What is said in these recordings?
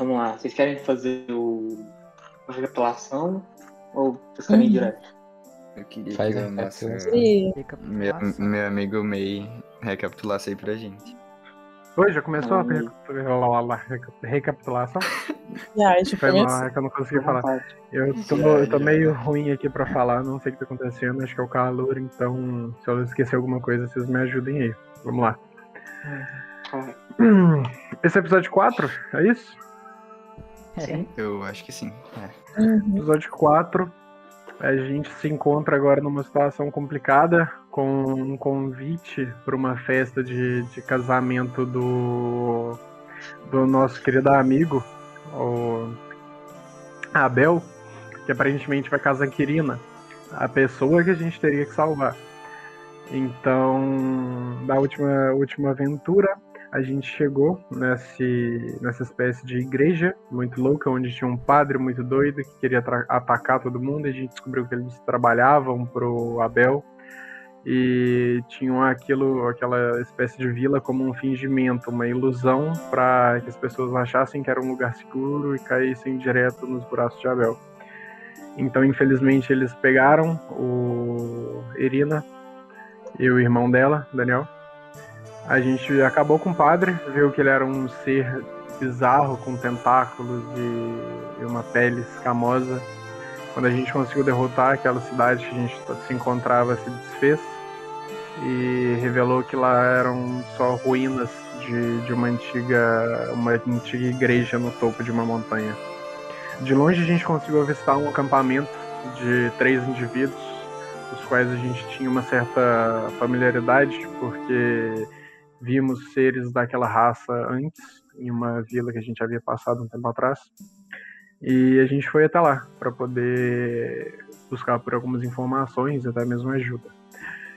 Vamos lá. Vocês querem fazer o... a recapitulação ou vocês querem ir Uhum. direto? Eu queria Faz que a o. E meu, meu amigo May recapitulasse aí pra gente. Oi, já começou a Hum. reca- recapitulação? gente Foi mal, é que eu não consegui falar. Eu tô, eu tô meio ruim aqui pra falar, não sei o que tá acontecendo, acho que é o calor, então se eu esquecer alguma coisa, vocês me ajudem aí. Vamos lá. Hum, Esse é episódio 4, é isso? Sim. Eu acho que sim. É. Uhum. Episódio 4. A gente se encontra agora numa situação complicada com um convite para uma festa de, de casamento do, do nosso querido amigo, o Abel, que aparentemente vai casar com Kirina, a pessoa que a gente teria que salvar. Então, da última, última aventura, a gente chegou nesse, nessa espécie de igreja muito louca, onde tinha um padre muito doido que queria atacar todo mundo. E a gente descobriu que eles trabalhavam pro Abel e tinham aquilo, aquela espécie de vila como um fingimento, uma ilusão para que as pessoas achassem que era um lugar seguro e caíssem direto nos braços de Abel. Então, infelizmente, eles pegaram o Irina e o irmão dela, Daniel. A gente acabou com o padre, viu que ele era um ser bizarro com tentáculos e, uma pele escamosa. Quando a gente conseguiu derrotar aquela cidade que a gente se encontrava, se desfez e revelou que lá eram só ruínas de, de uma antiga uma antiga igreja no topo de uma montanha. De longe a gente conseguiu avistar um acampamento de três indivíduos, os quais a gente tinha uma certa familiaridade, porque vimos seres daquela raça antes, em uma vila que a gente havia passado um tempo atrás. E a gente foi até lá para poder buscar por algumas informações até mesmo ajuda.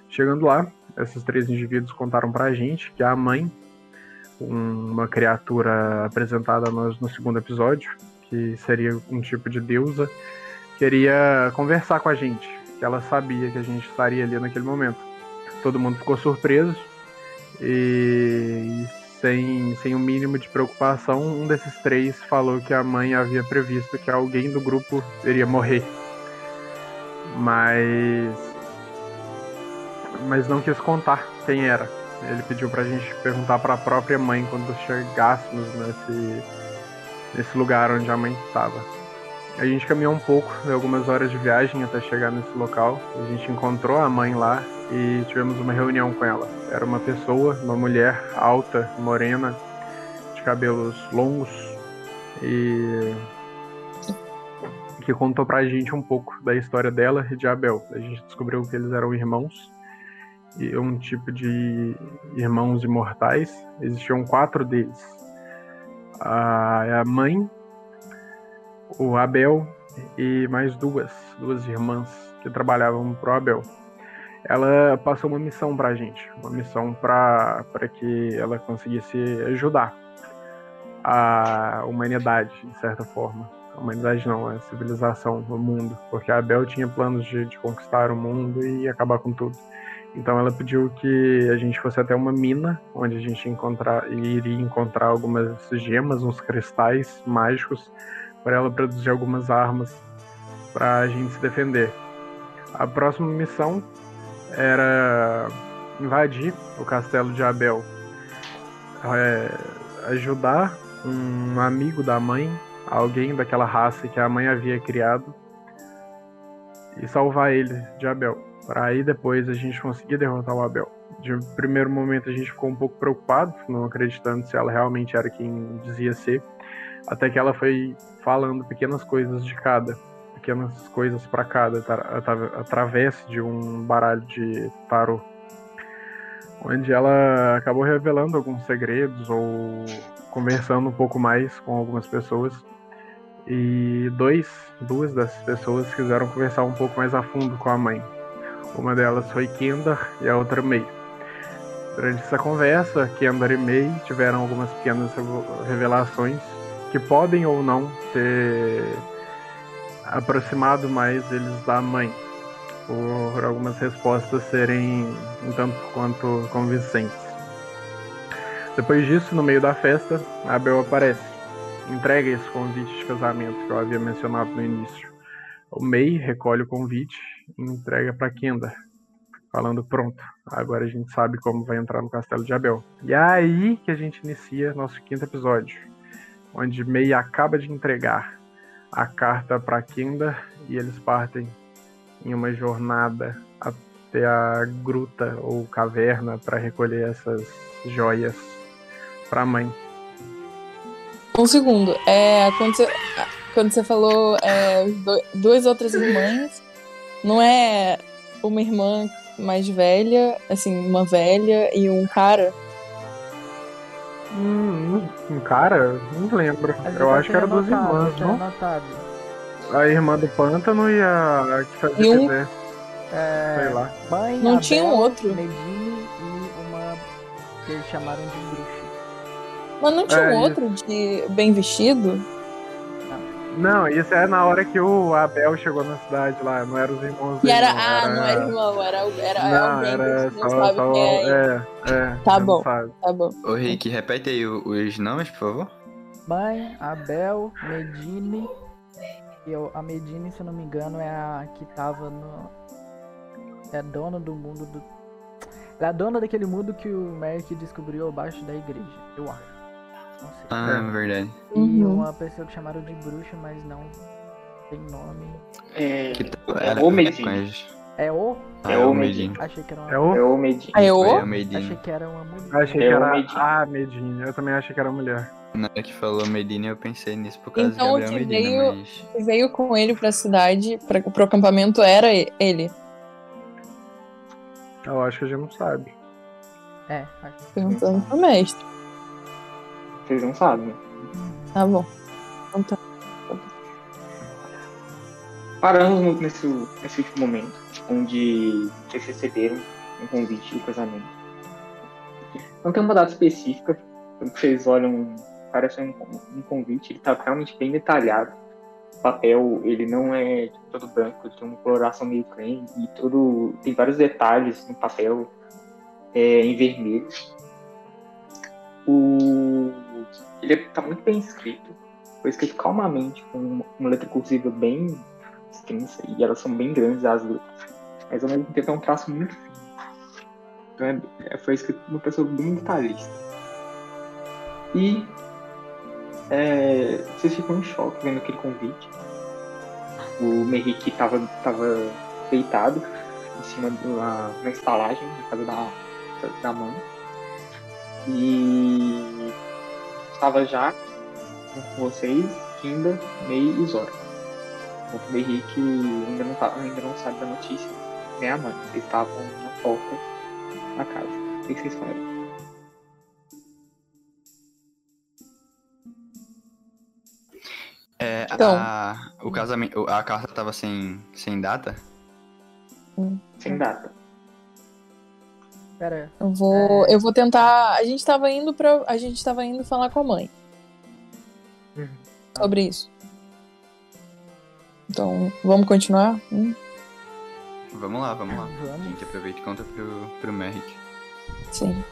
Chegando lá, esses três indivíduos contaram para a gente que a mãe, uma criatura apresentada a nós no segundo episódio, que seria um tipo de deusa, queria conversar com a gente, que ela sabia que a gente estaria ali naquele momento. Todo mundo ficou surpreso, e sem, sem o mínimo de preocupação, um desses três falou que a mãe havia previsto que alguém do grupo iria morrer. Mas. Mas não quis contar quem era. Ele pediu pra gente perguntar pra própria mãe quando chegássemos nesse, nesse lugar onde a mãe estava. A gente caminhou um pouco, algumas horas de viagem até chegar nesse local. A gente encontrou a mãe lá e tivemos uma reunião com ela. Era uma pessoa, uma mulher alta, morena, de cabelos longos e que contou pra gente um pouco da história dela e de Abel. A gente descobriu que eles eram irmãos e um tipo de irmãos imortais. Existiam quatro deles. A mãe, o Abel e mais duas, duas irmãs que trabalhavam pro Abel ela passou uma missão pra gente, uma missão para que ela conseguisse ajudar a humanidade, de certa forma. A humanidade não, a civilização, o mundo, porque a Abel tinha planos de, de conquistar o mundo e acabar com tudo. Então ela pediu que a gente fosse até uma mina, onde a gente encontrar, iria encontrar algumas gemas, uns cristais mágicos, para ela produzir algumas armas para a gente se defender. A próxima missão era invadir o castelo de Abel, é, ajudar um amigo da mãe, alguém daquela raça que a mãe havia criado, e salvar ele de Abel. Para aí depois a gente conseguir derrotar o Abel. De primeiro momento a gente ficou um pouco preocupado, não acreditando se ela realmente era quem dizia ser, até que ela foi falando pequenas coisas de cada pequenas coisas para cada através de um baralho de tarô, onde ela acabou revelando alguns segredos ou conversando um pouco mais com algumas pessoas. E dois, duas dessas pessoas quiseram conversar um pouco mais a fundo com a mãe. Uma delas foi Kendar e a outra May. Durante essa conversa, Kendar e May tiveram algumas pequenas revelações que podem ou não ter aproximado mais eles da mãe, por algumas respostas serem um tanto quanto convincentes. Depois disso, no meio da festa, Abel aparece. entrega esse convite de casamento que eu havia mencionado no início. O Mei recolhe o convite e entrega para Kenda, falando pronto. Agora a gente sabe como vai entrar no Castelo de Abel. E é aí que a gente inicia nosso quinto episódio, onde Mei acaba de entregar a carta para Kenda e eles partem em uma jornada até a gruta ou caverna para recolher essas joias para a mãe. Um segundo. É, quando, você, quando você falou é, duas outras irmãs, não é uma irmã mais velha, assim, uma velha e um cara? Hum, um cara? Não lembro. Eu acho que era duas irmãs, não? Anotado. A irmã do pântano e a que fazia E um- bebê. É, Sei lá. Mãe, Não tinha um Abel, outro? Medine e uma que eles chamaram de bruxa. Mas não tinha É, um outro de bem vestido? Não, isso é na hora que o Abel chegou na cidade lá, não eram os irmãos E dele, era, não, ah, não era irmão, era, era Não, alguém que era gente não só, sabe só quem é. é, é. Tá bom. sabe. Tá bom. Ô Rick, repete aí os nomes, por favor. Mãe, Abel, Medine. E eu, a Medine, se eu não me engano, é a que tava no. É a dona do mundo do. Ela é a dona daquele mundo que o Merrick descobriu abaixo da igreja, eu acho. Ah, É. verdade. E Uhum. uma pessoa que chamaram de bruxa, mas não tem nome. É, Que É era o com as- É o? Ah, É é o o. Medina. Achei que era uma. É o? é o Medina. Aí eu? Foi a Achei que era uma mulher. Eu achei É que o era Medina. a Medina. Eu também achei que era mulher. Na hora que falou Medina, eu pensei nisso por causa Então, o de Gabriel que Medina, veio- mas... Veio com ele pra cidade, pra, pro acampamento, era ele. Eu acho que a gente não sabe. É, acho. Perguntando pro mestre. Vocês não sabem, né? Tá bom. Então tá. Paramos nesse, nesse último momento, onde vocês receberam um convite de casamento. Não tem uma data específica, quando vocês olham, parece um, um convite, ele está realmente bem detalhado. O papel, ele não é todo branco, tem uma coloração meio creme, e todo, tem vários detalhes no papel é, em vermelho. O, ele está muito bem escrito, foi escrito calmamente, com uma, letra cursiva bem extensa e elas são bem grandes as letras. Mas ao mesmo tempo é um traço muito fino. Então é, é- foi escrito por uma pessoa bem detalhista. E é, vocês ficam em choque vendo aquele convite. O Merrick estava tava deitado em cima de uma, uma estalagem na casa da, da mãe. E estava já com vocês, Kinda, May e Zora. Enquanto o Henrique ainda não, tá, ainda não sabe da notícia, nem a mãe. Vocês estavam na porta da casa. O que vocês fazem? É, Então. a, o casamento, a carta tava sem, sem data? Sem data. Pera, Eu vou, eu vou tentar. A gente tava indo para, a gente tava indo falar com a mãe Uhum. sobre isso. Então, vamos continuar? Hum, Vamos lá, vamos lá. A vamos. gente aproveita e conta pro, pro Merrick. sim.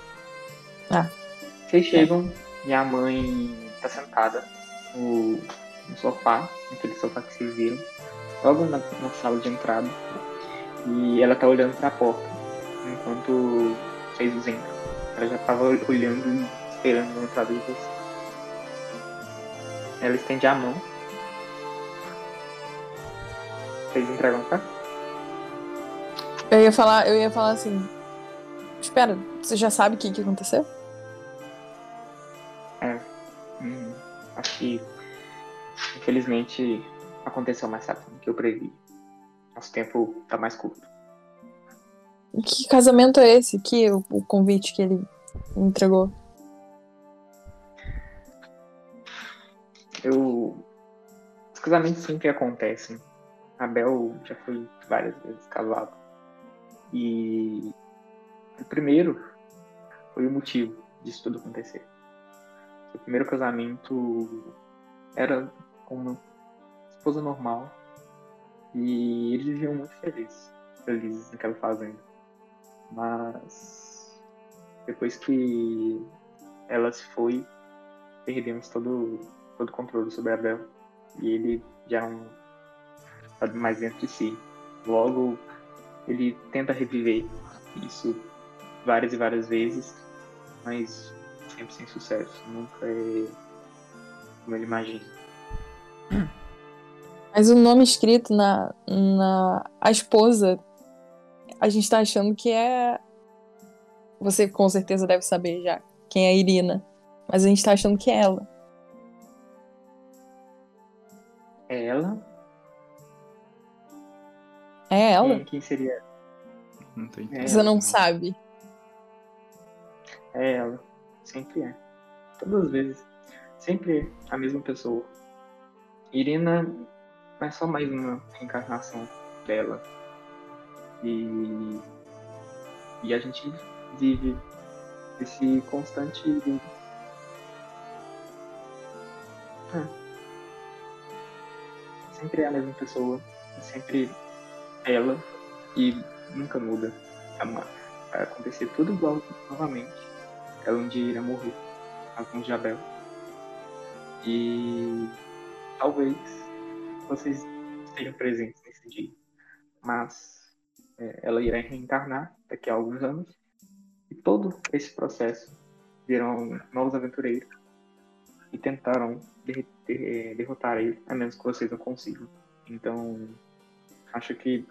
Vocês chegam e a mãe tá sentada no, no sofá, naquele sofá que vocês viram, logo na, na sala de entrada. E ela tá olhando pra porta enquanto vocês entram. Ela já tava olhando e esperando a entrada de vocês. Ela estende a mão. Vocês entregam cá? Eu ia falar, eu ia falar assim. Espera, você já sabe o que, que aconteceu? Hum, acho que, infelizmente, aconteceu mais rápido do que eu previ. Nosso tempo tá mais curto. Que casamento é esse? Que o, o convite que ele entregou? Eu. Os casamentos sempre acontecem. A Bel já foi várias vezes casada. E. O primeiro foi o motivo disso tudo acontecer. O primeiro casamento era com uma esposa normal. E eles viviam muito felizes. Felizes naquela fazenda. Mas. Depois que ela se foi, perdemos todo todo o controle sobre Abel. E ele já não sabe mais dentro de si. Logo, ele tenta reviver isso várias e várias vezes, mas sempre sem sucesso. Nunca é como ele imagina. Mas o nome escrito na, na a esposa, a gente tá achando que é. Você com certeza deve saber já quem é a Irina. Mas a gente tá achando que é ela. É ela? É ela? Quem, quem seria? Não tô É entendendo. Você não sabe. É ela. Sempre é. Todas as vezes. Sempre a mesma pessoa. Irina não é só mais uma reencarnação dela. E, e a gente vive esse constante. É. Sempre é a mesma pessoa. Sempre ela. E nunca muda. Uma- Vai acontecer tudo igual novamente. Ela um dia irá morrer. Alguns de Abel. E talvez vocês estejam presentes nesse dia. Mas ela irá reencarnar daqui a alguns anos. E todo esse processo virão novos aventureiros e derre- der- derrotar ele, a menos que vocês não consigam. Então, acho que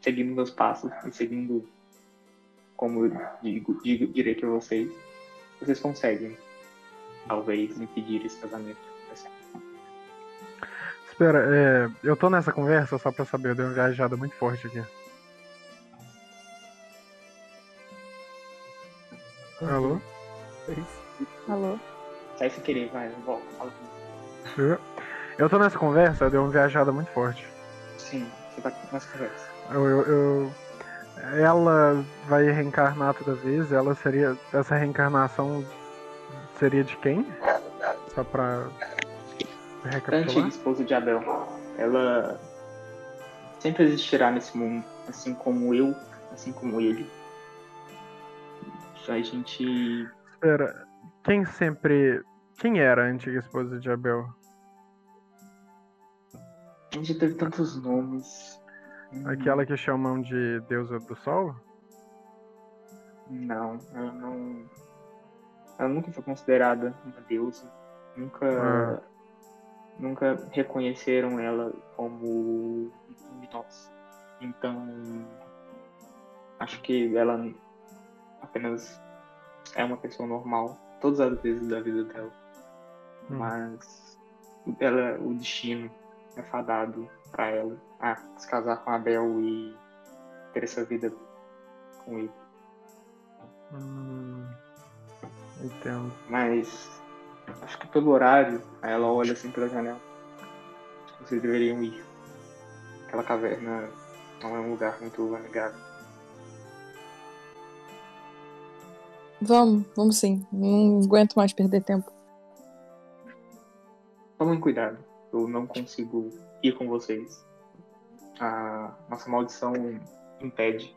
seguindo meus passos e seguindo como eu digo, digo, direi para vocês, vocês conseguem talvez impedir esse casamento. Espera, é, eu tô nessa conversa só pra saber, eu dei uma viajada muito forte aqui. Alô? Alô? Sai sem querer, vai, volta, fala comigo. Eu tô nessa conversa, eu dei uma viajada muito forte. Sim, você tá nessa conversa. Eu, eu- eu- ela vai reencarnar toda vez, ela seria. Essa reencarnação seria de quem? Só pra A antiga recapitular? esposa de Abel, ela sempre existirá nesse mundo, assim como eu, assim como ele. A gente Espera, quem sempre. Quem era a antiga esposa de Abel? A gente teve tantos nomes. Aquela que chamam de deusa do sol? Não, ela não. Ela nunca foi considerada uma deusa. Nunca. Ah. Nunca reconheceram ela como um de nós. Então. Acho que ela apenas é uma pessoa normal. Todas as vezes da vida dela. Hum. Mas. Ela, o destino é fadado pra ela a se casar com Abel e ter essa vida com ele. Hum, entendo. Mas acho que pelo horário, ela olha assim pela janela. Vocês deveriam ir. Aquela caverna não é um lugar muito amigável. Vamos, vamos sim. Não aguento mais perder tempo. Tomem cuidado. Eu não consigo ir com vocês. A nossa maldição impede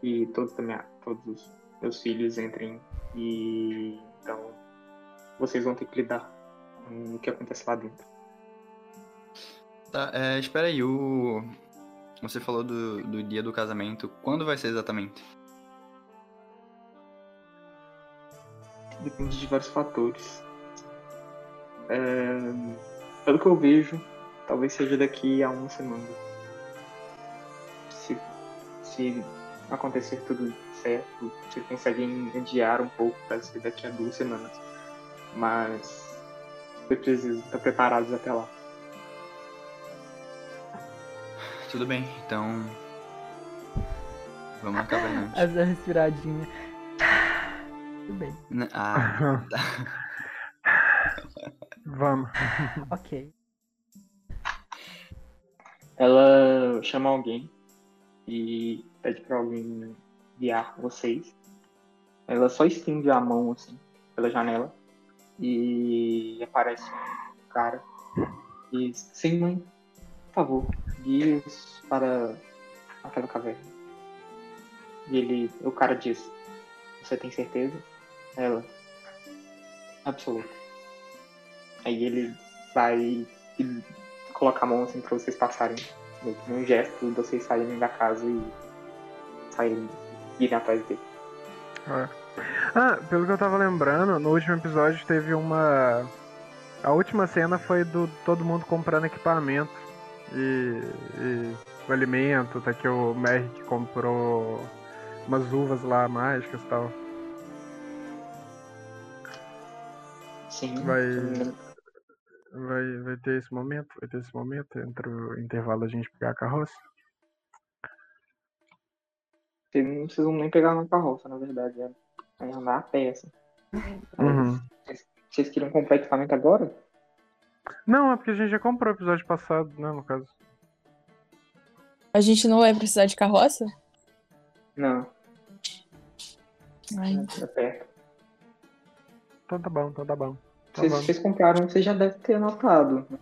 que todos, minha- todos os meus filhos entrem e então vocês vão ter que lidar com o que acontece lá dentro. Tá, é, espera aí, o... Você falou do, do dia do casamento. Quando vai ser exatamente? Depende de vários fatores. É, pelo que eu vejo, talvez seja daqui a uma semana. Se, se acontecer tudo certo, vocês conseguem adiar um pouco para ser daqui a duas semanas. Mas vocês precisam estar preparados até lá. Tudo bem, então. Vamos caverna. antes. Essa respiradinha. Tudo bem. Né, Ah, Vamos. Ok. Ela chama alguém e pede para alguém guiar vocês. Ela só estende a mão assim pela janela e aparece um cara e diz, sim mãe, por favor, guie-os para aquela caverna. E ele, o cara diz, você tem certeza? Ela, absoluta. Aí ele vai colocar a mão assim pra vocês passarem. Num gesto de vocês saírem da casa e saírem, irem atrás dele. É. Ah, pelo que eu tava lembrando, no último episódio teve uma. A última cena foi do todo mundo comprando equipamento e, e o alimento, tá que o Merrick comprou umas uvas lá mágicas e tal. Sim. Vai, vai, vai ter esse momento, vai ter esse momento entre o intervalo a gente pegar a carroça. Vocês não precisam nem pegar uma carroça, na verdade. É, é andar a pé, assim. Uhum. Vocês, vocês queriam comprar equipamento agora? Não, é porque a gente já comprou o episódio passado, né, no caso. A gente não vai precisar de carroça? Não, Ai, é perto. Então tá bom, então tá bom. Tá Vocês, bom. vocês compraram, vocês já devem ter anotado. Não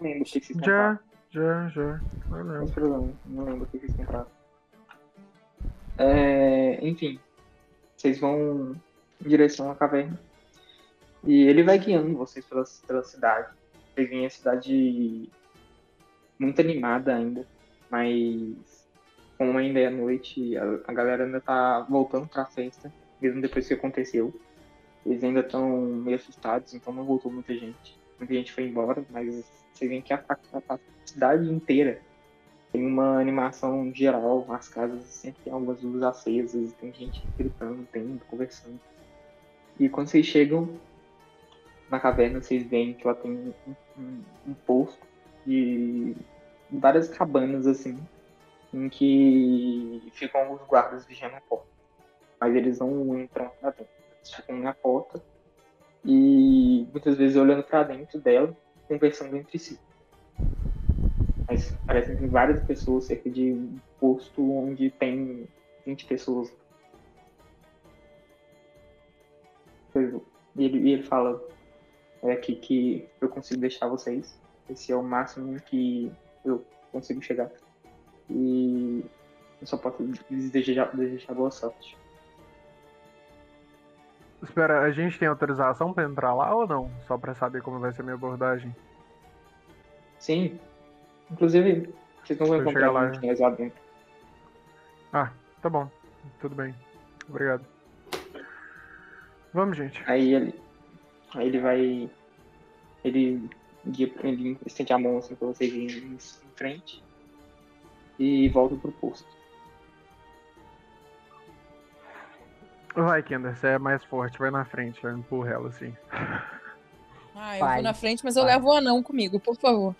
lembro o que vocês compraram. Já, já, já. Não lembro. problema, não lembro o que vocês compraram. É, enfim, vocês vão em direção à caverna. E ele vai guiando vocês pela, pela cidade. Vocês veem a cidade muito animada ainda, mas como ainda é noite, a, a galera ainda tá voltando pra festa, mesmo depois que aconteceu. Eles ainda estão meio assustados, então não voltou muita gente. Muita gente foi embora, mas vocês veem que a, a- a cidade inteira tem uma animação geral, as casas sempre tem algumas luzes acesas, tem gente gritando, tem conversando. E quando vocês chegam na caverna, vocês veem que ela tem um, um, um posto de várias cabanas assim, em que ficam alguns guardas vigiando a porta. Mas eles não entram lá dentro. Ficam na porta e muitas vezes olhando para dentro dela, conversando entre si. Mas parecem que várias pessoas, cerca de um posto onde tem 20 pessoas. E ele, ele fala, é aqui que eu consigo deixar vocês. Esse é o máximo que eu consigo chegar. E eu só posso desejar, desejar boa sorte. Espera, a gente tem autorização pra entrar lá ou não? Só pra saber como vai ser a minha abordagem. Sim. Inclusive, vocês não vão encontrar lá. gente mais lá dentro. Ah, tá bom. Tudo bem. Obrigado. Vamos, gente. Aí ele, aí ele vai, ele, guia, ele estende a mão assim pra vocês irem em frente e volta pro posto. Vai, Kender, você é mais forte, vai na frente, eu empurro ela assim. Ah, eu Vai. vou na frente, mas eu Vai. levo o anão comigo, por favor.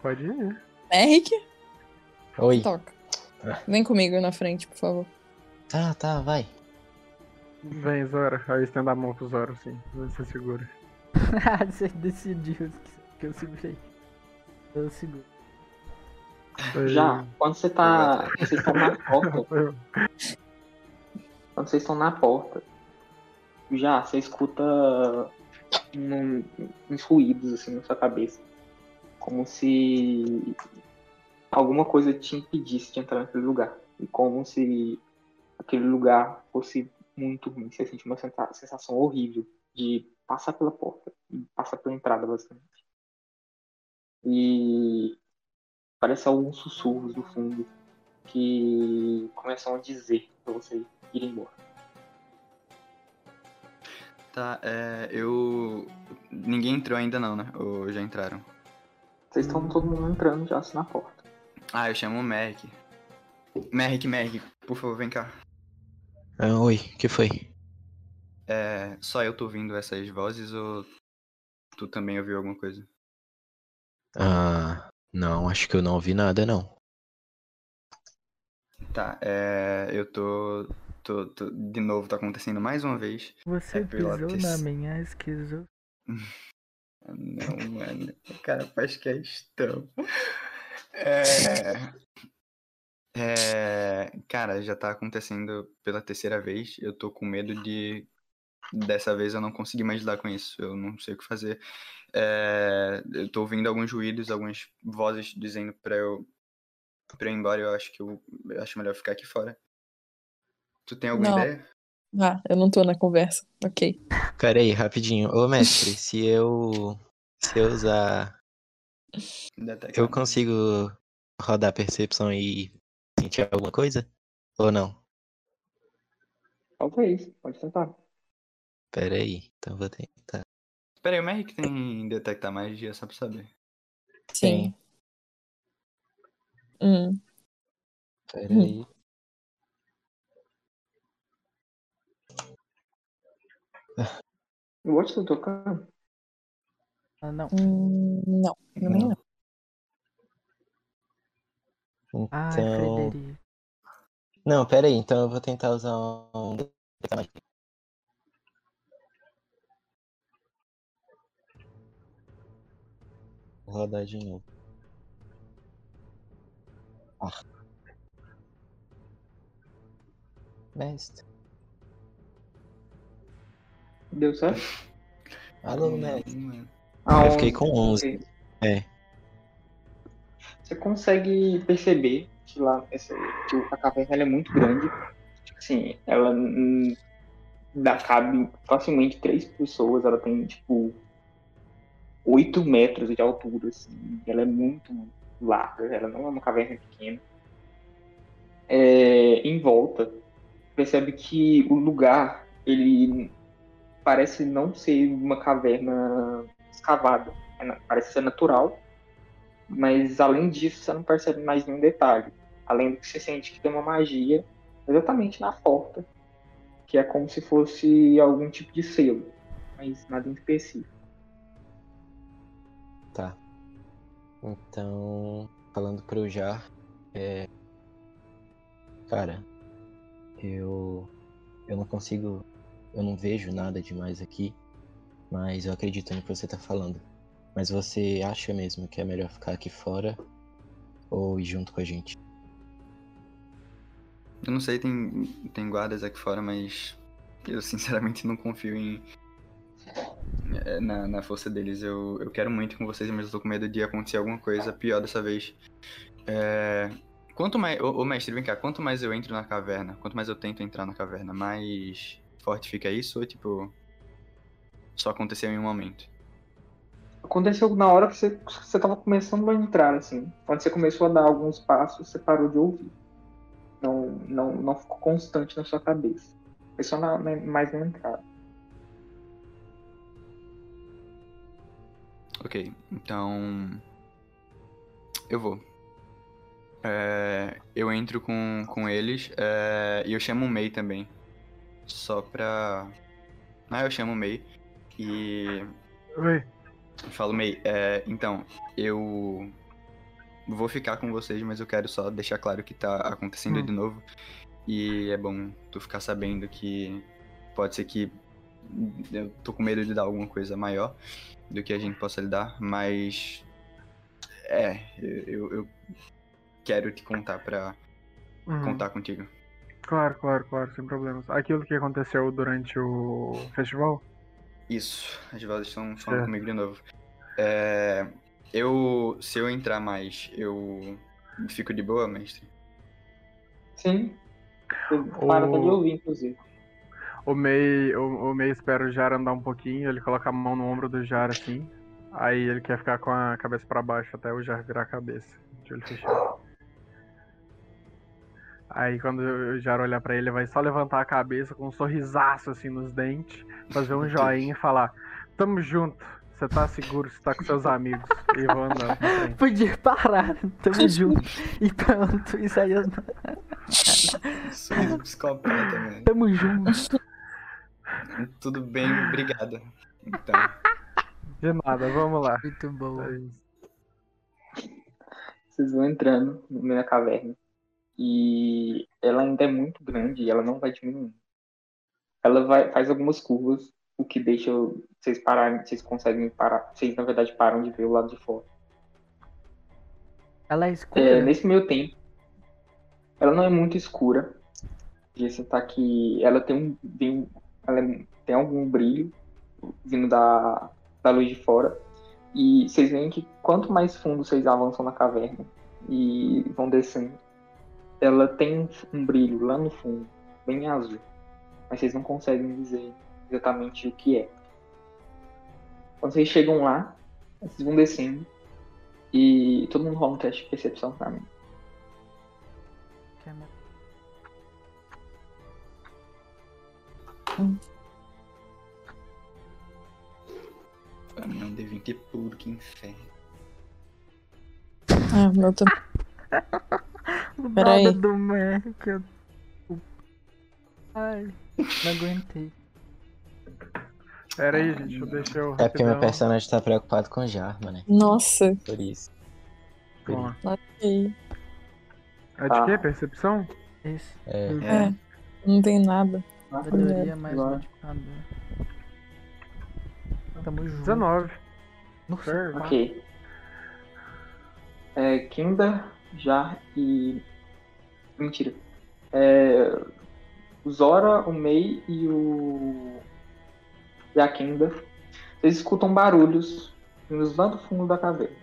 Pode ir. Henrique, Oi. toca. Ah. Vem comigo na frente, por favor. Tá, tá, vai. Vem, Zora. Aí estenda a mão pro Zora, assim. Você segura. Você decidiu que eu segurei. Eu seguro. Já, quando você tá, vocês estão na porta, quando vocês estão na porta, já você escuta uns ruídos assim na sua cabeça, como se alguma coisa te impedisse de entrar naquele lugar e como se aquele lugar fosse muito ruim. Você sente uma sensa- sensação horrível de passar pela porta passar pela entrada basicamente. E parece alguns sussurros do fundo que começam a dizer pra você ir embora. Tá, é, eu. Ninguém entrou ainda não, né? Ou já entraram? Vocês estão todo mundo entrando já assim na porta. Ah, eu chamo o Merrick. Merrick, Merrick, por favor, vem cá. Ah, oi, que foi? É, só eu tô ouvindo essas vozes ou tu também ouviu alguma coisa? Ah, não, acho que eu não ouvi nada, não. Tá, é, eu tô, tô, tô- De novo, tá acontecendo mais uma vez. Você É pisou Pilates. na minha esquizo. Não, mano. O cara faz questão. É. É. Cara, já tá acontecendo pela terceira vez. Eu tô com medo de. Dessa vez eu não conseguir mais lidar com isso. Eu não sei o que fazer. É, eu tô ouvindo alguns ruídos, algumas vozes dizendo pra eu. Pra eu ir embora. Eu acho que eu, eu acho melhor ficar aqui fora. Tu tem alguma Não. ideia? Ah, eu não tô na conversa. Ok. Pera aí, rapidinho. Ô, mestre, se eu. Se eu usar. Detecta. Eu consigo rodar a percepção e sentir alguma coisa? Ou não? Talvez, pode tentar. Pera aí, então vou tentar. Pera aí, o Merrick tem detectar magia, só pra saber. Sim. Hum. Hum. aí. O Watch tá tocando? Ah, não. Hum, não, não. Ai, Então. Frederico. Não, pera aí, então eu vou tentar usar um. Vou rodar de novo. Ah. Mestre. Deu certo? Alô, Hum, mestre. hum, Ah, Eu fiquei com 11. 11. É. Você consegue perceber que lá essa, que a caverna ela é muito grande. Assim, ela hum, dá, cabe facilmente três pessoas. Ela tem, tipo, 8 metros de altura. Assim. Ela é muito larga. Ela não é uma caverna pequena. É, em volta, percebe que o lugar ele parece não ser uma caverna escavada. É Parece ser natural. Mas além disso, você não percebe mais nenhum detalhe. Além do que você sente que tem uma magia exatamente na porta, que é como se fosse algum tipo de selo, mas nada em específico. Tá. Então, falando pro Jar, é. Cara, eu. Eu não consigo. Eu não vejo nada demais aqui, mas eu acredito no que você tá falando. Mas você acha mesmo que é melhor ficar aqui fora ou ir junto com a gente? Eu não sei, tem, tem guardas aqui fora, mas eu sinceramente não confio em. É, Na, na força deles. Eu, eu quero muito com vocês, mas eu tô com medo de acontecer alguma coisa pior dessa vez. É, Quanto mais. Ô, ô, mestre, vem cá, quanto mais eu entro na caverna, quanto mais eu tento entrar na caverna, mais forte fica isso ou tipo. Só aconteceu em um momento? Aconteceu na hora que você, você tava começando a entrar, assim. Quando você começou a dar alguns passos, você parou de ouvir. Não, não, não ficou constante na sua cabeça. Foi só na, na- mais na entrada. Ok, então. Eu vou. É, eu entro com, com eles é, e eu chamo o Mei também. Só pra. Ah, eu chamo o Mei e Oi. falo, Mei, é, então, eu vou ficar com vocês, mas eu quero só deixar claro que tá acontecendo Hum. de novo. E é bom tu ficar sabendo que pode ser que eu tô com medo de dar alguma coisa maior do que a gente possa lidar, mas é, eu, eu quero te contar pra Uhum. contar contigo. Claro, claro, claro, sem problemas. Aquilo que aconteceu durante o festival? Isso, as vozes estão falando Certo. comigo de novo. É, eu, se eu entrar mais, eu fico de boa, mestre? Sim. Para até de O- ouvir, inclusive. O Mei, o, o Mei espera o Jar andar um pouquinho, ele coloca a mão no ombro do Jar assim. Aí ele quer ficar com a cabeça pra baixo até o Jar virar a cabeça, de olho fechado. Aí quando o Jar olhar pra ele, ele vai só levantar a cabeça com um sorrisaço assim nos dentes, fazer um joinha e falar: Tamo junto, você tá seguro, você tá com seus amigos. E vou frente. Podia parar, tamo junto. E pronto, isso aí. Sorriso psicopata, mano. Tamo junto. Tudo bem, obrigado. Então, De nada, vamos lá. Muito bom. É. Vocês vão entrando da caverna. E ela ainda é muito grande e ela não vai diminuindo. Ela vai, faz algumas curvas, o que deixa vocês pararem, vocês conseguem parar. Vocês, na verdade, param de ver o lado de fora. Ela é escura. É, nesse meio tempo, ela não é muito escura. E você tá que ela tem um, tem, um- ela é- tem algum brilho vindo da, da luz de fora. E vocês veem que quanto mais fundo vocês avançam na caverna e vão descendo, ela tem um, brilho lá no fundo, bem azul. mas vocês não conseguem dizer exatamente o que é. Quando vocês chegam lá, vocês vão descendo e todo mundo rola um teste de percepção pra mim. Que Pra mim é um D20 puro, que inferno. Ah, meu. O Peraí. dado do Mac. eu- Ai, não aguentei. Pera aí, gente, eu deixei eu. É porque meu personagem tá preocupado com Jarma, né? Nossa. Por isso. Ó, Ok. É de Tá. quê? Percepção? Esse. É. É. Não tem nada. Sabedoria mais Agora. modificador. Tamo junto. 19. Nossa. Ok. É, Kinda, Jar e. Mentira. É, o Zora, o Mei e o. E a Kinda. Vocês escutam barulhos vindos lá do fundo da caverna.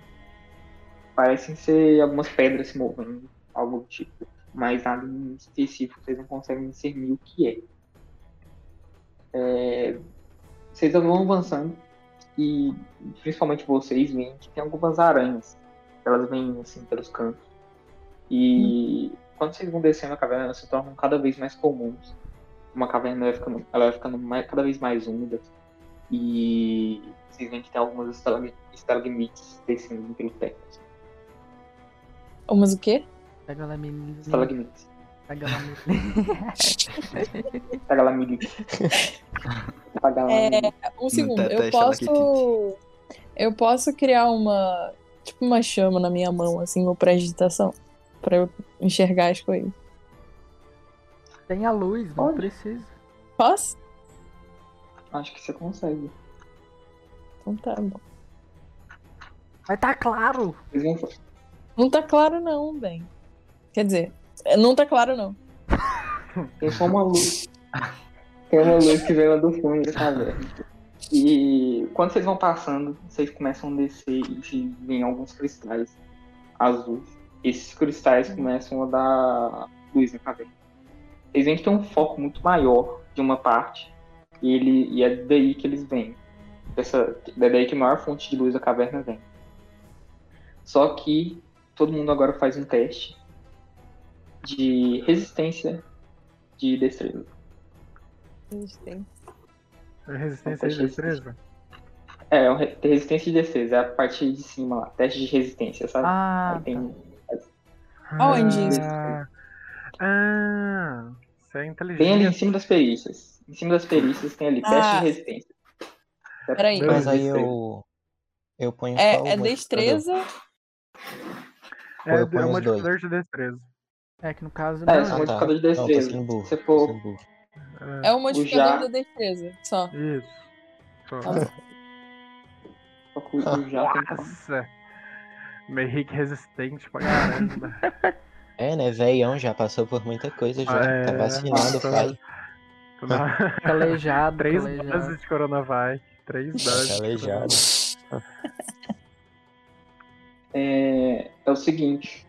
Parecem ser algumas pedras se movendo, algo do tipo. Mas nada em específico, vocês não conseguem discernir o que é. É, Vocês vão avançando e principalmente vocês veem que tem algumas aranhas. Elas vêm assim pelos cantos. E quando vocês vão descendo a caverna, elas se tornam cada vez mais comuns. Uma caverna vai ficando, ela vai ficando mais- cada vez mais úmida. E vocês veem que tem algumas estalag- estalagmites descendo pelo teto. Oh, mas o quê? Estalagmites. Pega lá, menino. Estalagmites. Estalagmites. Um segundo. teta Eu é posso. Eu posso criar uma. Tipo uma chama na minha mão, assim, uma pré-agitação. Pra eu enxergar as coisas. Tem a luz, não Pode. precisa. Posso? Acho que você consegue. Então tá bom. Mas tá claro. Não tá claro, não, bem. Quer dizer, é, não tá claro, não. Tem só uma luz. Tem uma luz que vem lá do fundo da caverna. E quando vocês vão passando, vocês começam a descer e vêm alguns cristais azuis. Esses cristais começam a dar luz na caverna. Vocês veem que tem um foco muito maior de uma parte. E, ele, e é daí que eles vêm. Dessa, é daí que a maior fonte de luz da caverna vem. Só que todo mundo agora faz um teste de resistência de destreza. É resistência de destreza? É, um re- resistência de destreza, é a parte de cima lá, teste de resistência, sabe? Ah, Aí tem. Aonde isso? Ah, ah, você é Tem ali em inteligente. cima das perícias. Em cima das perícias tem ali, teste Ah. de resistência. É Peraí. Mas aí eu. Eu ponho só o É, é modificador. destreza. É, eu é modificador de destreza. É que no caso É, não. esse é Ah, um tá. modificador de Não, tô destreza. sendo burro. Se tô for. É, É o modificador já- da destreza. Só. Isso. Só. Tá bom. o já tem que Nossa! Meio rico resistente pra caramba. É, né? Velhão já passou por muita coisa já. É, tá vacinado, pai. Calejado, Três calejado. doses de Coronavac. Três doses. Calejado. É, é o seguinte,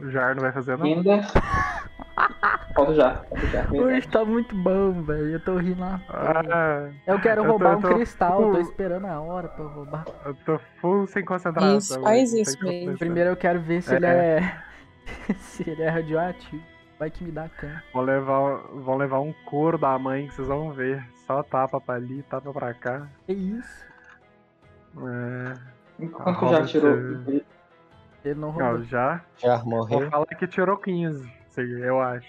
O Jar não vai fazer não? renda. Falta já, falta já. Hoje tá muito bom, velho. Eu tô rindo lá. Ah, Eu quero eu tô- roubar eu um tô cristal, eu tô full- esperando a hora pra eu roubar. eu tô full sem concentração. Isso, faz sem isso mesmo. Primeiro eu quero ver se É. ele é. se ele é radioativo. Vai que me dá câncer. Vão levar, vão levar um couro da mãe que vocês vão ver. Só tapa pra ali, tapa pra cá. Que isso? É... Quanto que já tirou? Ele não Não, roubou. já. Já Vou morreu. falar que tirou 15, sei, eu acho.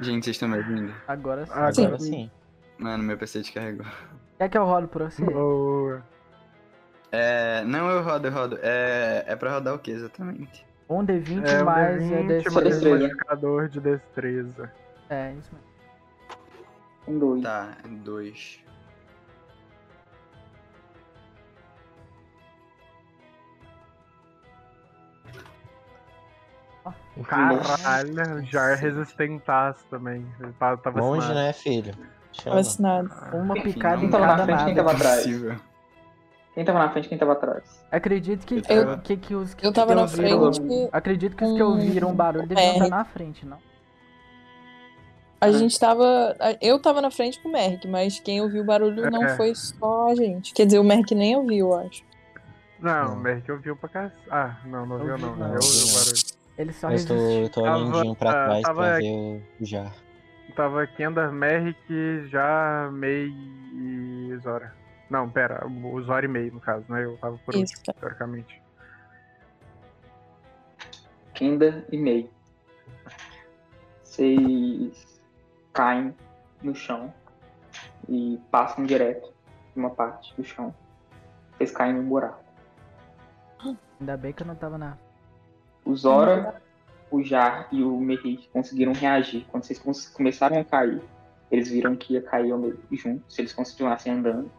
Gente, vocês estão me ouvindo? Agora sim. Agora sim. Mano, meu PC descarregou. Quer que eu rolo pra você? Boa. É. Não, eu rodo, eu rodo. É, é pra rodar o que exatamente? Um D20 É um mais é D20 desse. mais um destreza. modificador de destreza. É, isso mesmo. Um, dois. Tá, dois. Caralho, o Jar resistentaço também. Ele tá- tava Longe, vacinado. né, filho? Chama. Vacinado. Uma picada não em tava na frente, quem nada. tava atrás? Quem tava na frente, quem tava atrás? Acredito que, Eu- que, que os que Eu tava que na ouviram- frente. Acredito que os que ouviram o barulho deviam estar na frente, não? A gente tava. Eu tava na frente com o Merrick, mas quem ouviu o barulho não É. foi só a gente. Quer dizer, o Merrick nem ouviu, eu acho. Não, Não. o Merrick ouviu pra cá. Ah, não, não ouviu Ouvi, não. não. Eu ouvi o barulho. Ele só Eu tô, resistiu. eu tô olhando pra ah, trás tava- pra ver o, Jar. Tava Kendall, Merrick, já May e Zora. Não, pera, o Zora e May, no caso, né? Eu tava por Isso, último, teoricamente. Kenda e May. Vocês caem no chão e passam direto de uma parte do chão. Vocês caem num buraco. Ainda bem que eu não tava na. O Zora, o Jar e o Merrick conseguiram reagir. Quando vocês começaram a cair, eles viram que ia cair ao meio junto. Se eles continuassem andando,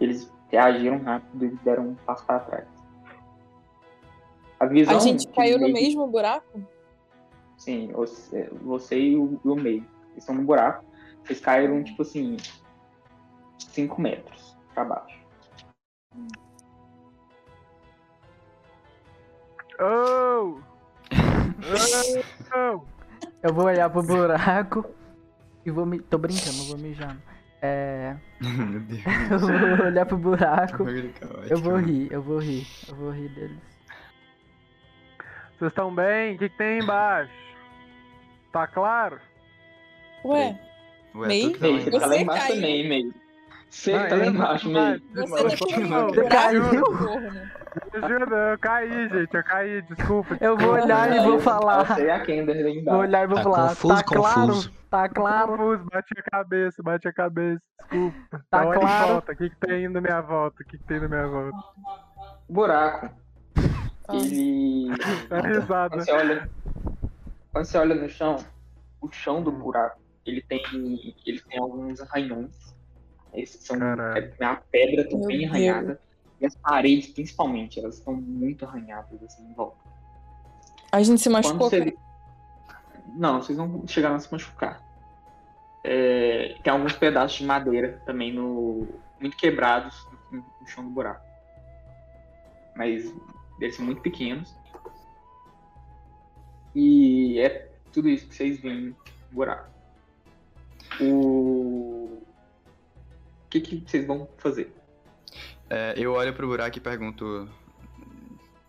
eles reagiram rápido e deram um passo para trás. A visão A gente caiu no mesmo buraco? Sim, você, você e o, o meio. Estão no buraco. Vocês caíram, tipo assim, 5 metros pra baixo. Oh! Oh! Eu vou olhar pro buraco e vou me. Tô brincando, vou mijar. É. Meu Deus. Eu vou olhar pro buraco. Eu vou rir, eu vou rir. Eu vou rir deles. Vocês estão bem? O que, que tem embaixo? Tá claro? Ué, Ué, Meio? tá você embaixo. lá embaixo caiu. também, meio. Você Ah, tá lá eu- embaixo, meio. você caiu? ajuda, eu caí, gente, eu caí, desculpa. Eu vou olhar e vou falar. Você e a Vou olhar e vou Tá falar. confuso, tá claro? Tá claro? confuso, bate a cabeça, bate a cabeça, desculpa. Tá uma claro? volta, o que, que tem na minha volta? O que, que tem na minha volta? Buraco. Ah. Ele. Dá risada. Quando você olha. Quando você olha no chão, o chão do buraco, ele tem. Ele tem alguns arranhões. Esses são. É, A pedra tá Meu bem arranhada. E as paredes, principalmente, elas estão muito arranhadas assim em volta. A gente se machucou. você... Não, vocês não chegaram a se machucar. É, tem alguns pedaços de madeira também no. muito quebrados no, no chão do buraco. Mas eles são muito pequenos. E é tudo isso que vocês veem no buraco. O. O que, que vocês vão fazer? É, eu olho pro buraco e pergunto.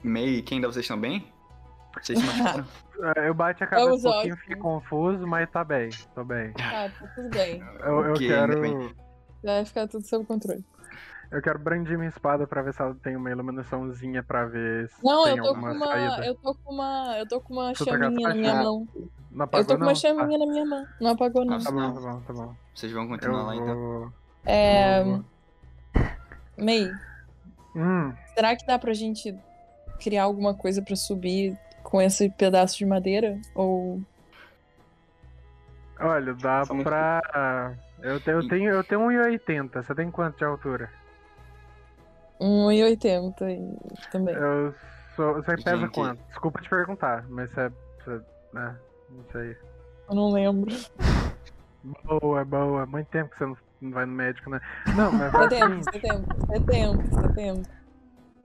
May, quem ainda vocês estão bem? Vocês se machucaram? É, Eu bate a cabeça um pouquinho, ótimo. fiquei confuso, mas tá bem, tô bem. Ah, tá tudo bem. Eu, eu Ok, ainda quero. Vai ficar tudo sob controle. Eu quero brandir minha espada pra ver se ela tem uma iluminaçãozinha pra ver se Não, tem eu tô com alguma uma. saída. Eu tô com uma. Eu tô com uma chaminha na minha mão. Não Eu apagou, tô com não? uma chaminha na minha mão. Não apagou, não. Nossa. Tá bom, tá bom, tá bom. Vocês vão Eu continuar lá então? É. May, Hum, será que dá pra gente criar alguma coisa pra subir com esse pedaço de madeira? Ou. olha, dá muito pra... Eu tenho, eu tenho, eu tenho 1,80. Você tem quanto de altura? 1,80 e também. Eu sou... Você pesa Gente. quanto? Desculpa te perguntar, mas você... você né, não sei. Eu não lembro. Boa, boa. Muito tempo que você não, não vai no médico, né? Não, mas o Setembro, setembro, setembro, setembro.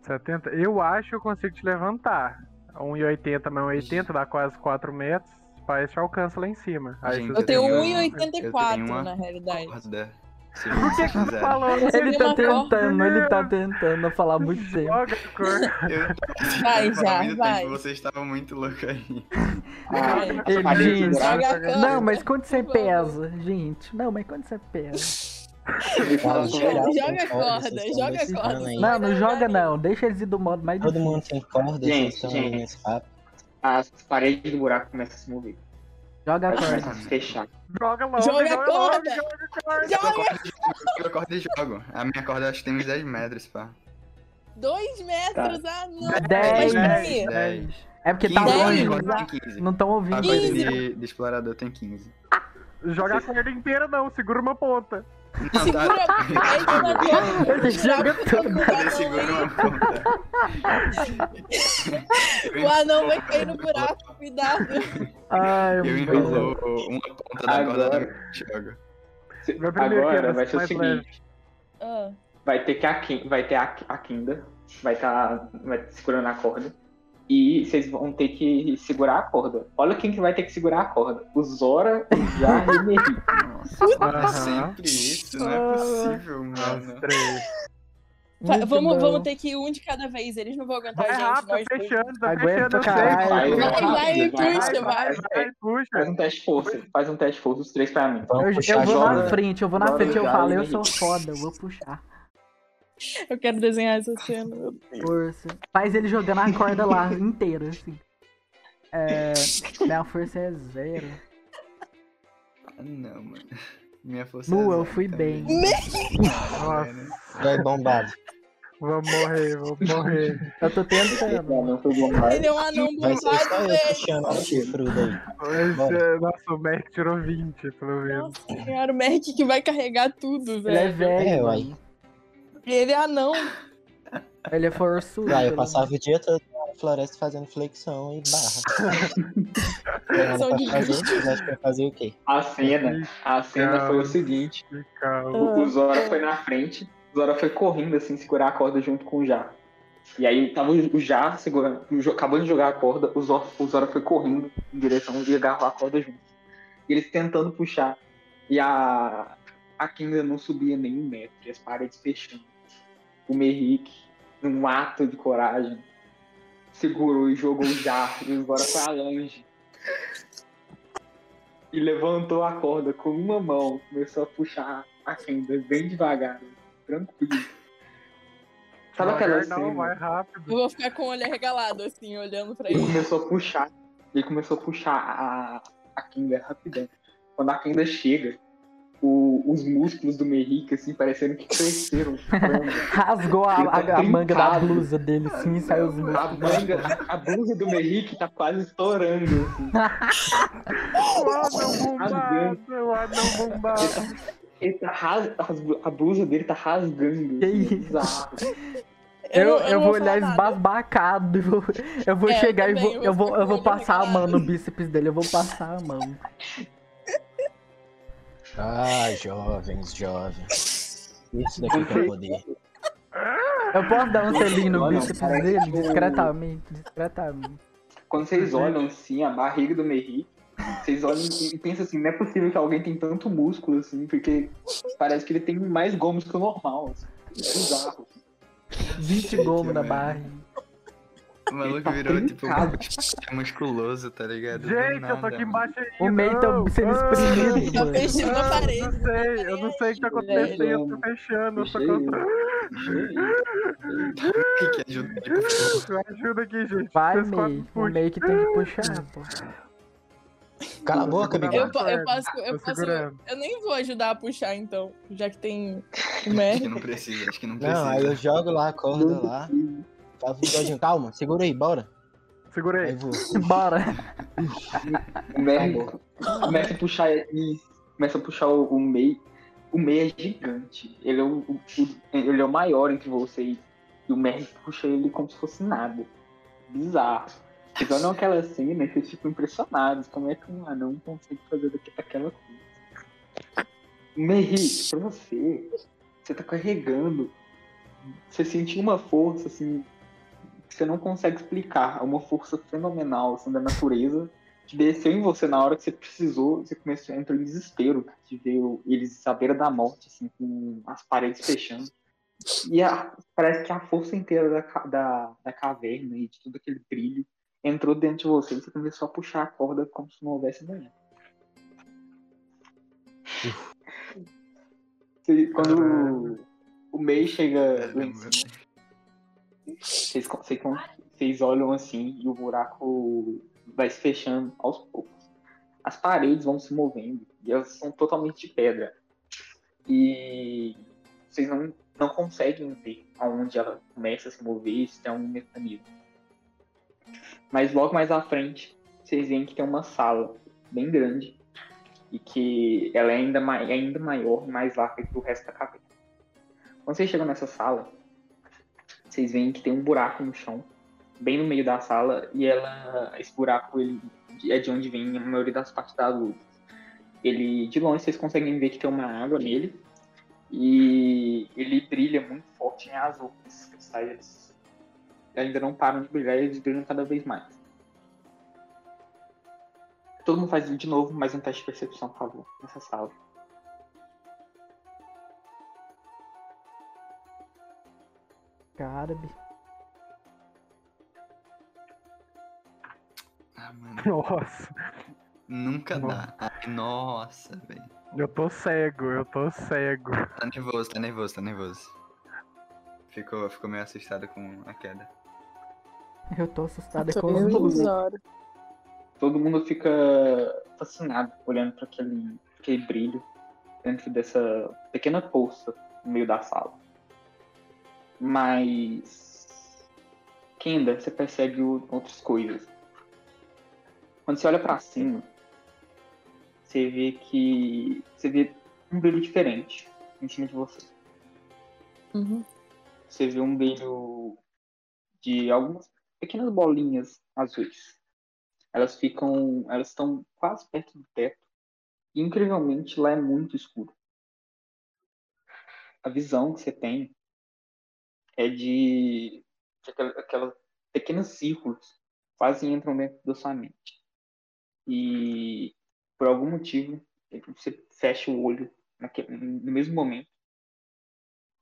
70. Eu acho que eu consigo te levantar. 1,80 mais 1,80 dá quase 4 metros. Parece que alcança lá em cima. Aí Gente, Eu tenho tenho- 1,84 eu tenho uma- na realidade. Corda. Se Por que vocês que você quiserem. falou? Você Ele tá tentando, ele tá tentando falar muito tempo. Joga a cor. Eu Vai, já, muito vai. tempo, Vocês estavam muito loucos aí. Ah, Ele a cama. Não, mas quando você pesa, gente. Não, mas quando você pesa. fala geral, Joga a corda, joga corda. Não, não joga não. Deixa eles ir do modo mais Todo difícil. mundo tem corda, Gente, gente. as paredes do buraco começam a se mover. Joga a corda. a fechar. Joga logo, Joga a corda. joga a corda. Joga! Eu corda e jogo. A minha corda acho que tem uns 10 metros, pá. 2 metros, ah não. Dez. Mas peraí. 10. É porque tá 15, Dez. longe. a corda tem 15. Não estão A ouvindo. corda Quinze. de, de explorador tem 15. Joga a corda inteira não, segura uma ponta. Não, Segura tá. a na corda. Ele joga tudo. Ele segura uma ponta. O anão vai cair no buraco, cuidado. Ai, Eu enrolo uma ponta da corda. Vai primeiro, Agora vai ser o seguinte. Ah, Vai ter que a, Kim- vai ter a, a Kinda, vai estar vai segurando a corda. E vocês vão ter que segurar a corda. Olha quem que vai ter que segurar a corda. O Zora, o Jar e o Merri. Nossa, sempre isso, não é possível, mano. Muito Vamos, bom. vamos ter que ir um de cada vez. Eles não vão aguentar Vai a gente. rápido, tá nós fechando, tá Aguenta fechando, eu sei. Vai, Vai, puxa, vai. Vai, puxa. Faz um teste de força. Faz um teste de força, os três pra mim. Vamos Eu, puxar eu vou na frente, eu vou na frente, eu falo, eu sou foda, eu vou puxar. Eu quero desenhar essa cena. meu Deus. Força. Faz ele jogando a corda lá inteira, assim. É, minha força é zero. Ah, não, mano. Minha força é eu zero fui também. bem. Nossa, Vai bombado. vou morrer, vou morrer. Eu tô tentando. Não, não foi bom mais. Ele é um anão bombado, eu velho. é- Nossa, o Mac tirou 20, pelo menos. Nossa senhora, o Merc que vai carregar tudo, Ele é velho. velho. É, mano. Ele é anão. Ele é forçudo. Vai, eu pelo passava o dia todo na floresta fazendo flexão e barra. Flexão de fazer, acham que vai fazer o quê? A cena, a cena foi o seguinte. Calma. O, o Zora foi na frente, o Zora foi correndo, assim, segurar a corda junto com o Jar. E aí tava o Jar segurando, acabando de jogar a corda, o Zora, o Zora foi correndo em direção de agarrar a corda junto. E eles tentando puxar. E a, a Kinga não subia nem um metro, e as paredes fechando. O Merrick, num ato de coragem, segurou e jogou o Jar, e o Zora foi a longe. E levantou a corda com uma mão, começou a puxar a Kinga bem devagar, tranquilo. Sabe aquela não, cena? vai rápido. Eu vou ficar com o olho arregalado, assim, olhando pra Ele ele. começou a puxar. Ele começou a puxar a, a Kinga rapidão. Quando a Kinga chega, o- os músculos do Merrick, assim, parecendo que cresceram. Rasgou a, Ele tá a- a manga da blusa dele, sim, e saiu os a, músculos. manga, a blusa do Merrick tá quase estourando. Assim. O anão bombado, o anão bombado. Ele tá ras- as- a blusa dele tá rasgando. Que assim, isso? bizarro. Eu, eu, não vou falar olhar nada. esbasbacado. Eu vou, eu vou É, eu chegar e também, vou, eu eu vou vou, eu vou passar a mão no bíceps dele. Eu vou passar a mão. Ah, jovens, jovens. Isso daqui que é poder. Eu posso dar um selinho no bíceps dele? que o- Discretamente, discretamente. Quando vocês olham assim a barriga do Merrick, vocês olham e pensam assim, não é possível que alguém tem tanto músculo assim, porque parece que ele tem mais gomos que o normal. Assim. É bizarro. 20 gomos na barriga. O maluco tá virou, tipo, trincado. musculoso, tá ligado? Do Gente, eu tô aqui embaixo ainda. O meio tá sendo espremido, Tá fechando a parede. Eu não sei, eu não sei o que tá acontecendo, eu tô fechando, eu tô contra... Que que ajuda, tipo, Me ajuda aqui, gente. Vai, meio. O meio que tem que puxar, pô. Cala a boca, amigão. Eu, eu posso, eu posso. Eu nem vou ajudar a puxar, então, já que tem o Acho que não precisa, acho que não precisa. Não, aí eu jogo lá a corda lá. Faz um bigodinho. Calma, segura aí, bora. Segura Aí. Bora. O Merrick começa a puxar e começa a puxar o, o Mei. O Mei é gigante. Ele é o, o- o- ele é o maior entre vocês. E o Merrick puxa ele como se fosse nada. Bizarro. Vocês olham aquela cena e vocês ficam impressionados. Como é que um anão consegue fazer daqui- aquela coisa? Merrick, pra você, você tá carregando. Você sentiu uma força assim que você não consegue explicar. É uma força fenomenal assim, da natureza que desceu em você na hora que você precisou. Você começou a entrar em desespero de ver eles à beira da morte, assim, com as paredes fechando. E a- parece que a força inteira da, da, da caverna e de todo aquele brilho entrou dentro de você e você começou a puxar a corda como se não houvesse manhã. Quando o, o Mei chega lá em cima, vocês, vocês, vocês olham assim e o buraco vai se fechando aos poucos. As paredes vão se movendo e elas são totalmente de pedra. E vocês não, não conseguem ver aonde ela começa a se mover se tem algum mecanismo. Mas logo mais à frente, vocês veem que tem uma sala bem grande e que ela é ainda, mai- é ainda maior e mais larga que o resto da caverna. Quando vocês chegam nessa sala, vocês veem que tem um buraco no chão, bem no meio da sala, e ela, esse buraco ele, é de onde vem a maioria das partes da luz. Ele, de longe, vocês conseguem ver que tem uma água nele, e ele brilha muito forte em azul, esses cristais. ainda não param de brilhar eles brilham cada vez mais. Todo mundo faz de novo, mais um teste de percepção, por favor, nessa sala. Cara, bi- Ah, mano. Nossa, Nunca Nossa. dá. Ai, nossa, velho. eu tô cego, eu tô cego. Tá nervoso, tá nervoso, tá nervoso. Ficou, ficou meio assustado com a queda. eu tô assustado com os. Todo mundo fica fascinado olhando para aquele, aquele brilho dentro dessa pequena poça no meio da sala. Mas. Kenda, você percebe outras coisas. Quando você olha para cima, você vê que. Você vê um brilho diferente em cima de você. Uhum. Você vê um brilho de algumas pequenas bolinhas azuis. Elas ficam. Elas estão quase perto do teto. E incrivelmente lá é muito escuro. A visão que você tem é de, de aquela, aquelas pequenos círculos quase entram dentro da sua mente. E por algum motivo você fecha o olho naquele, no mesmo momento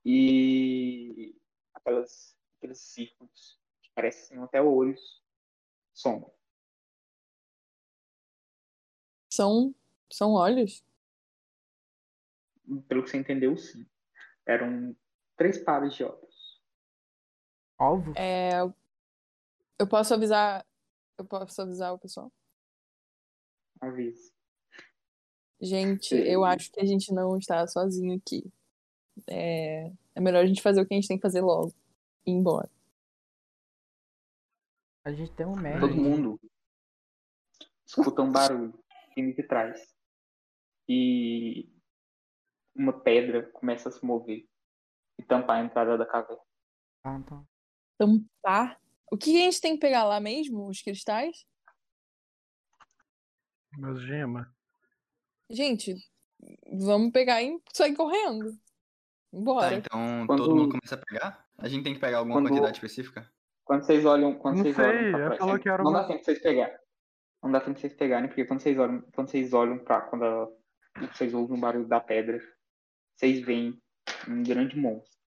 e aquelas, aqueles círculos que parecem até olhos somam. São, são olhos? Pelo que você entendeu, sim. Eram três pares de olhos. Ovos. É, eu posso avisar. Eu posso avisar o pessoal? Avisa. Gente, eu acho que a gente não está sozinho aqui. É, é melhor a gente fazer o que a gente tem que fazer logo. E ir embora. A gente tem um Todo médico. mundo escuta um barulho vindo de trás. E uma pedra começa a se mover e tampar a entrada da caverna. Ah, então. Tampar. O que a gente tem que pegar lá mesmo? Os cristais? Meus gema. Gente, vamos pegar e sair correndo. Tá, Embora. então Quando- todo mundo começa a pegar? A gente tem que pegar alguma Quando- quantidade específica? Quando vocês olham, quando Não vocês sei, olham pra ela que era não uma- dá tempo de vocês pegarem. Não dá tempo de vocês pegarem, porque quando vocês olham, quando vocês olham para quando a- vocês ouvem o barulho da pedra, vocês veem um grande monstro.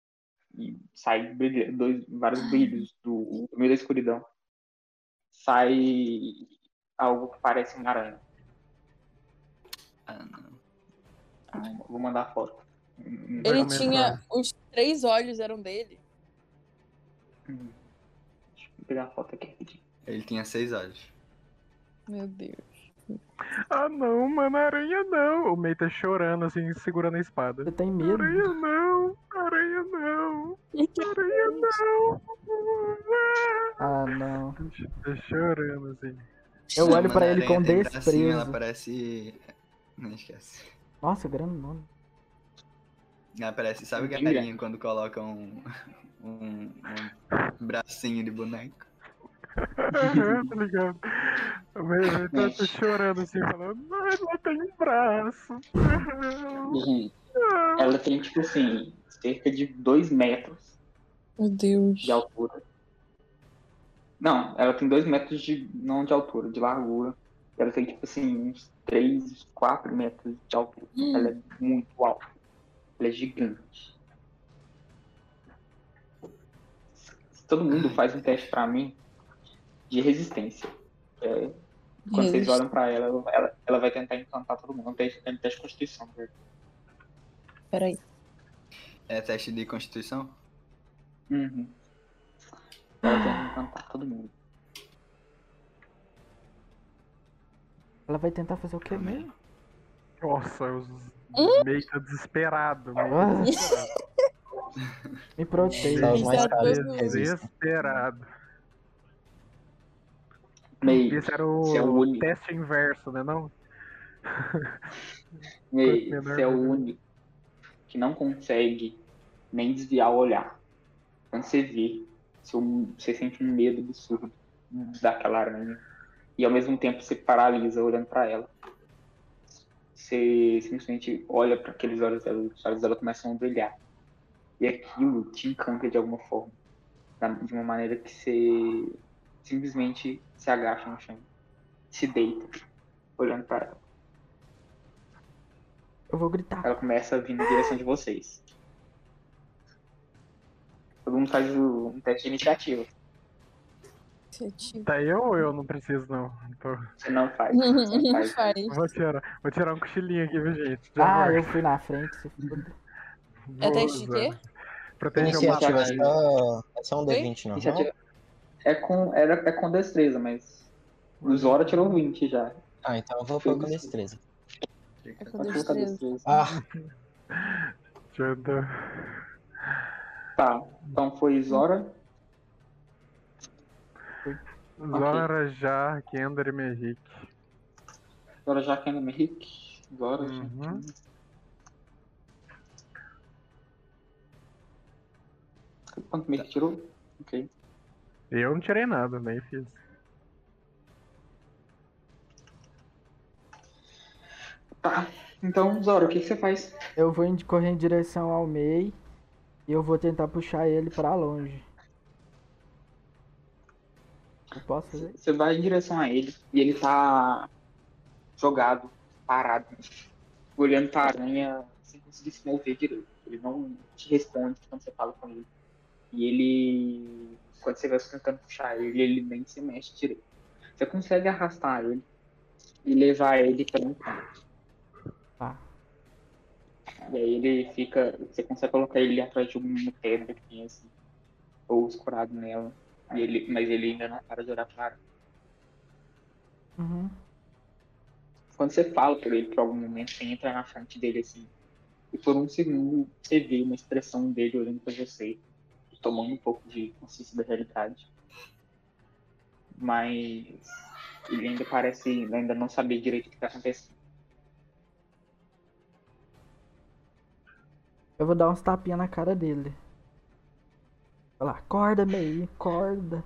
E sai brilha- dois, vários brilhos do, do meio da escuridão. Sai algo que parece uma aranha. Ah, não. Vou mandar a foto. Ele tinha. Os três olhos eram dele. hum. Deixa eu pegar a foto aqui rapidinho. Ele tinha seis olhos. Meu Deus. Ah não, mano, aranha não. O Mei tá chorando assim, segurando a espada. Você tem medo? Aranha não, aranha não, aranha não. Ah, não. Tá chorando assim. Eu olho pra ele com bracinho, Ela desprezo. parece. Não esquece. Nossa, grande nome. Ela parece, sabe Bem galinha quando coloca um, um, um bracinho de boneco? Tá ligado? Mei tá, tá chorando assim, falando, não, ela tem um braço. Gente, ela tem, tipo assim, cerca de 2 metros Meu Deus. de altura. Não, ela tem 2 metros de. não de altura, de largura. Ela tem, tipo assim, uns 3, 4 metros de altura. Hum. Ela é muito alta. Ela é gigante. Todo mundo faz um teste pra mim de resistência. É, quando vocês olham pra ela, ela, ela vai tentar encantar todo mundo. É um teste, é um teste de constituição, né? Peraí. É teste de constituição? Uhum. Ela tenta encantar todo mundo. Ela vai tentar fazer o quê mesmo? Nossa, os Hum? meio tá desesperado, meio desesperado. Me proteja. Só Meio, Esse era o, é o único. teste inverso, né não? menor você é o único que não consegue nem desviar o olhar. Quando você vê, você, sente um medo absurdo daquela aranha. E ao mesmo tempo você paralisa olhando pra ela. Você simplesmente olha para aqueles olhos dela, os olhos dela começam a brilhar. E aquilo te encanta de alguma forma. de uma maneira que você simplesmente se agacha no chão, se deita, olhando pra ela. Eu vou gritar. Ela começa a vir na direção de vocês. Todo mundo faz o- um teste de iniciativa. Tá eu ou eu não preciso, não? Tô- Você não faz. Você não faz. Faz. Vou tirar, vou tirar um cochilinho aqui, viu, gente? Já Ah, volto. eu fui na frente. É Vou teste de quê? Proteger o Iniciativa é mapa. só, é só um Oi? D20 normal? Iniciativa é com, era, é com destreza, mas o Zora tirou 20 já. Ah, então eu vou pôr com destreza. É com Pode colocar destreza. destreza. Ah, dar- Tá, então foi Zora. Zora, já, Kender e Merrick. Zora Jaquena Henrique. Zora Uhum. Quanto meio que tirou? Ok. Eu não tirei nada, nem fiz. Tá. Então, Zora, o que, que você faz? Eu vou correr em direção ao Mei e eu vou tentar puxar ele pra longe. Eu posso fazer? Você vai em direção a ele e ele tá jogado, parado, olhando pra aranha sem conseguir se mover direito. Ele não te responde quando você fala com ele. E ele, quando você vai tentando puxar ele, ele nem se mexe direito. Você consegue arrastar ele e levar ele para um canto. Tá. E aí ele fica. Você consegue colocar ele atrás de uma pedra que tem assim, ou escorado nela. E ele, mas ele ainda não para de olhar pra aranha. Uhum. quando você fala por ele por algum momento, você entra na frente dele assim, e por um segundo você vê uma expressão dele olhando pra você, tomando um pouco de consciência da realidade. Mas ele ainda parece ainda não saber direito o que tá acontecendo. Eu vou dar uns tapinhas na cara dele. Olha lá, acorda, Mei, acorda.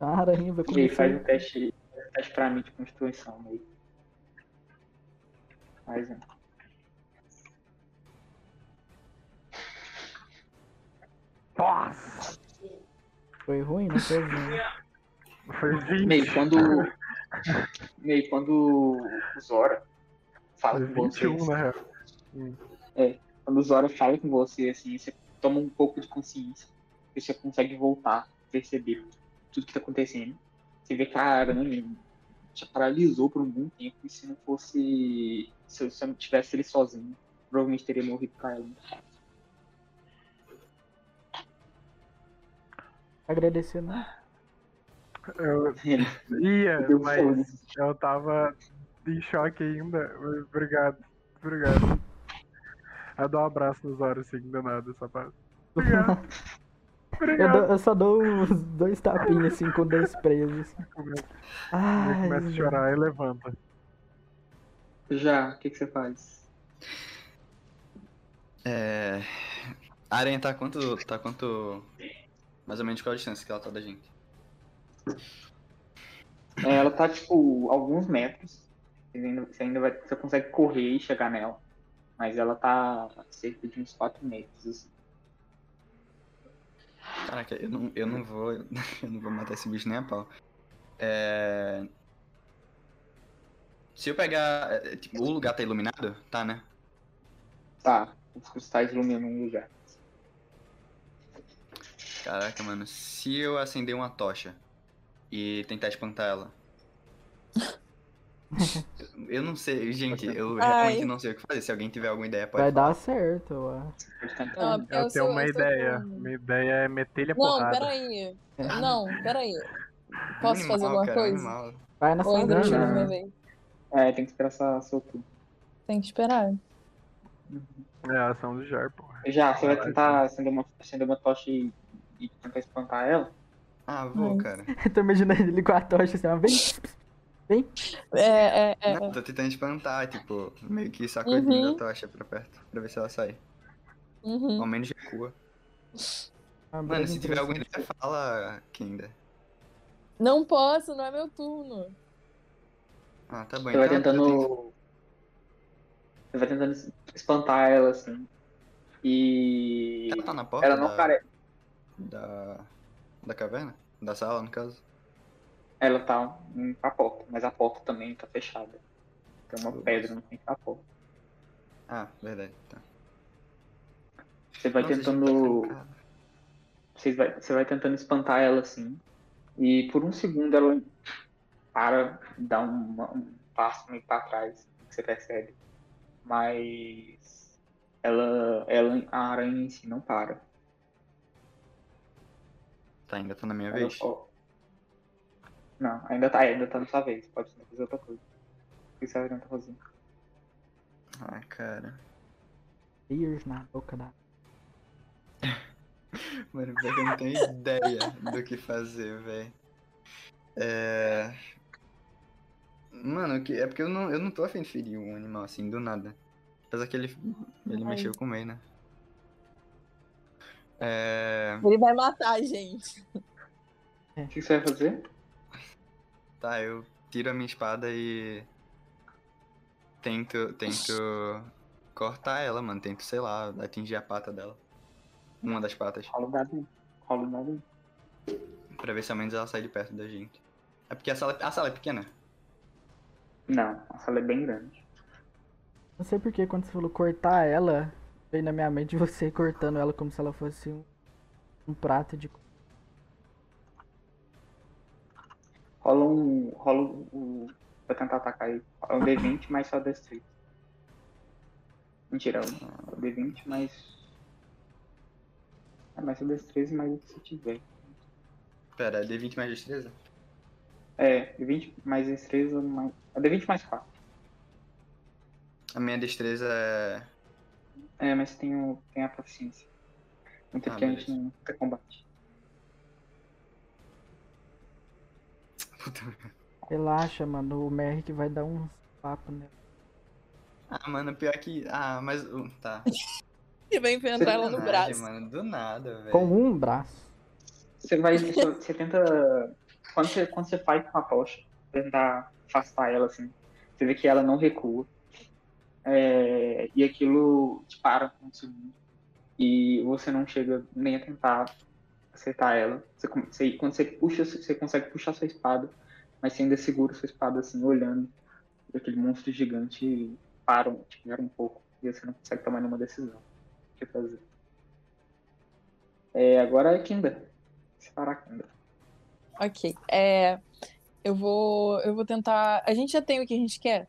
A aranha vai E aí faz um teste, um teste pra mim de constituição aí. Faz um. Nossa! Foi ruim, não foi ruim. Foi 20. Meio quando. Meio quando o Zora fala Foi com você. 21, na real. quando o Zora fala com você, assim, você toma um pouco de consciência. E você consegue voltar, perceber tudo que tá acontecendo. Você vê que a aranha te paralisou por um bom tempo. E se não fosse. Se você não tivesse ele sozinho, provavelmente teria morrido com ela. Agradecer, não. Eu ia, mas eu tava em choque ainda. Obrigado, obrigado. Eu dou um abraço nos olhos assim, do nada, só pra. Obrigado. Eu, Obrigado. dou- eu só dou uns dois tapinhas assim com dois presos. Assim. Ele Ai, começa a chorar e levanta. Já, o que, que você faz? É. A aranha tá quanto. tá quanto. Mais ou menos qual a distância que ela tá da gente? É, ela tá, tipo, alguns metros. Você ainda, você ainda vai. Você consegue correr e chegar nela. Mas ela tá cerca de uns 4 metros, assim. Caraca, eu não, eu não vou. Eu não vou matar esse bicho nem a pau. É. Se eu pegar. é, Tipo, o lugar tá iluminado? Tá, né? Tá, os cristais iluminam um lugar. Caraca, mano. Se eu acender uma tocha e tentar espantar ela. eu não sei, gente, eu Ai. realmente não sei o que fazer. Se alguém tiver alguma ideia, pode vai falar. dar certo, eu acho. Não, Eu, eu tenho sou- uma eu ideia. com- Minha ideia é meter-lhe a Não, porrada. peraí. Não, peraí. Posso Animal, fazer alguma cara, coisa? animal. Vai na não sua Não. minha vez? É, tem que esperar essa seu turno. Tem que esperar. É a ação do Jar, porra. Já, você vai Vai, tentar acender uma, acender uma tocha e, e tentar espantar ela? Ah, vou, cara. Eu tô imaginando ele com a tocha assim, ó. Vem. É, é, é. Não, tô tentando espantar, tipo, meio que sacudindo Uhum. a tocha pra perto, pra ver se ela sai. Uhum. Ao menos recua. Ah, Mano, se tiver alguma interessante. ideia, fala, Kinda. Não posso, não é meu turno. Ah, tá bom. Você vai então tentando. tenho- Você vai tentando espantar ela, assim. E. Ela tá na porta Ela não da... parece. Da... da caverna? Da sala, no caso? Ela tá indo pra porta, mas a porta também tá fechada. Tem uma pedra no frente da porta. Ah, verdade, tá. Você vai Nossa, a tentando. tá. Você vai, você vai tentando espantar ela assim. E por um segundo ela para, dá uma- um passo meio pra trás, que você percebe. Mas ela, ela, a aranha em si não para. Tá, ainda tá na minha vez? Não, ainda tá, ainda tá na sua vez. Pode fazer outra coisa. O que você vai tentar fazer? Ah, cara. Spears na boca da. Mano, pior que eu não tenho ideia do que fazer, velho. É. Mano, que- é porque eu não, eu não tô afim de ferir um animal assim, do nada. Apesar que ele, ele mexeu com o meio, né? É. Ele vai matar a gente. O que você vai fazer? Tá, eu tiro a minha espada e. Tento. Tento. Cortar ela, mano. Tento, sei lá, atingir a pata dela. Uma das patas. Rola o dado aí. Rola o dado aí. Pra ver se ao menos ela sai de perto da gente. É porque a sala, a sala é pequena. Não, a sala é bem grande. Não sei porque quando você falou cortar ela, veio na minha mente você cortando ela como se ela fosse um, um prato de. Rola um. Rola o. Pra tentar atacar aí. Rola um D20 mais só destreza. Mentira, o D20 mais. É mais só destreza mais o que você tiver. Pera, é D20 mais destreza? É, D20 mais destreza mais. É D20 mais 4. A minha destreza é. É, mas tem, o, tem a proficiência. Muito Ah, que a gente não tem combate. Puta merda. Relaxa, mano. O Merrick vai dar uns papos nela. Ah, mano, pior que. Ah, mas. uh, Tá. E vai enfrentar ela no Sacanagem, braço. mano, do nada, velho. Com um braço. Você vai. Você, você tenta. Quando você, quando você faz com a tocha, tentar afastar ela assim, você vê que ela não recua. É, e aquilo te para um segundo. E você não chega nem a tentar acertar ela. Você, você- quando você puxa, você consegue puxar sua espada, mas você ainda segura sua espada assim, olhando. E aquele monstro gigante para, te para um pouco. E você não consegue tomar nenhuma decisão. O que fazer? É, agora é Kinder. Separar a Kinder. Ok. É. Eu vou. Eu vou tentar. A gente já tem o que a gente quer?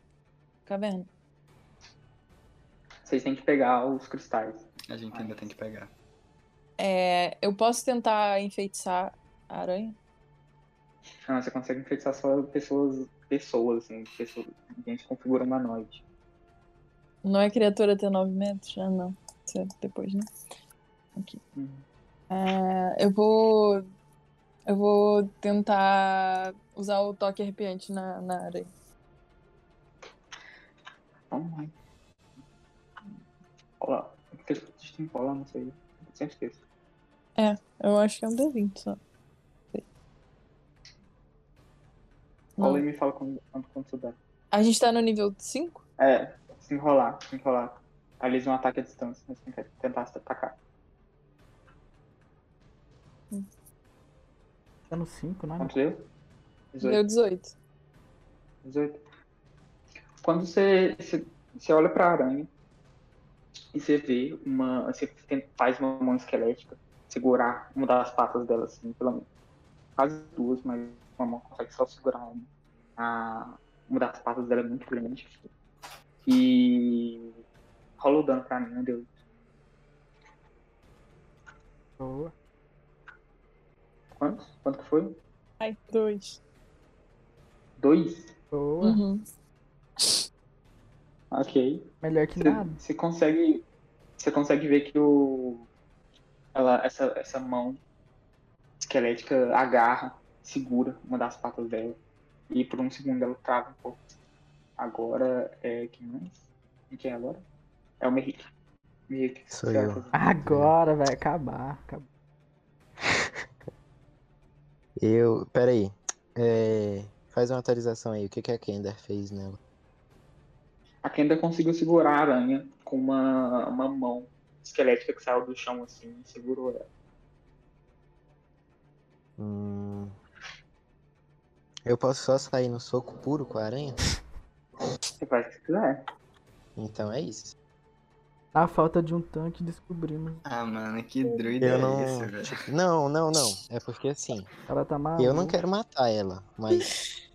Caverna. Vocês têm que pegar os cristais. A gente ainda tem que pegar. É, eu posso tentar enfeitiçar a aranha? Ah, você consegue enfeitiçar só pessoas, pessoas, assim, pessoas, gente configura humanoide. Não é criatura até 9 metros? Ah, não. Isso é depois, né? Ok. Uhum. É, eu vou. Eu vou tentar usar o toque arrepiante na, na aranha. Vamos lá. Olha, a gente tem que rolar, não sei. Sempre esqueço. Eu acho que é um D20 só. Rola Não. e me fala quando, quando, quando você dá. A gente tá no nível 5? É, se enrolar, se enrolar. Eles vão ataque à distância, mas tem que tentar se atacar. Tá no 5, não é? Quanto deu? 18. Deu 18. 18. Quando você, você, você olha pra aranha e você vê uma. Você faz uma mão esquelética segurar uma das patas dela, assim, pelo menos. Quase duas, mas uma mão consegue só segurar uma. A, uma das patas dela é muito grande. E. Rola o dano pra mim, meu Deus. Boa. Quanto? Quanto que foi? Ai, 2. Dois? Boa. Uhum. Ok. Melhor que Você, nada. você consegue. Você consegue ver que o. Ela, essa, essa mão esquelética agarra, segura uma das patas dela. E por um segundo ela trava um pouco. Agora é. Quem mais? Quem é agora? É o Merrick. Merrick. Sou eu. Agora vai acabar. acabou. Eu. Pera aí. É, Faz uma atualização aí. O que, que a Kender fez nela? A Kenda conseguiu segurar a aranha com uma, uma mão esquelética que saiu do chão assim e segurou ela. Hum... Eu posso só sair no soco puro com a aranha? Você faz o que quiser. Então é isso. Na falta de um tanque, descobrimos. Ah, mano, que druida Eu é não. esse, velho? não, não, não. É porque assim, Ela tá maluca. eu não quero matar ela, mas.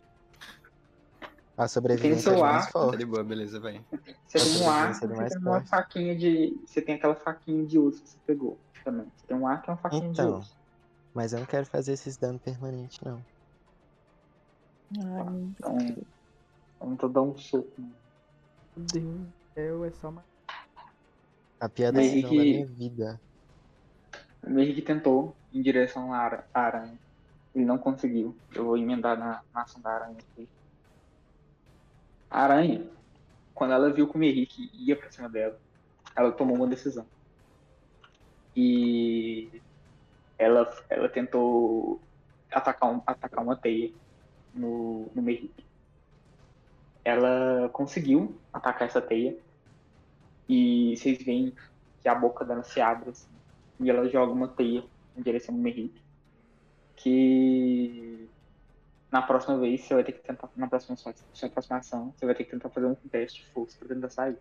A sobrevivência é seu de mais ar, Tá forte. de boa, beleza, vai. Você tem um do você tem uma forte. faquinha de. Você tem aquela faquinha de osso que você pegou também. Você tem um arco e uma faquinha de Então. osso. Mas eu não quero fazer esses danos permanentes, não. Ai, meu Então. Vamos dar um soco. Meu Deus do céu, é só uma. A pior Mas decisão que- da minha vida. O Henrique tentou em direção à aranha. Ele não conseguiu. Eu vou emendar na, na ação da aranha aqui. A aranha, quando ela viu que o Henrique ia pra cima dela, ela tomou uma decisão. E ela, ela tentou atacar, um, atacar uma teia no, no Merrick. Ela conseguiu atacar essa teia. E vocês veem que a boca dela se abre assim, e ela joga uma teia em direção ao Merrick. Que na próxima vez você vai ter que tentar, na próxima sua, sua ação, você vai ter que tentar fazer um teste de força pra tentar sair.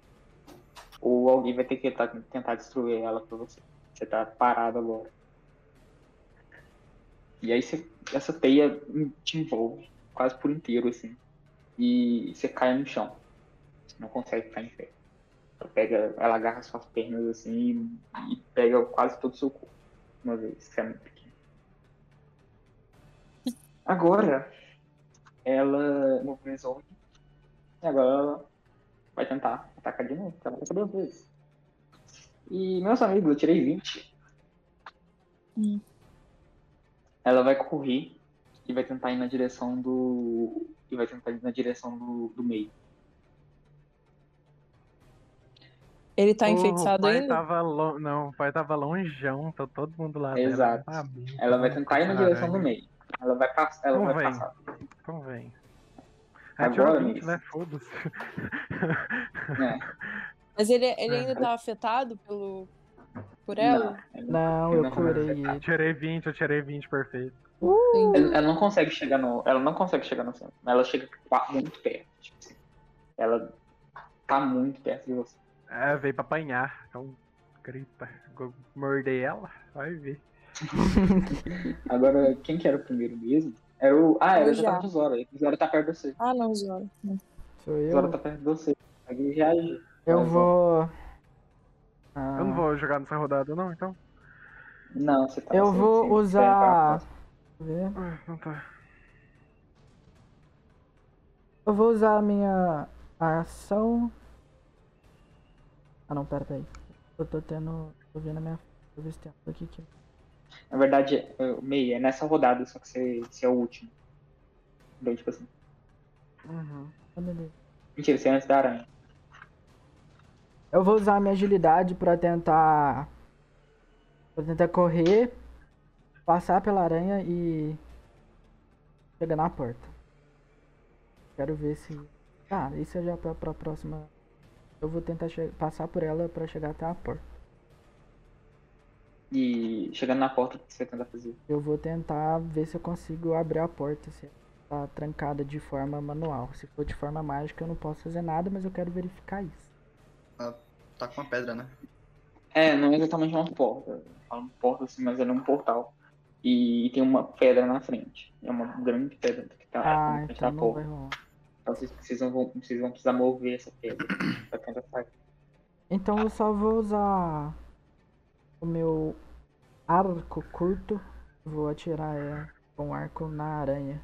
Ou alguém vai ter que tentar, tentar destruir ela pra você. Você tá parado agora. E aí você, essa teia te envolve quase por inteiro, assim. E você cai no chão. Você não consegue ficar em pé. Ela, pega, ela agarra suas pernas assim e pega quase todo o seu corpo. Uma vez, você é. Agora, ela mobilizou e agora ela vai tentar atacar de novo, ela vai duas vezes. E, meus amigos, eu tirei 20. Hum. Ela vai correr e vai tentar ir na direção do. E vai tentar ir na direção do, do meio. Ele tá enfeitiçado o pai ainda? Tava lo... Não, o pai tava longeão, tá todo mundo lá. Exato. bem, Ela vai tentar ir na direção do meio. Ela vai passar. Ela Não vai passar. Vem. Agora, Agora, 20, Miss. né? Foda-se. É. Mas ele, ele É. ainda tá afetado pelo, por ela? Não, Ele eu não curei ele. tirei 20, eu tirei 20, perfeito. Entendi. Ela, ela não consegue chegar no. Ela não consegue chegar no centro. Mas ela chega muito perto. Tipo assim. Ela tá muito perto de você. É, veio pra apanhar. Então, grita. Morder ela? Vai ver. Agora, quem que era o primeiro mesmo? Era o. Ah, era Eu já já. o Zora. O Zora tá perto de você. Ah, não, Zora. Sou O Zora eu. tá perto de você. Aí reage. Eu vou. Ah, Eu não vou jogar nessa rodada, não, então. Não, você tá Eu vou você- usar- Deixa eu ver. Ah, Não tá. Eu vou usar a minha ação. Ah não, pera, pera aí. Eu tô tendo. Tô vendo a minha. Deixa eu ver se tem algo aqui que. Na verdade, o meio é nessa rodada, só que você, você é o último. Então, tipo assim. Uhum. Beleza. Mentira, você é antes da aranha. Eu vou usar a minha agilidade pra tentar. Pra tentar correr, passar pela aranha e. chegar na porta. Quero ver se. Ah, isso é já pra, pra próxima. Eu vou tentar passar por ela pra chegar até a porta. E chegando na porta, o que você vai tentar fazer? Eu vou tentar ver se eu consigo abrir a porta, se ela tá trancada de forma manual. Se for de forma mágica, eu não posso fazer nada, mas eu quero verificar isso. Tá com uma pedra, né? É, não é exatamente uma porta. Fala porta assim, mas ela é um portal. E, tem uma pedra na frente. É uma grande pedra que tá Ah, na frente da então não porta. vai rolar. Então vocês precisam, vão, vocês vão precisar mover essa pedra pra tentar sair. Então eu só vou usar o meu arco curto. Vou atirar é, com arco na aranha.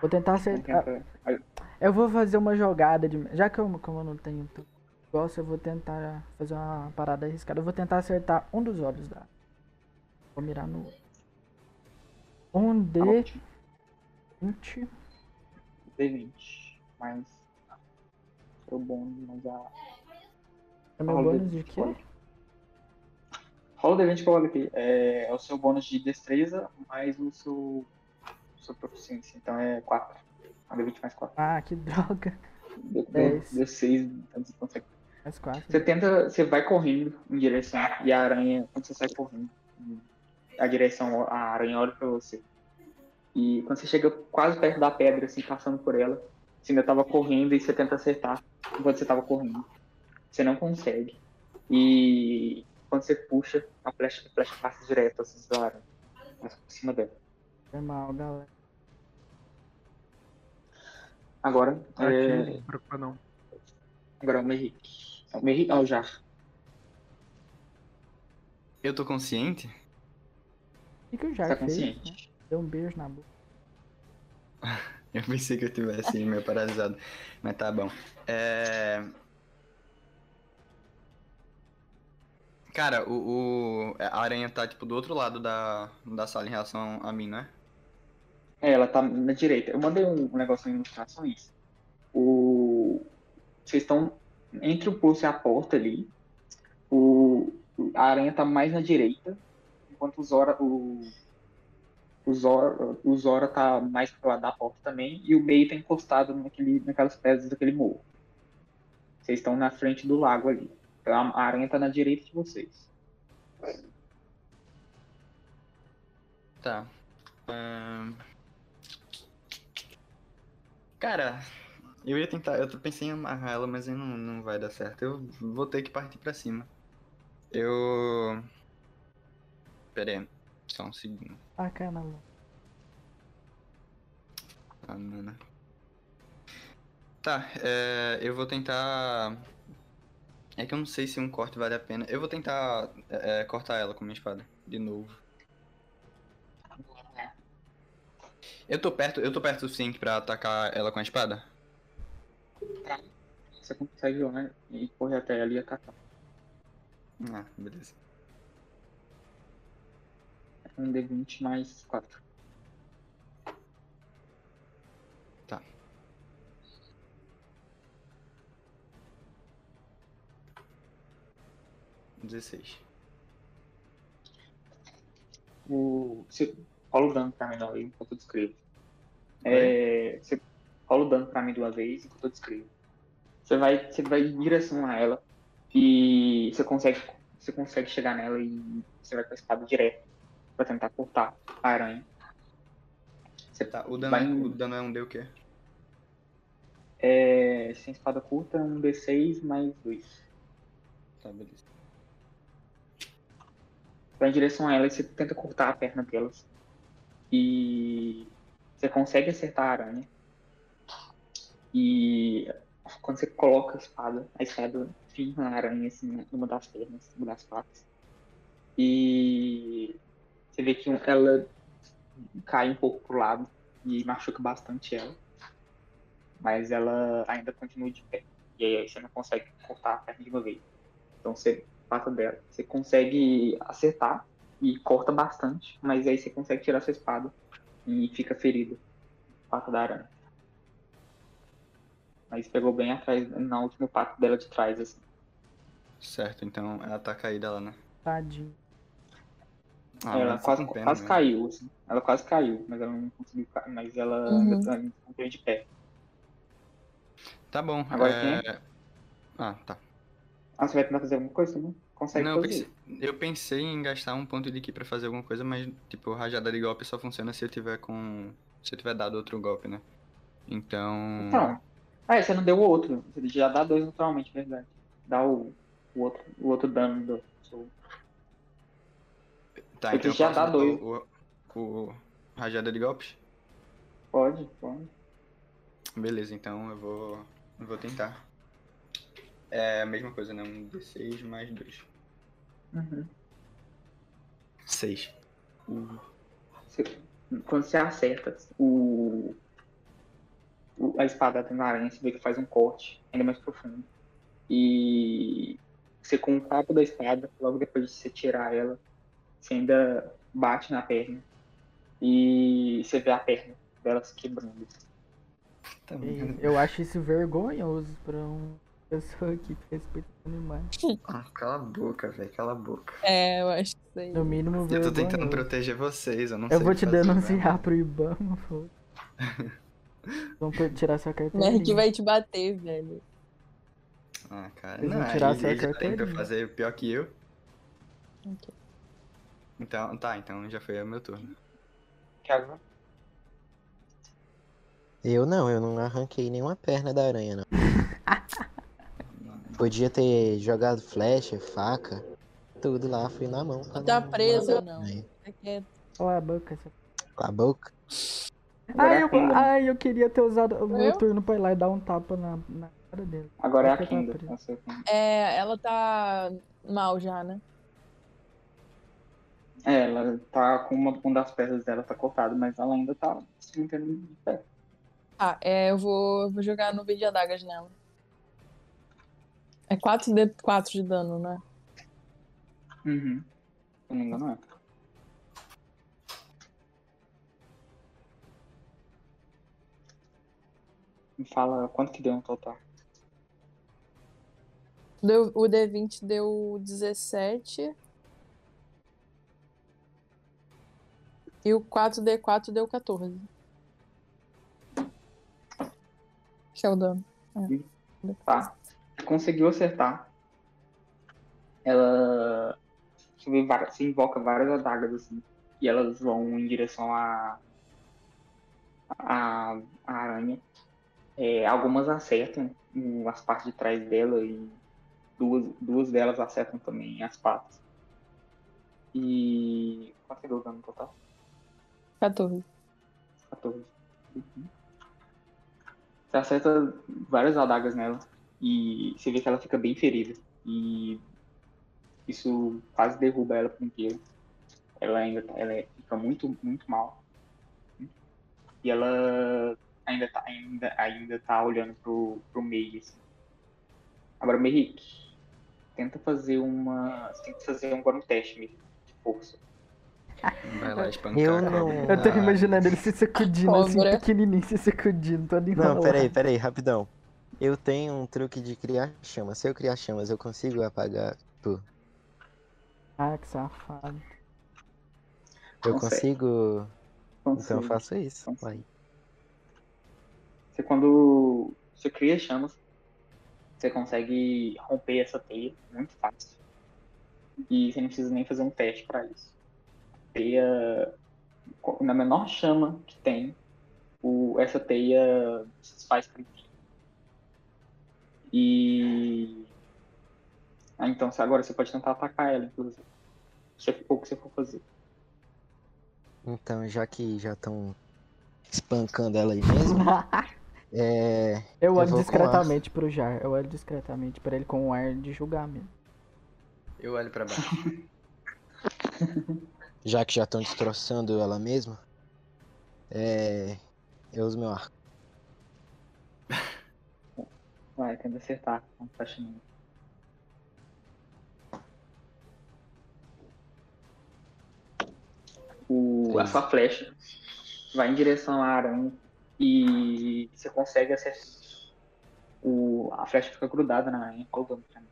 Vou tentar acertar. aí- Eu vou fazer uma jogada de. Já que eu, como eu não tenho negócio, eu vou tentar fazer uma parada arriscada. Eu vou tentar acertar um dos olhos da. Vou mirar no. Um tá D ótimo. 20. D20. Mais. Seu bônus, mais a. É meu bônus de D20, quê? Rola. Rola o D20 que eu olho aqui. É, é o seu bônus de destreza mais o seu. Sua proficiência. Então é 4. Um D20 mais 4. Ah, que droga. D6, D6 então você consegue Mais 4. Você tenta, você vai correndo em direção e a aranha, quando você sai correndo, a direção, a aranha olha pra você. E quando você chega quase perto da pedra, assim, passando por ela, você ainda tava correndo e você tenta acertar enquanto você tava correndo. Você não consegue. E quando você puxa, a flecha, a flecha passa direto, assim, aranha. Passa por cima dela. Foi mal, galera. Agora, Aqui, é... não se preocupa não. agora é o Merrick. É o Merrick, ah, o Jar. Eu tô consciente? O que, o Jar Tá fez? né? consciente? Deu um beijo na boca. Eu pensei que eu tivesse meio paralisado. Mas tá bom. É... Cara, o, o- a aranha tá, tipo, do outro lado da, da sala em relação a mim, né? É, ela tá na direita. Eu mandei um, um negócio em ilustrações. O... Vocês estão entre o poço e a porta ali. O... A aranha tá mais na direita, enquanto o Zora, o... O Zora, o Zora tá mais pro lado da porta também, e o meio tá encostado naquele, naquelas pedras daquele morro. Vocês estão na frente do lago ali. Então a aranha tá na direita de vocês. Tá. Cara, eu ia tentar. Eu pensei em amarrar ela, mas aí não, não vai dar certo. Eu vou ter que partir pra cima. Eu. Pera aí. Só um segundo. Ah, cara, não. Ah, mano. Tá, é, eu vou tentar. É que eu não sei se um corte vale a pena. Eu vou tentar é, é, cortar ela com minha espada. De novo. Eu tô perto, eu tô perto o suficiente pra atacar ela com a espada? Você consegue lá e correr até ela e atacar. Ah, beleza. Um D20 mais 4. 16. O, você rola o dano pra mim não, enquanto eu descrevo. É, você rola o dano pra mim de uma vez enquanto eu descrevo. Você vai, você vai em direção a ela e você consegue, você consegue chegar nela e você vai com a espada direto pra tentar cortar a aranha. Você tá, o dano, vai... é, o dano é um D o quê? É, sem espada curta, um D6 mais 2. Tá, beleza vai em direção a ela e você tenta cortar a perna delas. E você consegue acertar a aranha. E quando você coloca a espada, a espada firma a aranha assim, numa das pernas, numa das patas. E você vê que ela cai um pouco pro lado e machuca bastante ela. Mas ela ainda continua de pé. E aí você não consegue cortar a perna de uma vez. Então você pata dela. Você consegue acertar e corta bastante, mas aí você consegue tirar sua espada e fica ferido. Pata da aranha. Mas pegou bem atrás, na última pata dela de trás, assim. Certo, então ela tá caída lá, né? Tadinho. Ah, ela quase, quase mesmo. caiu, assim. Ela quase caiu, mas ela não conseguiu cair. Mas ela Uhum. ainda tá ainda tá de pé. Tá bom. Agora é... Ah, tá. Ah, você vai tentar fazer alguma coisa também? Consegue Não, eu fazer. pensei, eu pensei em gastar um ponto de ki pra fazer alguma coisa, mas, tipo, rajada de golpe só funciona se eu tiver com. Se eu tiver dado outro golpe, né? Então. Então. Ah, é, você não deu o outro. Você já dá dois naturalmente, verdade. Dá o, o, outro, o outro dano do seu. tá, então já dá dois. O, o, o rajada de golpes? Pode, pode. Beleza, então eu vou. Eu vou tentar. É a mesma coisa, né? Um D6 mais 2. Uhum. 6. Você- quando você acerta o, o- a espada na aranha, você vê que faz um corte ainda mais profundo. E você com o cabo da espada, logo depois de você tirar ela, você ainda bate na perna. E você vê a perna dela se quebrando. Eu acho isso vergonhoso pra uma pessoa que respeita os animais. Ah, cala a boca, velho, cala a boca. É, eu acho isso aí. No mínimo Eu tô tentando proteger vocês, eu não sei. Eu vou o que te fazer, denunciar velho. pro Ibama. Vão per- tirar sua O carteirinha. Merk vai te bater, velho. Ah, cara, Eles não, vão tirar ele, sua ele carteirinha. tentou fazer pior que eu. Ok. Então, tá, então já foi o meu turno. Thiago, Eu não, eu não arranquei nenhuma perna da aranha, não. Podia ter jogado flecha, faca, tudo lá, fui na mão. Tá não- presa, não. Aí, É quieto. Cala a boca. Cala a boca. Ai, é eu, Kendra. ai, eu queria ter usado o meu Eu? turno pra ir lá e dar um tapa na, na cara dele. Agora é a tá é a Kendra. É, ela tá mal já, né? É, ela tá com uma, uma das pernas dela tá cortada, mas ela ainda tá se mantendo de pé. Ah, é, eu vou, vou jogar no vídeo de adagas nela. É 4 de, 4 de dano, né? Uhum. Se não me engano, é. Me fala quanto que deu no total. Deu, o D20 deu 17. E o 4D4 deu 14. Que é o dano. Tá? Conseguiu acertar. Ela. Várias, você invoca várias adagas assim. E elas vão em direção à. aranha. É, algumas acertam as partes de trás dela e duas, duas delas acertam também as patas. E. Quanto deu o dano total? 14. 14. Uhum. Você acerta várias adagas nela e você vê que ela fica bem ferida. E isso quase derruba ela por inteiro. Ela ainda tá- ela fica muito, muito mal. E ela ainda tá, ainda, ainda tá olhando pro, pro meio. Assim. Agora, Merrick, tenta fazer uma. Você tem que fazer agora um teste mesmo, de força. Vai lá espancar. Eu não-. Eu tô imaginando ele se sacudindo, assim, Cobra. pequenininho, se sacudindo, todo enrolado. Não, peraí, peraí, rapidão. Eu tenho um truque de criar chamas. Se eu criar chamas, eu consigo apagar tu. Ah, que safado. Eu Consegue. consigo. Então eu faço isso. Vai. Você quando você cria chamas, você consegue romper essa teia muito fácil. E você não precisa nem fazer um teste para isso. Teia, na menor chama que tem, o, essa teia se desfaz por inteiro. E ah, então agora você pode tentar atacar ela, inclusive. Se for o que você for fazer. Então, já que já estão espancando ela aí mesmo, é. Eu olho discretamente pro Jar. Eu olho discretamente pra ele com um ar de julgamento. Eu olho pra baixo. Já que já estão destroçando ela mesma, é. Eu uso meu arco. Vai, tenta acertar. Não tá chamando. O, a sua flecha vai em direção à aranha e você consegue acertar. O, a flecha fica grudada na aranha. Qual o dano pra mim?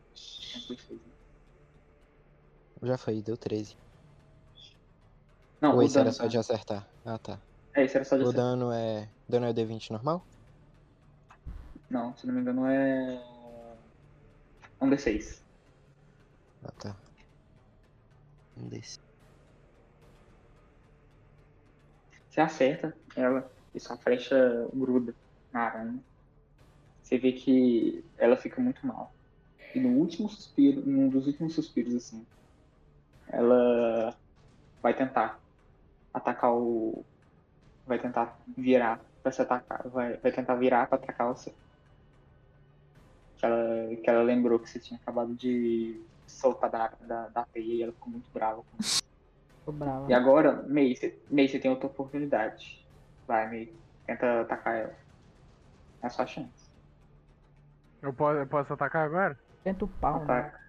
Né? Já foi, deu 13. Não, Ou o esse dano. era só de acertar? Ah tá. É, esse era só de O acertar. dano é. Dano é o D20 normal? Não, se não me engano é. Um D6. Ah tá. Um desse. Você acerta ela e sua flecha gruda na aranha. Você vê que ela fica muito mal. E no último suspiro, num dos últimos suspiros, assim, ela vai tentar atacar o. Vai tentar virar pra se atacar. Vai, vai tentar virar pra atacar você. Que ela, que ela lembrou que você tinha acabado de soltar da, da, da teia e ela ficou muito brava com brava. e agora, Mei, você, Mei, você tem outra oportunidade. Vai, Mei. Tenta atacar ela. É a sua chance. Eu posso, eu posso atacar agora? Tenta o pau, né? Ataca.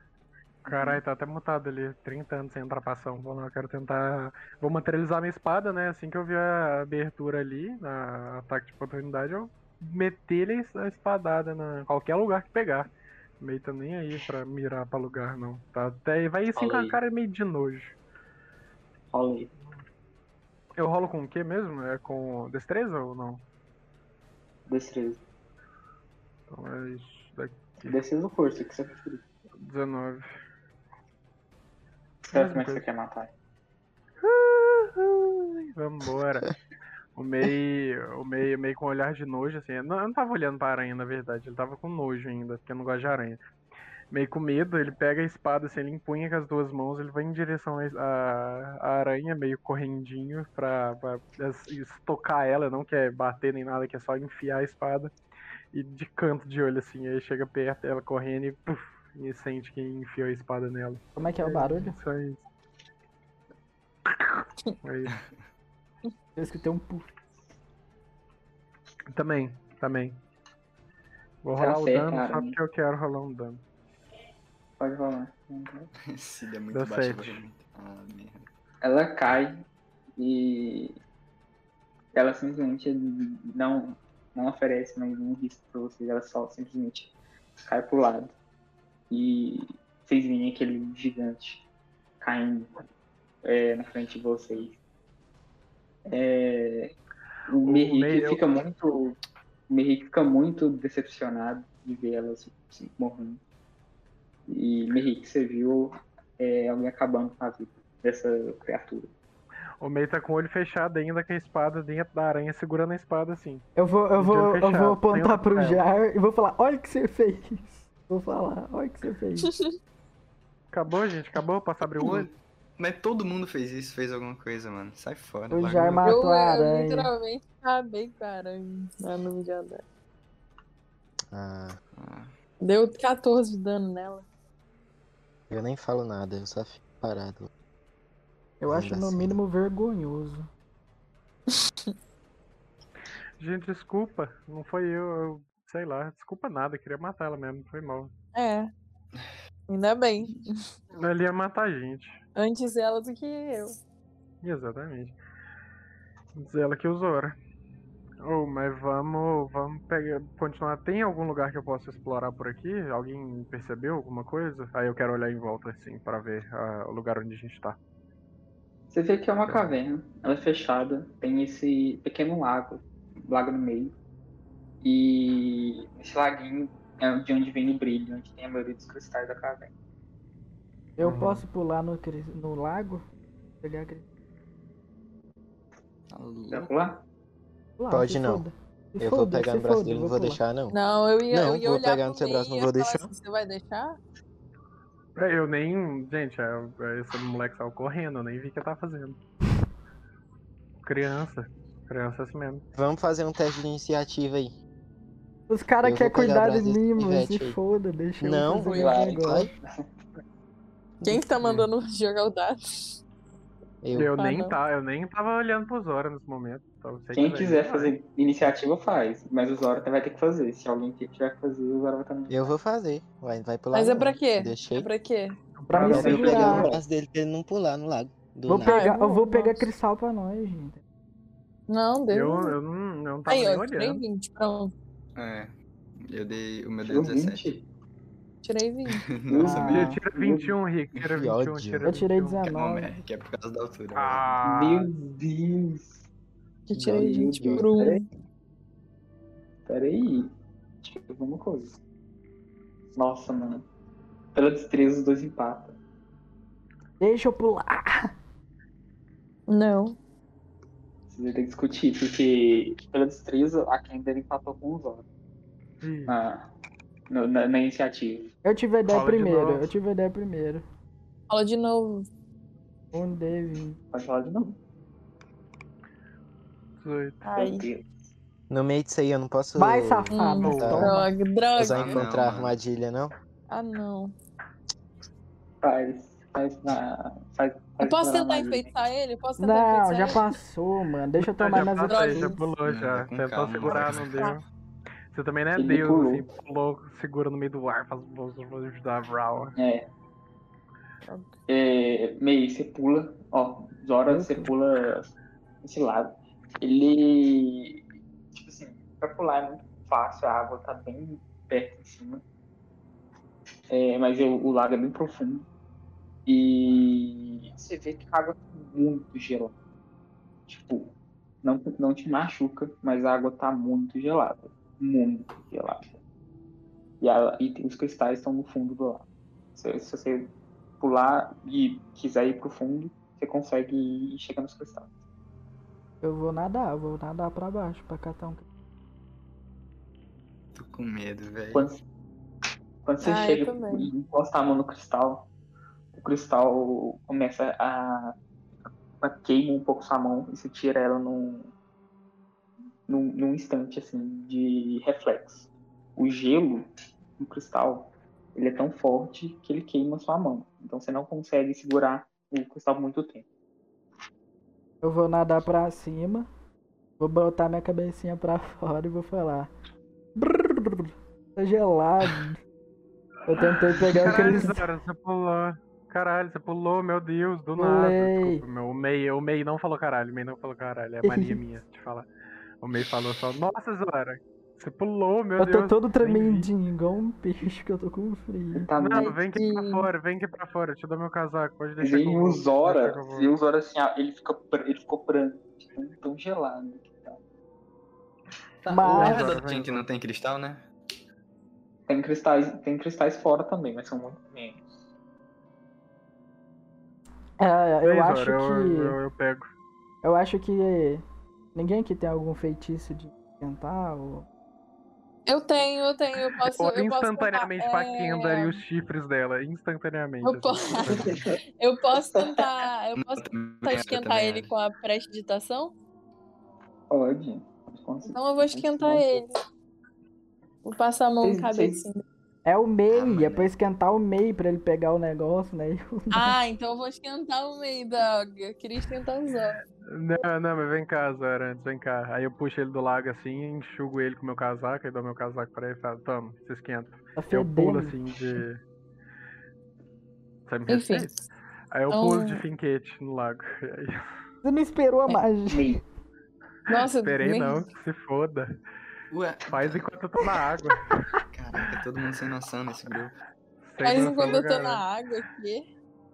Caralho, tá até mutado ali. 30 anos sem ultrapassão. Vou lá, eu quero tentar. Vou materializar minha espada, né? Assim que eu ver a abertura ali, na ataque de oportunidade, eu meter a espadada na qualquer lugar que pegar. Meio tá nem aí pra mirar pra lugar, não. Tá até vai assim com a cara meio de nojo. Rola aí. Eu rolo com o que mesmo? É com destreza ou não? Destreza. Então é isso daqui. Destreza ou força, que você preferir. 19. Sabe como é que você quer matar? Vambora. O Mei, o Mei, meio com um olhar de nojo, assim. Não, eu não tava olhando pra aranha, na verdade. Ele tava com nojo ainda, porque eu não gosto de aranha. Meio com medo, ele pega a espada, assim, ele empunha com as duas mãos, ele vai em direção à aranha, meio correndinho, pra, pra estocar ela, não quer bater nem nada, quer só enfiar a espada. E de canto de olho, assim, aí chega perto, ela correndo e, puf, e sente que enfiou a espada nela. Como é que é o barulho? Só isso. Aí, Eu escutei um puff. Também, também. Vou rolar o certo, dano cara, só né? porque eu quero rolar um dano. Pode rolar. Se der muito Deu baixo, realmente- Ah, merda. Ela cai e ela simplesmente não, não oferece mais nenhum risco pra vocês, ela só simplesmente cai pro lado. E vocês veem aquele gigante caindo é, na frente de vocês. É, o Merrick meio- fica muito. O Merrick fica muito decepcionado de ver ela assim, assim, morrendo. E Merrick, você viu é, alguém acabando com a vida dessa criatura. O Mei tá com o olho fechado ainda com a espada dentro da aranha, segurando a espada assim. Eu vou, eu vou, eu vou apontar pro. Jar e vou falar, olha o que você fez. Vou falar, olha o que você fez. Acabou, gente? Acabou? Posso abrir o olho? Mas todo mundo fez isso, fez alguma coisa, mano. Sai fora. O Jar o- matou eu, a eu aranha. literalmente acabei com a aranha lá no vídeo andar. Ah, Ah, Deu 14 de dano nela. eu nem falo nada, eu só fico parado. Eu acho no mínimo vergonhoso. Gente, desculpa. Não foi eu, eu sei lá. Desculpa nada, eu queria matar ela mesmo, foi mal. É. Ainda bem. Ele ia matar a gente. Antes ela do que eu. Exatamente. Diz ela que usou. Zora. Oh, mas vamos, vamos pegar, continuar. Tem algum lugar que eu possa explorar por aqui? Alguém percebeu alguma coisa? Aí eu quero olhar em volta assim pra ver ah, o lugar onde a gente tá. Você vê que é uma caverna, ela é fechada, tem esse pequeno lago, lago no meio. E esse laguinho é de onde vem o brilho, onde tem a maioria dos cristais da caverna. Eu Uhum. posso pular no, no lago? Pegar tá louco. pra pular? pular, Pode não. foda. Se Eu vou pegar no braço foda, dele, não vou pular. deixar não. Não, eu ia, Não, eu ia vou olhar pegar no seu braço, não vou deixar. assim, Você vai deixar? É, Eu nem. Gente, é- é, esse moleque saiu correndo, eu nem vi o que ele tava fazendo. Criança. Criança assim mesmo. Vamos fazer um teste de iniciativa aí. Os caras Eu querem vou cuidar de mim, mano. pivete Se foda, deixa eu Não, fazer vai, vai. Quem que tá mandando jogar o dado? Eu, Eu. Ah, nem não. tá, eu nem tava olhando pro Zora nesse momento. Então, Quem quiser vai. fazer iniciativa faz, mas o Zora vai ter que fazer. Se alguém tiver que fazer, o Zora vai também. Eu vou fazer. Vai, vai pular. Mas é pra quê? Deixei. É pra quê? Pra Pra me eu segurar. o braço dele pra ele não pular no lago. Do Vou pegar, eu eu vou vou- pegar nossa. cristal pra nós, gente. Não, deu. Eu, eu, não, eu não tava Aí, nem ó, tirei olhando. 20, pronto. É. Eu dei. O meu deu 17. 20. Tirei 20. Nossa, Ah. Tira 21, Rick. Tira Que 21, ódio. tira Eu tirei 21. Que é, não, 19. é, que é por causa da altura. Ah, Meu Deus. Eu tirei Meu 20 Deus. por um. Peraí. Peraí. Deixa eu ver uma coisa. Nossa, mano. Pela destreza, os dois empatam. Deixa eu pular. Não. Vocês vão ter que discutir, porque pela destreza, a Kendall empatou com o Zora. Ih, Na, no- na, na iniciativa. Eu tive a ideia Fala primeiro. Eu tive a ideia primeiro. Fala de novo. Um D20. Pode falar de novo. 18. Ai, Meu Deus. No meio disso aí eu não posso. Vai, safado. Hum, droga, droga. Usar não, encontrar mano. armadilha, não? Ah, não. Faz. Faz na. Faz, posso tentar enfeitiçar ele? Eu posso tentar Não, já ele? passou, mano. Deixa eu tomar passou, atitudes. já pulou, já. com Tentou calma, segurar, não deu. Você também não é Ele Deus, pulou. assim, pulou, segura no meio do ar, faz vou vou ajudar a Vral. É. É, Mei, você pula, ó, Zora, você pula esse lado. Ele, tipo assim, pra pular é muito fácil, a água tá bem perto em cima. É, mas eu- o lago é bem profundo. E você vê que a água tá muito gelada. Tipo, não, não te machuca, mas a água tá muito gelada. Muito gelada. E, a- e os cristais estão no fundo do lago. Se, se você pular e quiser ir pro fundo, você consegue ir e chega nos cristais. Eu vou nadar, eu vou nadar pra baixo pra catar um. Tô com medo, velho. Quando, quando você Ah, chega e encosta a mão no cristal, cristal começa a, a queima um pouco sua mão e você tira ela num, num, num instante assim de reflexo. O gelo no cristal ele é tão forte que ele queima sua mão. Então você não consegue segurar o cristal por muito tempo. Eu vou nadar pra cima, vou botar minha cabecinha pra fora e vou falar. Brrr, tá gelado. Eu tentei pegar o cristal. Zora, você pulou. Caralho, você pulou, meu Deus, do nada. Desculpa, meu, o Mei, o Mei não falou caralho, o Mei não falou caralho, é mania minha de falar. O Mei falou só, nossa, Zora, você pulou, meu Eu Deus. tô todo nem vi." tremendinho, igual um peixe que eu tô com frio. Tá Não, vem aqui pra fora, vem aqui pra fora, eu te dou meu casaco, pode deixar Vem eu o Zora, eu e o Zora assim, ah, ele, fica, ele ficou branco, tão, gelado. que tá. Tá, Mas- da vem, gente não tem cristal, né? Tem cristais, tem cristais fora também, mas são muito menos. É, eu acho Zora, eu, que. eu, eu pego. Eu acho que. Ninguém aqui tem algum feitiço de esquentar ou. Eu tenho, eu tenho, eu posso. Eu Eu instantaneamente posso pra tentar, Kendra é, e os chifres dela, instantaneamente. Eu assim, posso-. Eu posso tentar. Eu posso tentar esquentar ele com a prestidigitação? Pode. Então eu vou esquentar ele. Vou passar a mão no cabecinho. É o MEI, Ah, é pra esquentar o MEI pra ele pegar o negócio, né? Eu- Ah, então eu vou esquentar o meio da. Eu queria esquentar os olhos. Não, não, mas vem cá, Zora, antes, vem cá. Aí eu puxo ele do lago assim, enxugo ele com meu casaco, aí dou meu casaco pra ele e falo, toma, você esquenta. Tá Eu pulo assim de. Você me Enfim. respeita? Aí eu pulo de finquete no lago. Aí, Você não esperou a magia. Meio. Nossa, esperei nem- não, que se foda. Ué, Faz enquanto eu tô na água. caraca, todo mundo sem noção nesse grupo. Sem Faz enquanto eu tô na água aqui.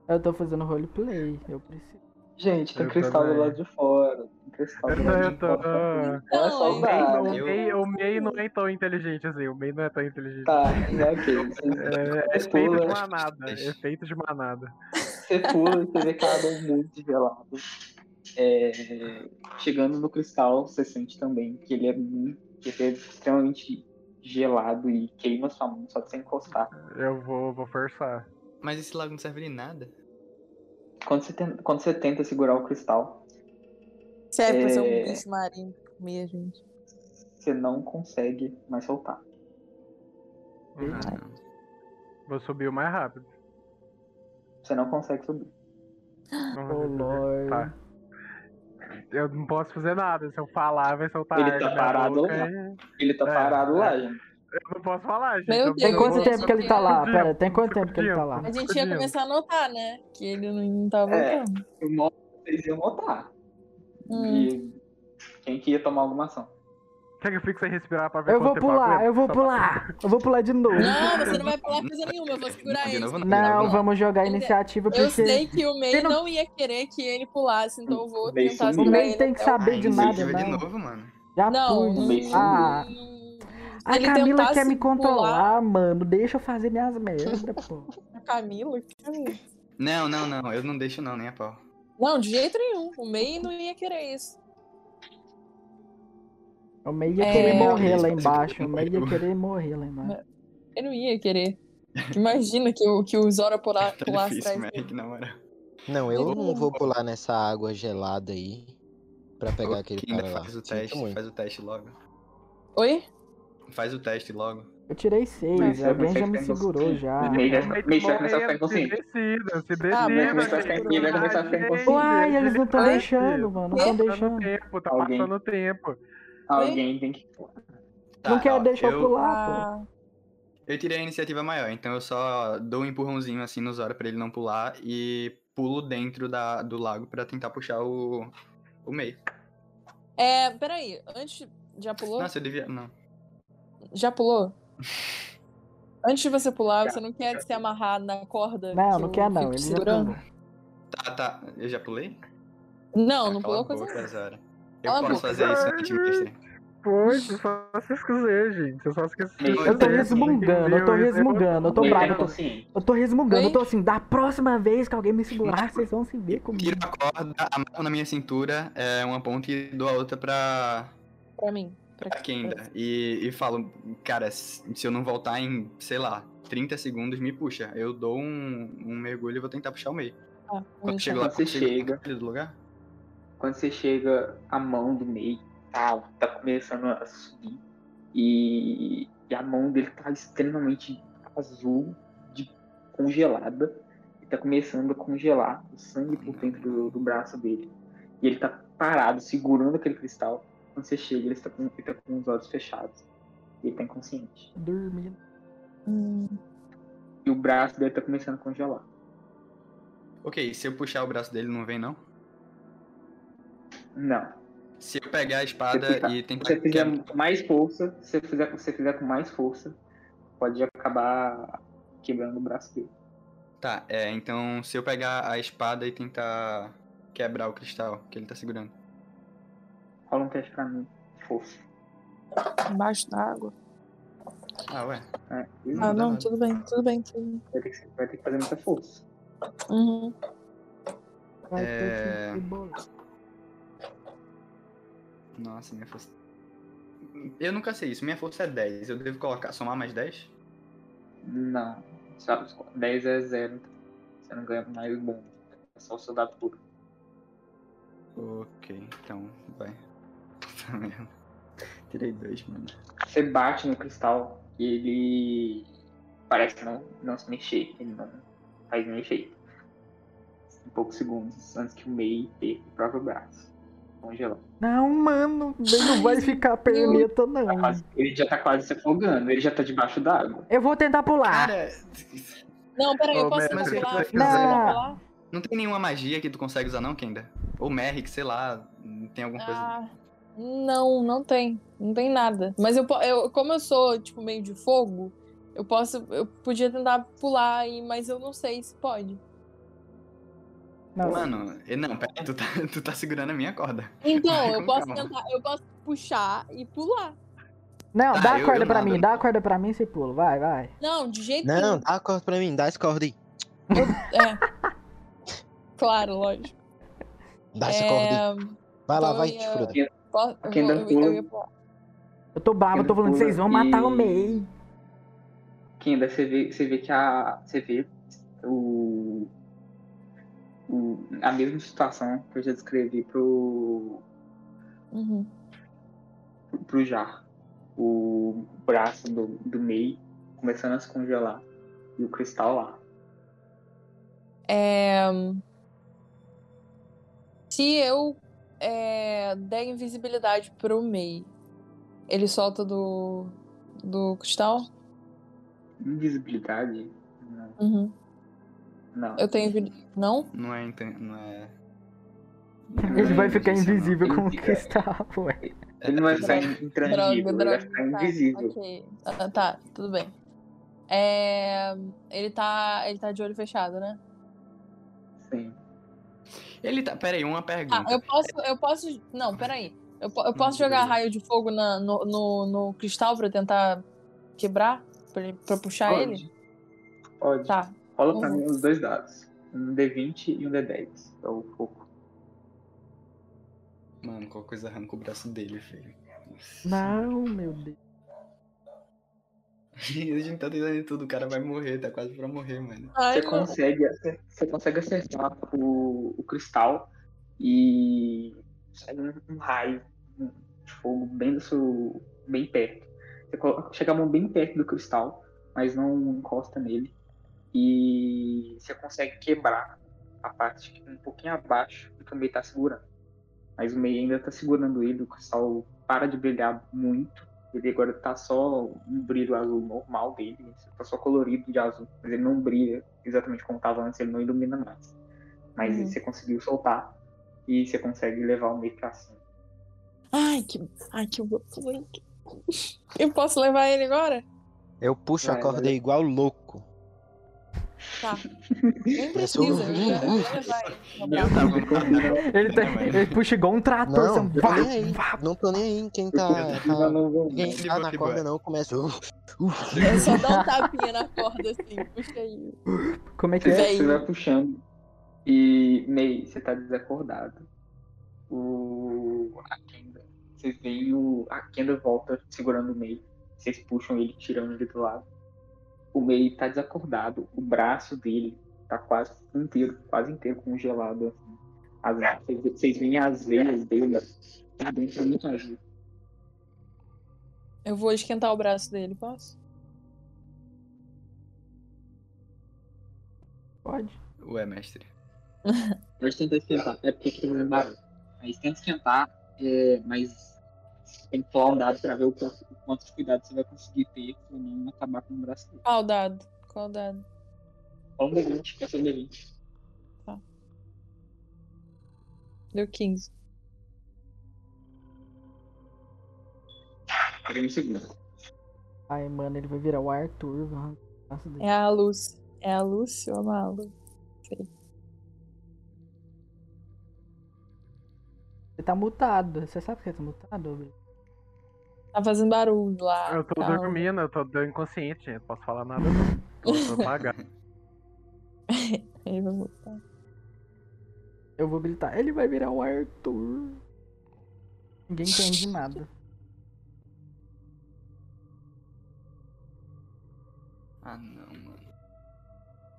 Eu tô fazendo roleplay, eu preciso. Gente, tem Eu cristal também. do lado de fora. Tem cristal do lado eu de tô. fora. Então, só O Mei, não- o, Eu- Mei, o Mei não é tão inteligente assim, o Mei não é tão inteligente. Tá, é ok. É, é Você feito de manada. É feito de manada. você pula e você vê que a água é muito gelado. É, chegando no cristal, você sente também que ele é muito, que ele é extremamente gelado e queima sua mão só de você encostar. Eu vou, vou forçar. Mas esse lago não serve de nada. Quando você, tenta, quando você tenta segurar o cristal, Serve pra ser um É. bicho marinho comer a gente. você não consegue mais soltar. Uhum. Ah, não. Vou subir o mais rápido. Você não consegue subir. Ô, ver. Lorde. Tá. Eu não posso fazer nada. Se eu falar, vai soltar Ele tá parado boca lá. e- Ele tá É, parado é. lá, gente. Eu não posso falar, gente. Meu Eu- Deus, Tem quanto tempo que ele tá lá? Fudinho, Pera, tem quanto tempo que ele tá lá? A gente ia começar a notar, né? Que ele não tá É. voltando. O modo vocês iam notar. Hum. E quem que ia tomar alguma ação? Quer que eu fique sem respirar pra ver Eu vou pular, eu vou Só pra- pular. Eu vou pular de novo. Não, você não vai pular coisa nenhuma, eu vou segurar ele. não. Não, Não. vamos jogar iniciativa Eu porque sei que o Ele não- não... ia querer que ele pulasse, então eu vou tentar segurar O ele tem que o saber de nada, de não. novo, mano. já Não, fui. Ah, a Camila quer me controlar, pular- mano. Deixa eu fazer minhas merdas, pô. A Camila? Que Camila? Não, não, não. Eu não deixo não, nem a pau. Não, de jeito nenhum. O May não ia querer isso. O May ia É. querer morrer lá embaixo. O May ia querer morrer lá embaixo. Ele não ia querer. Imagina que o, que o Zora pular, Tá pulasse difícil, atrás dele. Mac, na moral. Não, eu não vou pular nessa água gelada aí pra pegar aquele cara lá. faz o teste, muito. faz o teste logo. Oi? Faz o teste logo. Eu tirei seis, Mas eu alguém não já me se tem segurou já. Meio vai O May meio vai começar a ficar inconsciente. se decida. Ah, vai começar a ficar- gente. ele vai começar a ficar Gente, inconsciente. Uai, eles não estão deixando, mano. Não estão Tá deixando. passando tempo, tá Alguém. passando tempo. Alguém tem que. Não Tá, quer ó, deixar eu pular, pô. Ah, eu tirei a iniciativa maior, então eu só dou um empurrãozinho assim no Zora pra ele não pular e pulo dentro da, do lago pra tentar puxar o, o meio. é, peraí. Antes. Já pulou? Nossa, eu devia. Não. Já pulou? Antes de você pular, você não quer se amarrar na corda? Não, que não quer não. Ele já segurando? Tá, tá. Eu já pulei? Não, Ah, não pulou a coisa boca. Eu Cala a posso fazer isso antes, mestre. só se esquecer, gente. Eu só esqueci. Eu tô resmungando, eu tô resmungando, eu tô bravo, eu tô, eu tô resmungando, eu tô assim, da próxima vez que alguém me segurar, vocês vão se ver comigo. Tiro a corda, amarro na minha cintura, é uma ponta e dou a outra pra, Pra mim. Pra pra Kenda. E, e falo, cara, se eu não voltar em, sei lá, 30 segundos, me puxa. Eu dou um, um mergulho e vou tentar puxar o meio. Ah, Quando vou chego lá, Quando você chega- do lugar? Quando você chega, a mão do meio tá, tá começando a subir. E, e a mão dele tá extremamente azul, de, congelada. E tá começando a congelar o sangue por dentro do, do braço dele. E ele tá parado, segurando aquele cristal. Quando você chega, ele tá com, ele tá com os olhos fechados. E ele tá inconsciente. Dormindo. Hum, E o braço dele tá começando a congelar. Ok, se eu puxar o braço dele, não vem não? Não. Se eu pegar a Se espada e se tentar você fizer mais força, se você fizer, se você fizer com mais força, pode acabar quebrando o braço dele. Tá, é, então se eu pegar a espada e tentar quebrar o cristal que ele tá segurando. Rola um teste pra mim. Força. embaixo d'água. Ah, ué. É, Não Ah, não, nada. tudo bem, tudo bem, tudo bem. vai, ter que, vai ter que fazer muita força. Uhum. Vai É. ter que. Nossa, minha força. Eu nunca sei isso. Minha força é 10. Eu devo colocar, somar mais 10? Não. Sabe, 10 é zero. Você não ganha mais bom. É só o soldado puro. Ok, então vai. Puta merda. Tirei 2, mano. Você bate no cristal e ele parece não, não se mexer. Ele não faz nenhum efeito. Em poucos segundos, antes que o Mei perca o próprio braço. Congelado. Não, mano, ele não vai ficar perneta, não. Tá quase- ele já tá quase se afogando. Ele já tá debaixo d'água. Eu vou tentar pular. Cara, Não, peraí, eu posso mestre, tentar pular? pular? não tem nenhuma magia que tu consegue usar não, Kenda? Ou Merrick, sei lá, tem alguma coisa. Ah, não, não tem. Não tem nada. Mas eu, eu como eu sou, tipo, meio de fogo, eu posso. Eu podia tentar pular aí, mas eu não sei se pode. Não, Mano, e- não, pera, tu tá, tu tá segurando a minha corda. Então, Vai eu posso calma. tentar, eu posso puxar e pular. não Ah, dá a corda eu pra nado. mim, dá a corda pra mim e você pula. Vai, vai. Não, de jeito Não, nenhum. dá a corda pra mim, dá essa corda aí. É. Claro, lógico. Dá essa corda aí. É, Vai lá, então vai, posso- eu, Quem dá eu- pulo? eu tô bravo, eu tô falando, vocês vão matar o Mei. Que ainda você vê, você vê que a. Você vê o, o. A mesma situação que eu já descrevi pro. Uhum. pro Jar. O braço do, do Mei começando a se congelar. E o cristal lá. É, Se eu é, der invisibilidade pro Mei, ele solta do, do cristal? Invisibilidade? Uhum. Não. Eu tenho. invi- Não? Não é. inten- Não é. Ele vai ficar não. invisível com o Ele fica- cristal, ué. Ele não vai ficar Droga, intransível, ele vai droga. ficar Tá, invisível. ok. Ah, tá, tudo bem. É, Ele tá. Ele tá de olho fechado, né? Sim. Ele tá. Pera aí, uma pergunta. Ah, eu posso. Eu posso. Não, peraí. Eu, eu posso jogar beleza. raio de fogo na- no, no, no cristal pra tentar quebrar? Pra, ele- pra puxar ele? Pode. Pode. Tá. Rola pra mim os dois dados. Um D20 e um D10. É o foco. Mano, qualquer coisa arranca o braço dele, filho. Nossa. Não, meu Deus. A gente tá tentando de tudo, o cara vai morrer, tá quase pra morrer, mano. Ai, Você consegue, você consegue acertar o, o cristal e sai um, um raio de fogo bem do seu. bem perto. Você coloca- chega a mão bem perto do cristal, mas não encosta nele. E você consegue quebrar a parte um pouquinho abaixo do que o meio tá segurando. Mas o meio ainda tá segurando ele, o cristal para de brilhar muito. Ele agora tá só um brilho azul normal dele, tá só colorido de azul. Mas ele não brilha exatamente como tava antes, ele não ilumina mais. Mas Uhum. você conseguiu soltar e você consegue levar o meio pra cima. Ai, que. Ai, que. Eu posso levar ele agora? Eu puxo a corda igual louco. Tá. Nem precisa. tava no Ele, tá- ele puxa igual um trator. Não, assim, vá, nem vá. Não tô nem aí em quem tá. Tá vou- quem Ele tá na corda não, começa. uh, uh. É só dar um tapinha na corda assim, puxa aí. Como é que é? Você vai puxando. E Ney, você tá desacordado. O. A Kenda. Vocês veem o. A Kenda volta segurando o Ney. Vocês puxam ele, tirando ele do lado. O Ney tá desacordado. O braço dele tá quase inteiro, quase inteiro congelado. Assim. As, vocês, vocês veem as veias dele por dentro muito azul. Eu vou esquentar o braço dele, posso? Pode. Ué, mestre. Pode tentar esquentar. É porque tem um barulho. Mas tenta esquentar, é, mas tem que falar um dado pra ver o quanto, quanto de cuidado você vai conseguir ter pra não acabar com o braço dele. Qual dado? Qual dado? Fala um D20, que é seu D20. Deu 15. Peraí um segundo. Ai, mano, ele vai virar o Arthur. mano. É a Lúcia. É a Lúcia ou a Malu? Ele tá mutado. Você sabe que ele tá mutado? Tá fazendo barulho lá. Eu tô calma. dormindo, eu tô inconsciente. Não posso falar nada não. Eu tô apagado. Ele vai voltar. Eu vou gritar. Ele vai virar o Arthur. Ninguém entende nada. Ah, não, mano.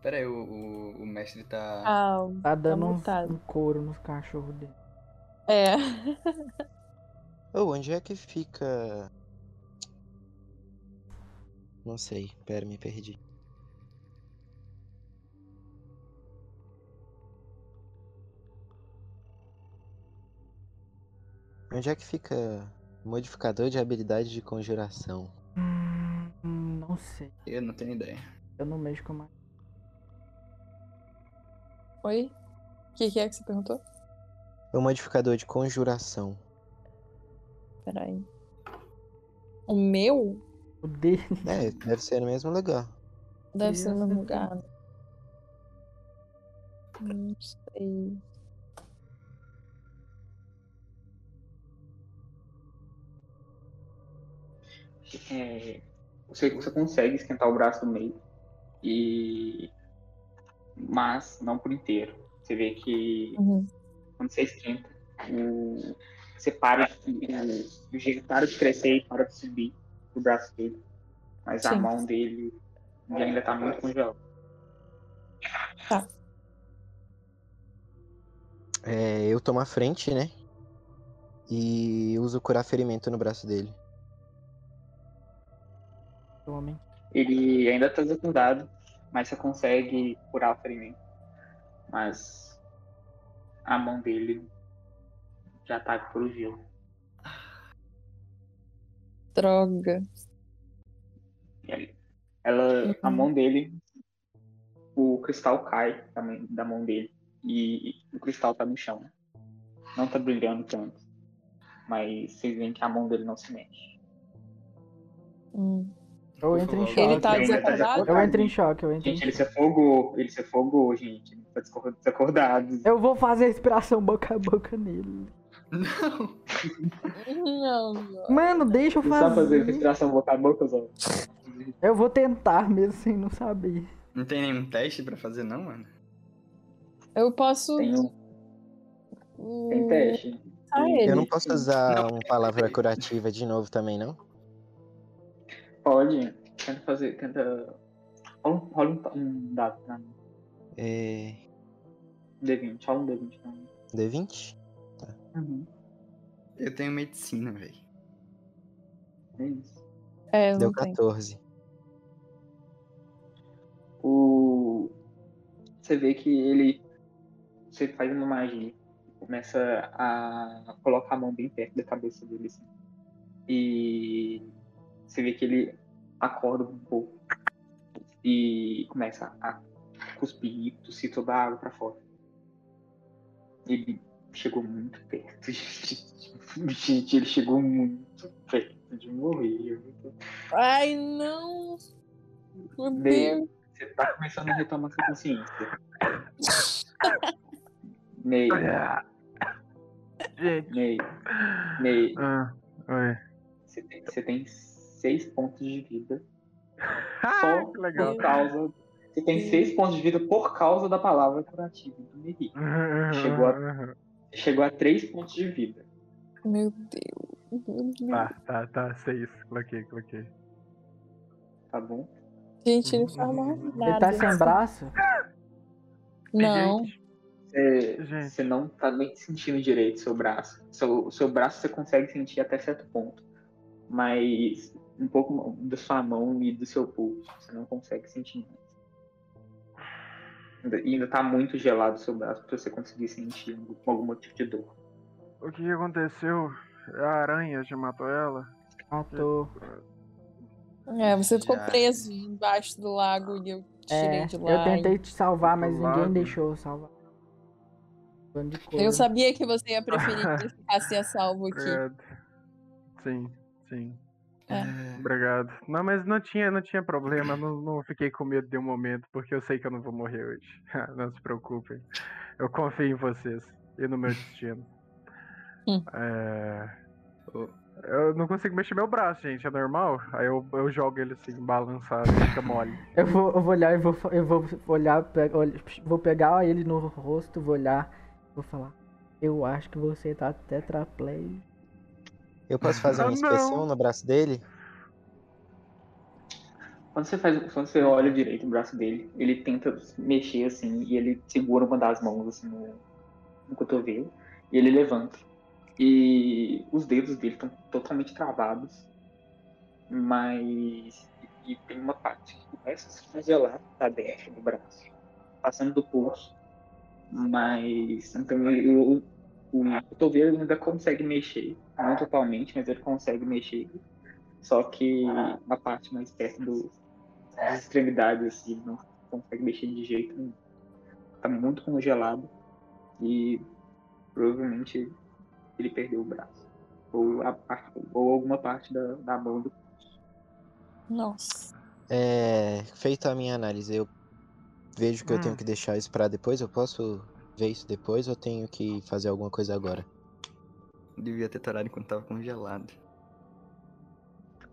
Pera aí, o, o, o mestre tá. Calma. Tá dando uns- mutado. um couro nos cachorros dele. É. Ô, onde é que fica. Não sei, pera, me perdi. Onde é que fica modificador de habilidade de conjuração? Hum, não sei. Eu não tenho ideia. Eu não mexo com mais. Oi? O que, que é que você perguntou? O modificador de conjuração. Peraí. O meu O dele. É, deve ser no mesmo lugar. deve ser no Criança. lugar. Não sei. É, você, você consegue esquentar o braço do meio. E. Mas não por inteiro. Você vê que Uhum. Quando você esquenta, o, você para de, o, o gelo para de crescer e para de subir o braço dele. Mas a Sim. mão dele ainda tá muito congelada. É, eu tomo a frente, né? E uso curar ferimento no braço dele. Homem. Ele ainda tá desacordado, mas você consegue curar o ferimento. Mas a mão dele já tá pelo gelo. Droga. Ela, a mão dele, o cristal cai também da mão dele e o cristal tá no chão. Não tá brilhando tanto, mas vocês veem que a mão dele não se mexe. Hum. Eu entro em choque. Ele tá Ele tá desacordado? Eu entro em choque, eu entro em Gente, ele se afogou, ele se afogou, gente. Tá desacor- desacordado. Eu vou fazer a respiração boca a boca nele. Não! Não, não. Mano, deixa eu Você sabe fazer fazer. respiração boca a boca, Zó? Eu vou tentar mesmo sem não saber. Não tem nenhum teste pra fazer, não, mano? Eu posso. Tem, um, hum, tem teste. Ah, ele. Eu não posso usar Não. uma palavra curativa de novo também, não? Pode. Tenta fazer, tenta. Rola um, rola um, um dado pra mim. É... D20, rola um D20 pra mim. D20? Uhum. Eu tenho medicina, velho. É isso. É, eu Deu não tenho. 14. o você vê que ele você faz uma magia começa a colocar a mão bem perto da cabeça dele assim. e você vê que ele acorda um pouco e começa a cuspir tossir toda a água pra fora ele chegou muito perto gente, gente ele chegou muito perto de morrer Ai, não. Meu. Você tá começando a retomar sua consciência. Ney, Gente. Ney, Ney, Ah, oi. você tem, você tem seis pontos de vida Ah, só que legal. por causa. Você tem seis pontos de vida por causa da palavra curativa do Ney. Chegou Uhum. Você chegou a três pontos de vida. Meu Deus. Meu Deus. Tá, tá, tá. Seis. Coloquei, coloquei. Tá bom? Gente, ele fala mais Ele nada. tá sem braço? Não. Você, não tá nem sentindo direito seu braço. Seu, seu braço você consegue sentir até certo ponto. Mas um pouco da sua mão e do seu pulso. Você não consegue sentir mais. Ainda- E ainda tá muito gelado o seu braço pra você conseguir sentir com algum motivo de dor. o que aconteceu? A aranha já matou ela? Matou. É, você ficou preso embaixo do lago e eu te tirei É, de lá. eu tentei te salvar, mas ninguém lago. deixou eu salvar. Eu sabia que você ia preferir que eu ficasse a salvo aqui. Obrigado. Sim, sim. É. Obrigado. Não, mas não tinha, não tinha problema. Não, não fiquei com medo de um momento, porque eu sei que eu não vou morrer hoje. não se preocupem. Eu confio em vocês e no meu destino. Hum. É, Eu não consigo mexer meu braço, gente. É normal? Aí eu, eu jogo ele assim, balançado, fica mole. Eu vou, eu vou olhar e vou, eu vou olhar, vou pegar ele no rosto, vou olhar, vou falar. Eu acho que você tá tetraplay. Eu posso fazer Ah, uma inspeção não. no braço dele? Quando você faz, quando você olha direito o braço dele, ele tenta mexer assim e ele segura uma das mãos assim no, no cotovelo e ele levanta. E os dedos dele estão totalmente travados, mas e tem uma parte que começa a se congelar da dentro do braço, passando do pulso. Mas então ele- o, cotovelo ainda consegue mexer, não totalmente, mas ele consegue mexer. Só que a parte mais perto do, das extremidades, assim, não consegue mexer de jeito nenhum. Tá muito congelado e provavelmente ele perdeu o braço. Ou, a parte, ou alguma parte da, da mão do Nossa. É, feita a minha análise, eu vejo que eu tenho Hum. que deixar isso pra depois. Eu posso ver isso depois ou tenho que fazer alguma coisa agora? devia ter torado enquanto tava congelado.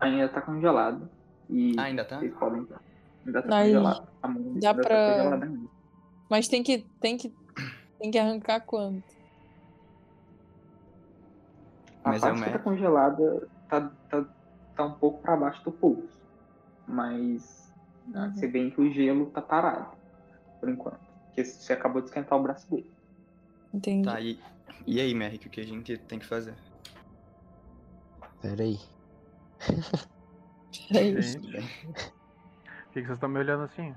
Ainda tá congelado. E Ah, ainda tá? vocês podem. Ainda tá Aí, congelado. A mão dá ainda pra- tá congelada ainda. Mas tem que, tem que, tem que arrancar quanto? A Mas é parte o que tá congelada tá, tá, tá um pouco pra baixo do pulso. Mas Uhum. você vê que o gelo tá parado. Por enquanto. Porque você acabou de esquentar o braço dele. Entendi. Tá, e, e aí, Merrick, o que a gente tem que fazer? Pera aí. Peraí. Tudo bem. por que, que vocês estão me olhando assim?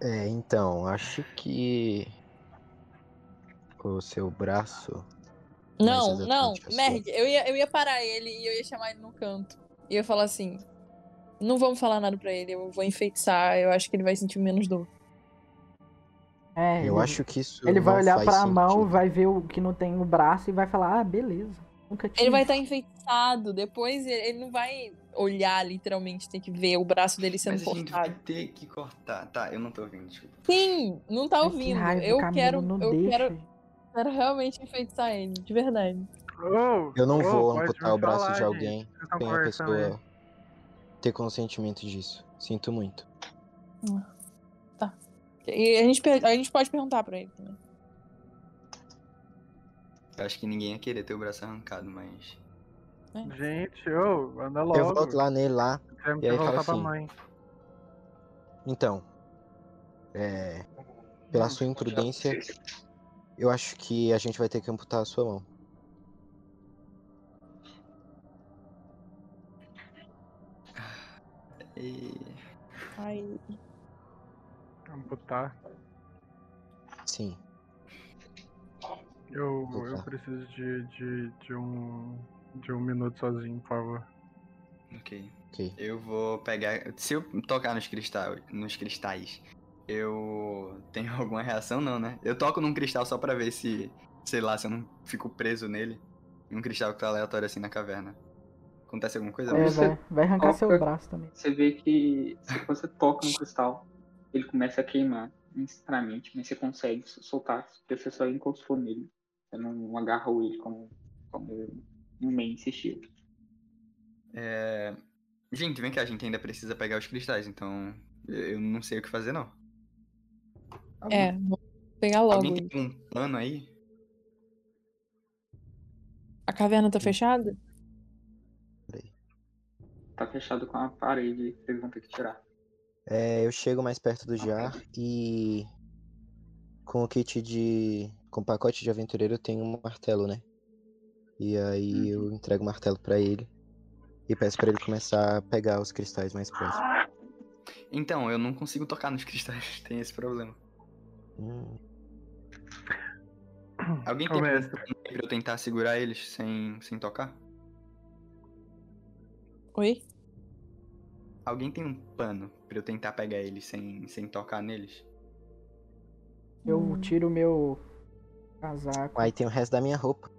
É, então, acho que o seu braço. Não, não, sua. Merg, eu ia, eu ia parar ele e eu ia chamar ele no canto. E eu ia falar assim: não vamos falar nada pra ele, eu vou enfeitiçar, eu acho que ele vai sentir menos dor. É, Eu ele, acho que isso. ele vai olhar faz pra mão, vai ver o que não tem o braço e vai falar, ah, beleza. Nunca tinha. Ele vai estar enfeitiçado, depois ele, ele não vai olhar literalmente, ter que ver o braço dele sendo Mas a gente vai cortado. ter que cortar. Tá, eu não tô ouvindo, desculpa. Sim, não tá Ai, que ouvindo. raiva, eu Camilo, quero, não eu deixa. quero, quero realmente enfeitiçar ele, de verdade. Oh, Eu não oh, vou amputar o braço falar, de alguém sem a pessoa ter consentimento disso. Sinto muito. E a gente, a gente pode perguntar pra ele também. Eu acho que ninguém ia querer ter o braço arrancado, mas. Gente, ô, anda logo. Eu volto lá nele lá. Temos e aí fala pra assim, mãe. Então. É. Pela Hum. sua imprudência, eu acho que a gente vai ter que amputar a sua mão. E... Ai, Amputar. Sim. Eu, eu preciso de, de, de um. De um minuto sozinho, por favor. Ok. Ok. Eu vou pegar. Se eu tocar nos cristais, nos cristais, eu tenho alguma reação não, né? Eu toco num cristal só pra ver se, sei lá, se eu não fico preso nele. Um cristal que tá aleatório assim na caverna. Acontece alguma coisa? É, você vai, vai arrancar seu braço também. Você vê que se você toca no cristal, ele começa a queimar instantaneamente, mas você consegue soltar, porque você só encostou nele. Você não agarrou ele como, como o Man insistiu. É... Gente, vem cá, a gente ainda precisa pegar os cristais, então eu não sei o que fazer, não. É, vamos pegar logo. Alguém tem um plano aí? A caverna tá fechada? Tá fechado com a parede, vocês vão ter que tirar. É, eu chego mais perto do Jar e com o kit de. Com o pacote de aventureiro eu tenho um martelo, né? E aí eu entrego o martelo pra ele e peço pra ele começar a pegar os cristais mais próximos. Então, eu não consigo tocar nos cristais, tem esse problema. Hum, Alguém tem pra eu tentar segurar eles sem, sem tocar? Oi? Alguém tem um pano pra eu tentar pegar eles sem, sem tocar neles? Eu Hum, tiro o meu casaco. Aí tem o resto da minha roupa.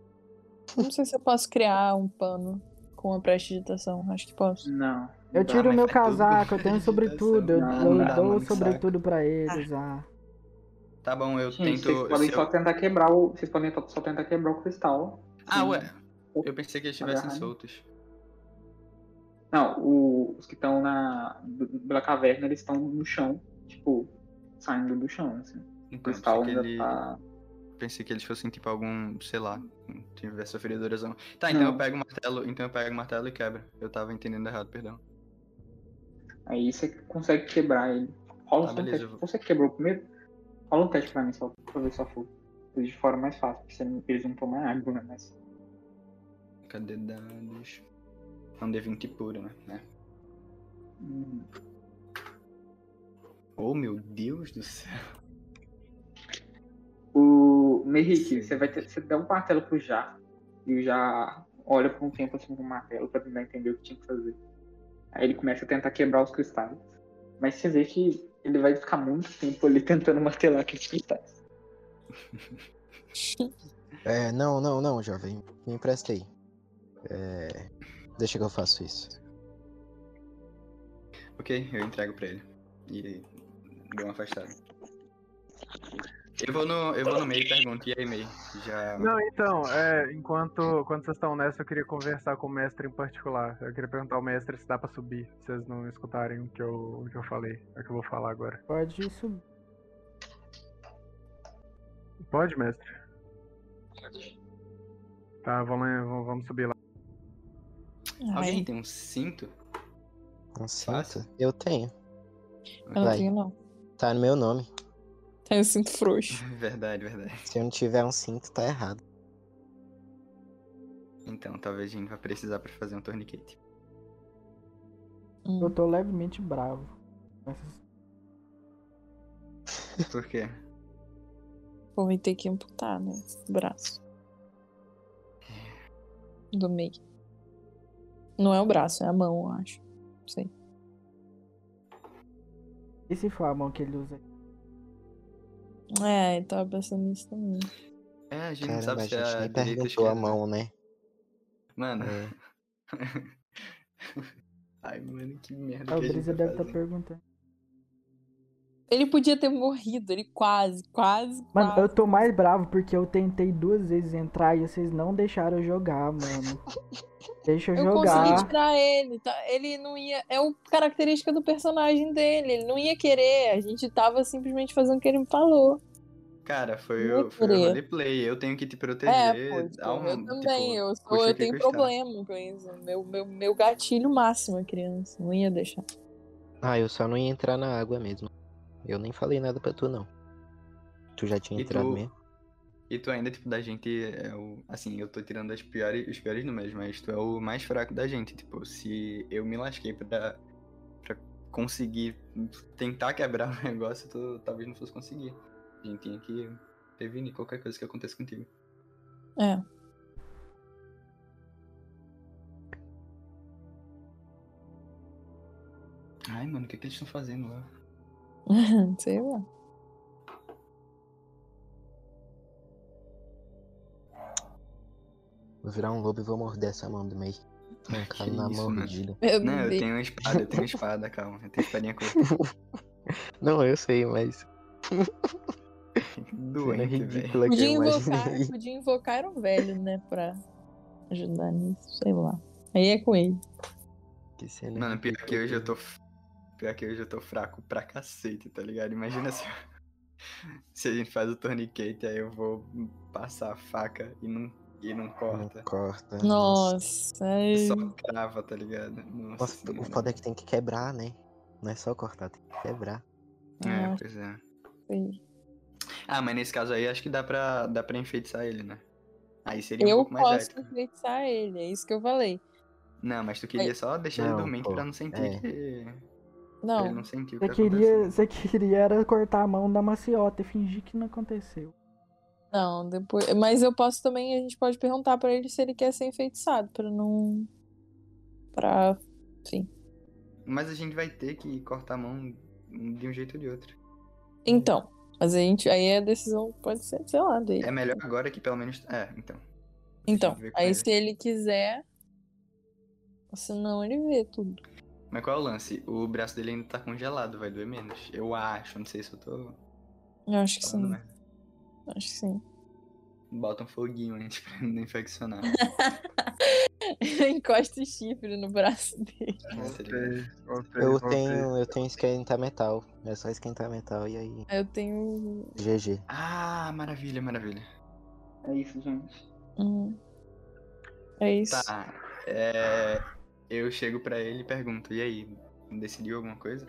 Não sei se eu posso criar um pano com a prestidigitação. Acho que posso. Não. Eu dá. tiro meu casaco, eu tenho sobretudo. Eu, Não, eu dá, dou mano, sobretudo pra ele Ah. usar. Tá bom, eu Gente, tento. vocês podem só eu- tentar quebrar o. Vocês podem só tentar quebrar o cristal. Ah, Sim. ué. Eu pensei que eles estivessem Agarrado. soltos. Não, o- os que estão na. pela caverna, eles estão no chão. Tipo, saindo do chão, assim. O Então, cristal pensei que, ainda ele... tá. pensei que eles fossem tipo algum, sei lá, tivesse sofrido erosão. Tá, então Não. eu pego o martelo, então eu pego o martelo e quebro. Eu tava entendendo errado, perdão. Aí você consegue quebrar ele. Rola Tá, um beleza, teste. vou- Você quebrou primeiro? Rola um teste pra mim, só pra ver se eu for. De fora é mais fácil, porque eles não tomam água, né? Mas. Cadê dados? É um D20 puro, né? É. hum, Oh meu Deus do céu. O Merrick, você vai ter, você dá um martelo pro Jar e o Jar olha por um tempo assim com o martelo pra tentar entender o que tinha que fazer. Aí ele começa a tentar quebrar os cristais. Mas você vê que ele vai ficar muito tempo ali tentando martelar aqueles cristais. É, não, não, não, jovem. Me empresta aí. É. Deixa que eu faço isso. Ok, eu entrego pra ele. E dou uma afastada. Eu vou no, eu vou no meio e pergunto, e aí, meio? Já. Não, então, é, enquanto, enquanto vocês estão nessa, eu queria conversar com o mestre em particular. Eu queria perguntar ao mestre se dá pra subir, se vocês não escutarem o que eu, o que eu falei. É o que eu vou falar agora. Pode subir. Pode, mestre? Tá, vamos, vamos subir lá. Alguém Ai, tem um cinto? Um Fácil. cinto? Eu tenho. eu não Vai. tenho, não. Tá no meu nome. Tenho cinto frouxo. Verdade, verdade. Se eu não tiver um cinto, tá errado. Então, talvez a gente vá precisar pra fazer um torniquete. Hum. Eu tô levemente bravo. Por quê? Pô, vai ter que amputar, né? O braço. Do meio. Não é o braço, é a mão, eu acho. Não sei. E se for a mão que ele usa? É, eu tava pensando nisso também. É, a gente não Caramba, sabe a se gente é a nem perguntou a mão, né? Mano. É. Ai, mano, que merda. Ah, a gente Brisa tá deve estar fazendo. perguntando. Ele podia ter morrido, ele quase, quase, Mano, quase. eu tô mais bravo porque eu tentei duas vezes entrar e vocês não deixaram eu jogar, mano. Deixa eu, Eu consegui jogar. tirar ele, tá? Ele não ia. É o característica do personagem dele. Ele não ia querer. A gente tava simplesmente fazendo o que ele me falou. Cara, foi o, foi o roleplay. Eu tenho que te proteger. É, pô, dá um, eu também. tipo, eu sou, eu tenho problema com isso. Meu, meu, meu gatilho máximo é criança. Não ia deixar. Ah, eu só não ia entrar na água mesmo. Eu nem falei nada pra tu, não. Tu já tinha E entrado tu- mesmo? E tu ainda, tipo, da gente é o. Assim, eu tô tirando as piores, os piores números, mas tu é o mais fraco da gente. Tipo, se eu me lasquei pra, pra conseguir tentar quebrar o negócio, tu talvez não fosse conseguir. A gente tinha que prevenir qualquer coisa que aconteça contigo. É. Ai, mano, o que, que eles estão fazendo lá? Sei lá. Vou virar um lobo e vou morder essa mão do meio. Que na isso, mão. Meu Não, eu tenho uma espada, eu tenho uma espada, calma. Eu tenho espadinha curta. Não, eu sei, mas. Doente, velho. ridícula que Podia eu invocar, podia invocar o velho, né? Pra ajudar nisso, sei lá. Aí é com ele. Que cena Mano, pior que hoje eu tô. Pior que hoje eu tô fraco pra cacete, tá ligado? Imagina se. Se a gente faz o torniquete, aí eu vou passar a faca e não, e não Não corta. corta. Nossa, ai. Só crava, tá ligado? Nossa, Nossa, o foda é que tem que quebrar, né? Não é só cortar, tem que quebrar. É, Nossa, pois é. sei. Ah, mas nesse caso aí acho que dá pra, dá pra enfeiteçar ele, né? Aí seria um Eu pouco mais posso ético. enfeitiçar ele, é isso que eu falei. Não, mas tu queria só deixar ele Não, dormente pô, pra não sentir é. que. Não, ele não sentir o que Você queria, você queria era cortar a mão da maciota e fingir que não aconteceu. não, depois. Mas eu posso também, a gente pode perguntar pra ele se ele quer ser enfeitiçado, pra não. Pra. Enfim. Mas a gente vai ter que cortar a mão de um jeito ou de outro. Então, mas a gente. Aí a decisão pode ser, sei lá, dele. É melhor agora que pelo menos. É, então. Então, aí ele. se ele quiser. Senão ele vê tudo. Mas qual é o lance? O braço dele ainda tá congelado, vai doer menos. Eu acho, não sei se eu tô Eu acho que sim. merda. Acho que sim. Bota um foguinho antes pra não infeccionar. Encosta o chifre no braço dele. né? Gostei, gostei, Eu gostei. tenho, eu tenho esquentar metal. É só esquentar metal e aí. Aí eu tenho. GG. Ah, maravilha, maravilha. É isso, gente. Hum. É isso. Tá. É, eu chego pra ele e pergunto, e aí, decidiu alguma coisa?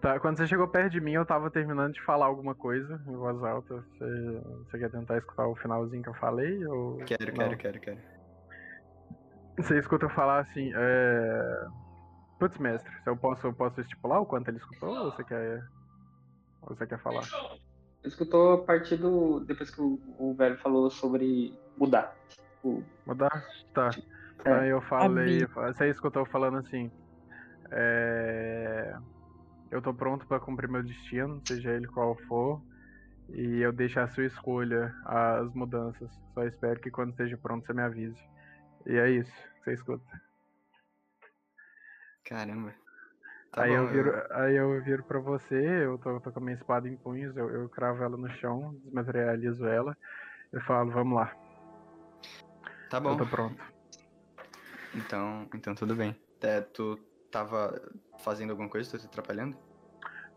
Tá, quando você chegou perto de mim, eu tava terminando de falar alguma coisa em voz alta. Você, você quer tentar escutar o finalzinho que eu falei? Ou... Quero, não? quero, quero, quero. Você escuta eu falar assim, é. Putz, mestre, se eu posso, eu posso estipular o quanto ele escutou ou você quer. Ou você quer falar? Escutou a partir do. Depois que o, o velho falou sobre mudar. O, Mudar? Tá. É. Aí eu falei, você escutou eu falando assim. É... Eu tô pronto pra cumprir meu destino, seja ele qual for. E eu deixo à sua escolha as mudanças. Só espero que quando esteja pronto você me avise. E é isso, que você escuta. Caramba. Tá aí, bom, eu viro, aí eu viro pra você, eu tô, tô com a minha espada em punhos, eu, eu cravo ela no chão, desmaterializo ela. Eu falo, vamos lá, Tá eu bom. tô pronto. Então, então tudo bem. É, tu tava fazendo alguma coisa? Tô te atrapalhando?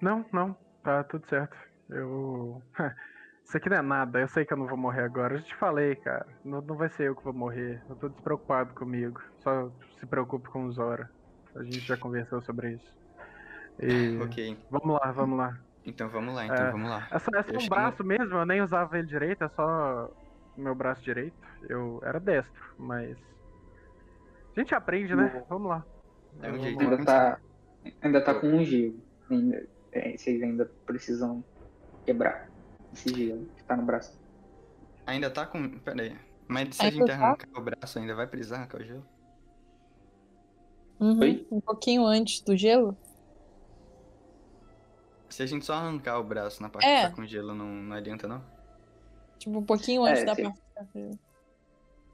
Não, não, tá tudo certo. Eu. Isso aqui não é nada, eu sei que eu não vou morrer agora. Eu já te falei, cara. Não, não vai ser eu que vou morrer. Eu tô despreocupado comigo. Só se preocupe com o Zora. A gente já conversou sobre isso. E. Ok. Vamos lá, vamos lá. Então vamos lá, então É. vamos lá. É só, é só um braço mesmo, eu nem usava ele direito, é só o meu braço direito. Eu era destro, mas. A gente aprende, né? Vamos lá. É um jeito. ainda tá. Ainda tá com um gelo. Ainda, é, vocês ainda precisam quebrar esse gelo que tá no braço. Ainda tá com. Pera aí. Mas se a gente tá? arrancar o braço, ainda vai precisar arrancar o gelo? Uhum? Um pouquinho antes do gelo? Se a gente só arrancar o braço na parte É. que tá com gelo, não, não adianta, não? Tipo, um pouquinho antes É, da sim. parte que tá frio.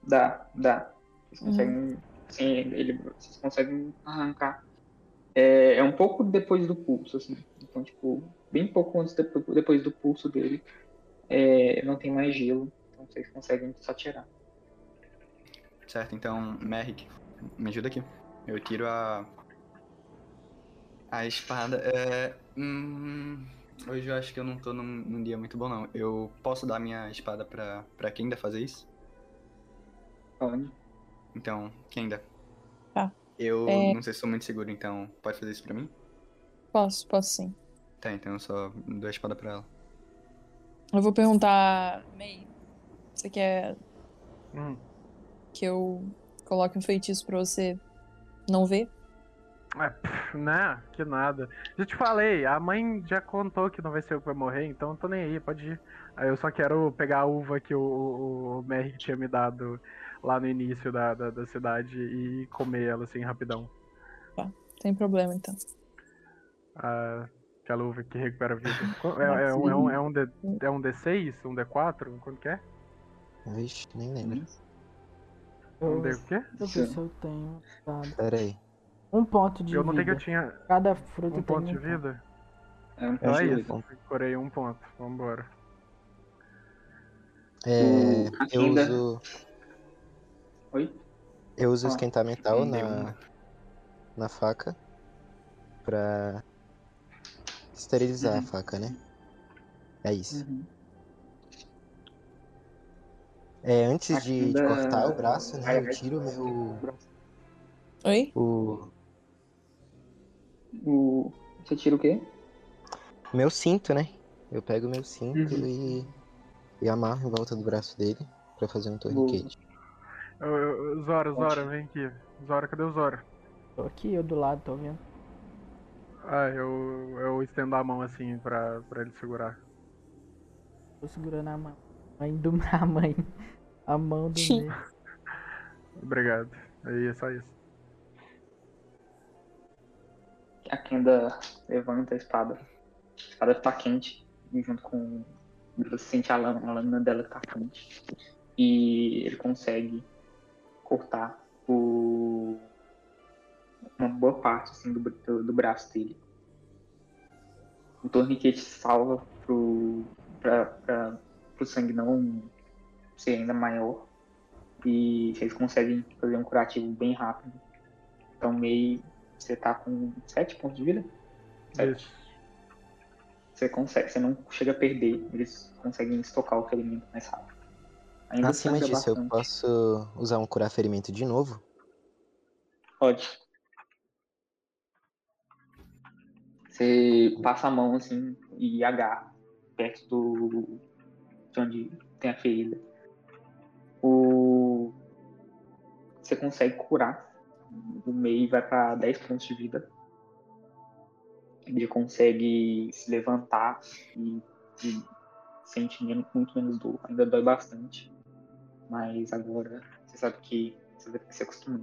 Dá, dá. Vocês Uhum. conseguem. Sim, ele, vocês conseguem arrancar. É, é um pouco depois do pulso, assim. Então, tipo, bem pouco antes depo- depois do pulso dele. é, não tem mais gelo. Então vocês conseguem só tirar. Certo, então, Merrick, me ajuda aqui. Eu tiro a. A espada. É. Hum, hoje eu acho que eu não tô num, num dia muito bom, não. Eu posso dar minha espada pra, pra Kenda fazer isso? Pode. Então, Kenda. Tá. Eu É. não sei se sou muito seguro, então pode fazer isso pra mim? Posso, posso sim. Tá, então eu só dou a espada pra ela. Eu vou perguntar, May, você quer Hum. que eu coloque um feitiço pra você não ver? É, pff, né? Que nada. Já te falei, a mãe já contou que não vai ser eu que vai morrer, então eu tô nem aí, pode ir. Aí eu só quero pegar a uva que o, o, o Merrick tinha me dado lá no início da, da, da cidade e comer ela assim rapidão. Sem problema, então. Ah, aquela uva que recupera a vida. É, é um, é, um, é, um D, é um D6? Um D4? Quanto que é? Vixe, nem lembro. Eu, Não dei o quê? deixa eu ver se eu tenho dado. Pera aí. Um ponto de Eu notei que vida. eu tinha Cada fruta um tem ponto de um vida. É um ponto é de isso. vida. Corei um ponto. Vambora. É, eu uso. Oi? Eu uso Ah, esquentar mental deu, na, né? na faca pra esterilizar Uhum. a faca, né? É isso. Uhum. É, antes de, de cortar o braço, né? Eu tiro o meu. Oi? O O... Você tira o quê? meu cinto, né? Eu pego o meu cinto Uhum. e, e amarro em volta do braço dele pra fazer um torniquete. Eu, eu- Zora, Zora, vem aqui. Zora, cadê o Zora? Tô aqui, eu do lado, tô vendo. Ah, eu, eu estendo a mão assim pra, pra ele segurar. Tô segurando a mão. Mãe do a mãe. A mão do meio. Obrigado. Aí é só isso. A Kenda levanta a espada. A espada tá quente, e junto com. Você sente a lâmina, a lâmina dela tá quente. E ele consegue cortar o... uma boa parte assim, do, do, do braço dele. O torniquete salva pro, pra, pra, pro sangue não ser ainda maior. E vocês conseguem fazer um curativo bem rápido. Então meio você tá com 7 pontos de vida? Sete. Isso. Você consegue, você não chega a perder, eles conseguem estocar o ferimento mais rápido. Ainda Acima disso, eu bastante. posso usar um curar ferimento de novo? Pode. Você passa a mão assim e agarra perto do. de onde tem a ferida. O. Você consegue curar. O MEI vai para 10 pontos de vida. Ele consegue se levantar e, e sente menos- muito menos dor. Ainda dói bastante. Mas agora você sabe que você vai ter que se acostumar.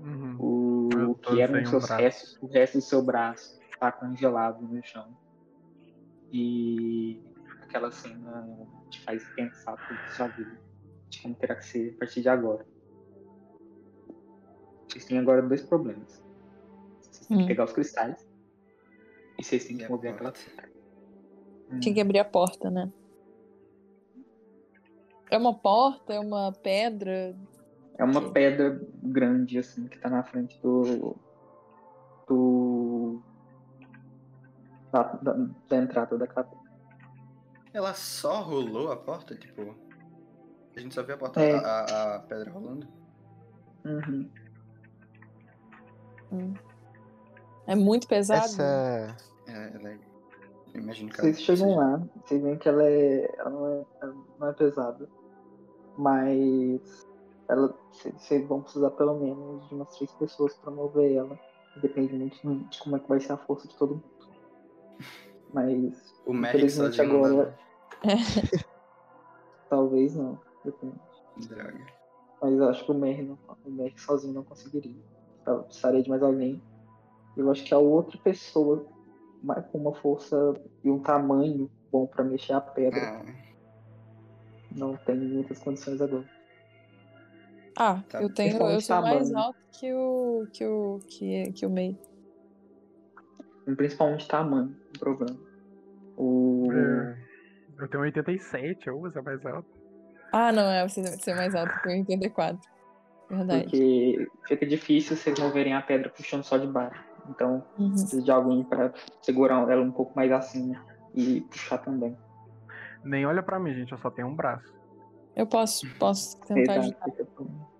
Uhum. O que eram sem os um seus braço. restos, o resto do seu braço está congelado no chão. E aquela cena te faz pensar toda a sua vida, de como terá que ser a partir de agora. Vocês têm agora dois problemas. Vocês têm Hum. que pegar os cristais e vocês têm que a mover aquela. Hum. Tinha que abrir a porta, né? É uma porta? É uma pedra? É uma pedra grande, assim, que tá na frente do. do. da, da, da entrada da caverna. Ela só rolou a porta, tipo. A gente só viu a porta, É. a, a- pedra rolando. Uhum. É muito pesado? Essa. É, ela é. eu Imagino que ela Vocês chegam seja- lá, vocês veem que ela é. Ela não é, ela não é pesada. Mas ela. Vocês vão precisar pelo menos de umas três pessoas pra mover ela. Depende muito de como é que vai ser a força de todo mundo. Mas O infelizmente agora. Talvez não. Depende. Droga. Mas eu acho que o Merry, não, o Merry sozinho não conseguiria. Eu precisaria de mais alguém. Eu acho que a outra pessoa com uma força e um tamanho bom pra mexer a pedra Ah, não tem muitas condições agora. Ah, Tá. eu tenho. Eu Principalmente sou mais tamanho. alto que o. que o. que, que o meio. Principalmente tamanho, o problema. O... É, eu tenho 87, eu uso é mais alto. Ah, não, é você ser mais alto que o 84. Verdade. Porque fica difícil vocês moverem a pedra puxando só de baixo. Então, Uhum. precisa de alguém pra segurar ela um pouco mais acima e puxar também. Nem olha pra mim, gente, eu só tenho um braço. Eu posso, posso tentar Exato, ajudar.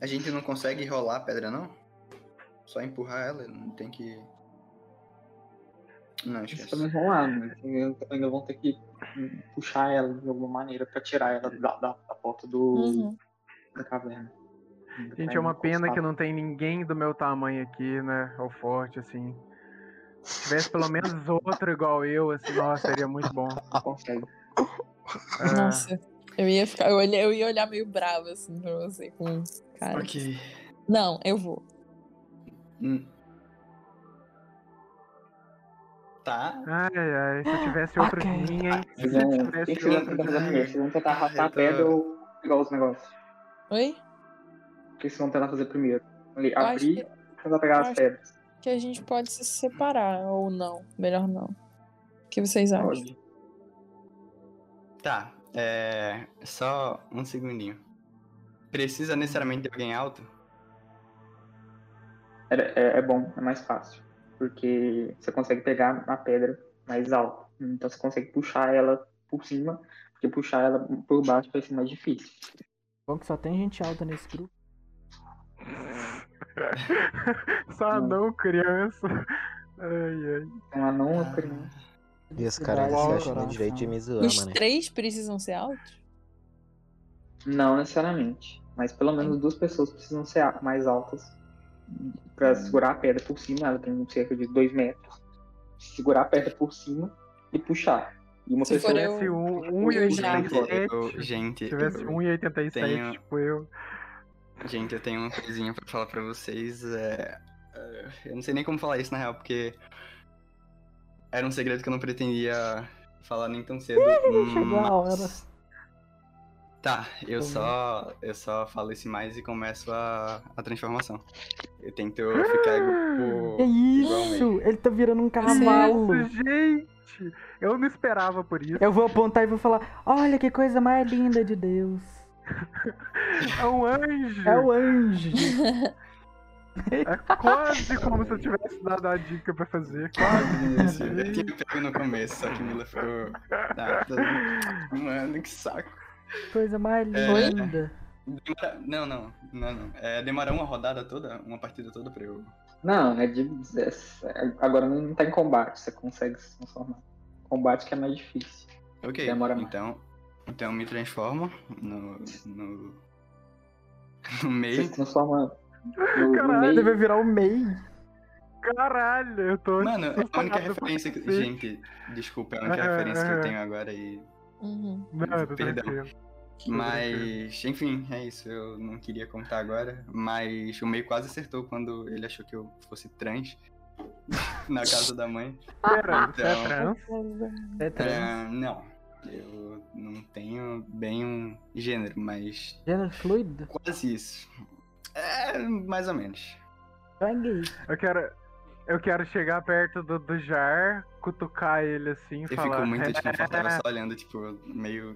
a gente não consegue rolar a pedra, não? Só empurrar ela, não tem que. Não, esquece. rolar, mas ainda vão ter que puxar ela de alguma maneira pra tirar ela da, da, da porta do, Uhum. da caverna. Gente, é uma pena que não tem ninguém do meu tamanho aqui, né? Ou forte, assim. Se tivesse pelo menos outro igual eu, assim, nossa, seria muito bom. Não consegue. É, Nossa, eu ia ficar. Eu, olhei- eu ia olhar meio bravo assim pra você com cara. Ok. Não, eu vou. Hum. tá. Ai, ai, se eu tivesse outros Ok. ninhas, se Vocês eu que tivesse que vocês vão outros tentar fazer primeiro? ninhas. Vocês vão tentar arrastar a tô- pedra ou pegar os negócios? Oi? O que vocês vão tentar fazer primeiro? Ali, abrir que, e tentar pegar eu as acho- pedras. Que a gente pode se separar, ou não. Melhor não. O que vocês acham? Pode. Tá, é. Só um segundinho. Precisa necessariamente de alguém alto? É, é, é bom, é mais fácil. Porque você consegue pegar a pedra mais alta. Então você consegue puxar ela por cima, porque puxar ela por baixo vai ser mais difícil. Bom que só tem gente alta nesse grupo. Só Não. não, criança. Ai, ai. Então ela não é criança. E os caras se no acham no direito de me zoar, Os mano. três precisam ser altos? Não necessariamente. Mas pelo menos duas pessoas precisam ser a- mais altas pra segurar a pedra por cima. Ela tem cerca de dois metros. Segurar a pedra por cima e puxar. E uma Se pessoa. for Se eu- tivesse um, eu já- Gente, 1,87, eu, gente, se tivesse eu- 1,87, tenho- tipo eu. Gente, eu tenho uma coisinha pra falar pra vocês. É... é, Eu não sei nem como falar isso na real, porque era um segredo que eu não pretendia falar nem tão cedo. chegou a hora. Tá, eu só. Eu só falo esse mais e começo a, a transformação. Eu tento ficar igual. Que isso? Ele tá virando um cavalo. Isso, gente! Eu não esperava por isso. Eu vou apontar e vou falar: Olha que coisa mais linda de Deus. É um anjo! É o anjo. É quase como se eu tivesse dado a dica pra fazer. Quase. Isso, eu tinha pego no começo, só que Mila ficou. Mano, que saco. Coisa mais É. linda. Demora- Não, não, não, não. É, demorar uma rodada toda, uma partida toda pra eu. Não, é de. é- agora não tá em combate, você consegue se transformar. Combate que é mais difícil. Ok, Demora mais. então. Então eu me transformo no. no. no Você meio. se transforma no, no Caralho, Ele meio. vai virar o MEI. Caralho, eu tô. Mano, é a única referência que. Gente, desculpa, é a única Ah, referência que ah. eu tenho agora e. Uhum. Não, Perdão. tranquilo. Mas, enfim, é isso. Eu não queria contar agora. Mas o meio quase acertou quando ele achou que eu fosse trans. na casa da mãe. Pera, você é Então- trans? É trans. É, não. Eu não tenho bem um gênero, mas Gênero fluido? quase isso. É, mais ou menos. Então é. Eu quero. Eu quero chegar perto do, do Jar, cutucar ele assim e Eu falar. fico muito "É, desconfortável só olhando, tipo, meio.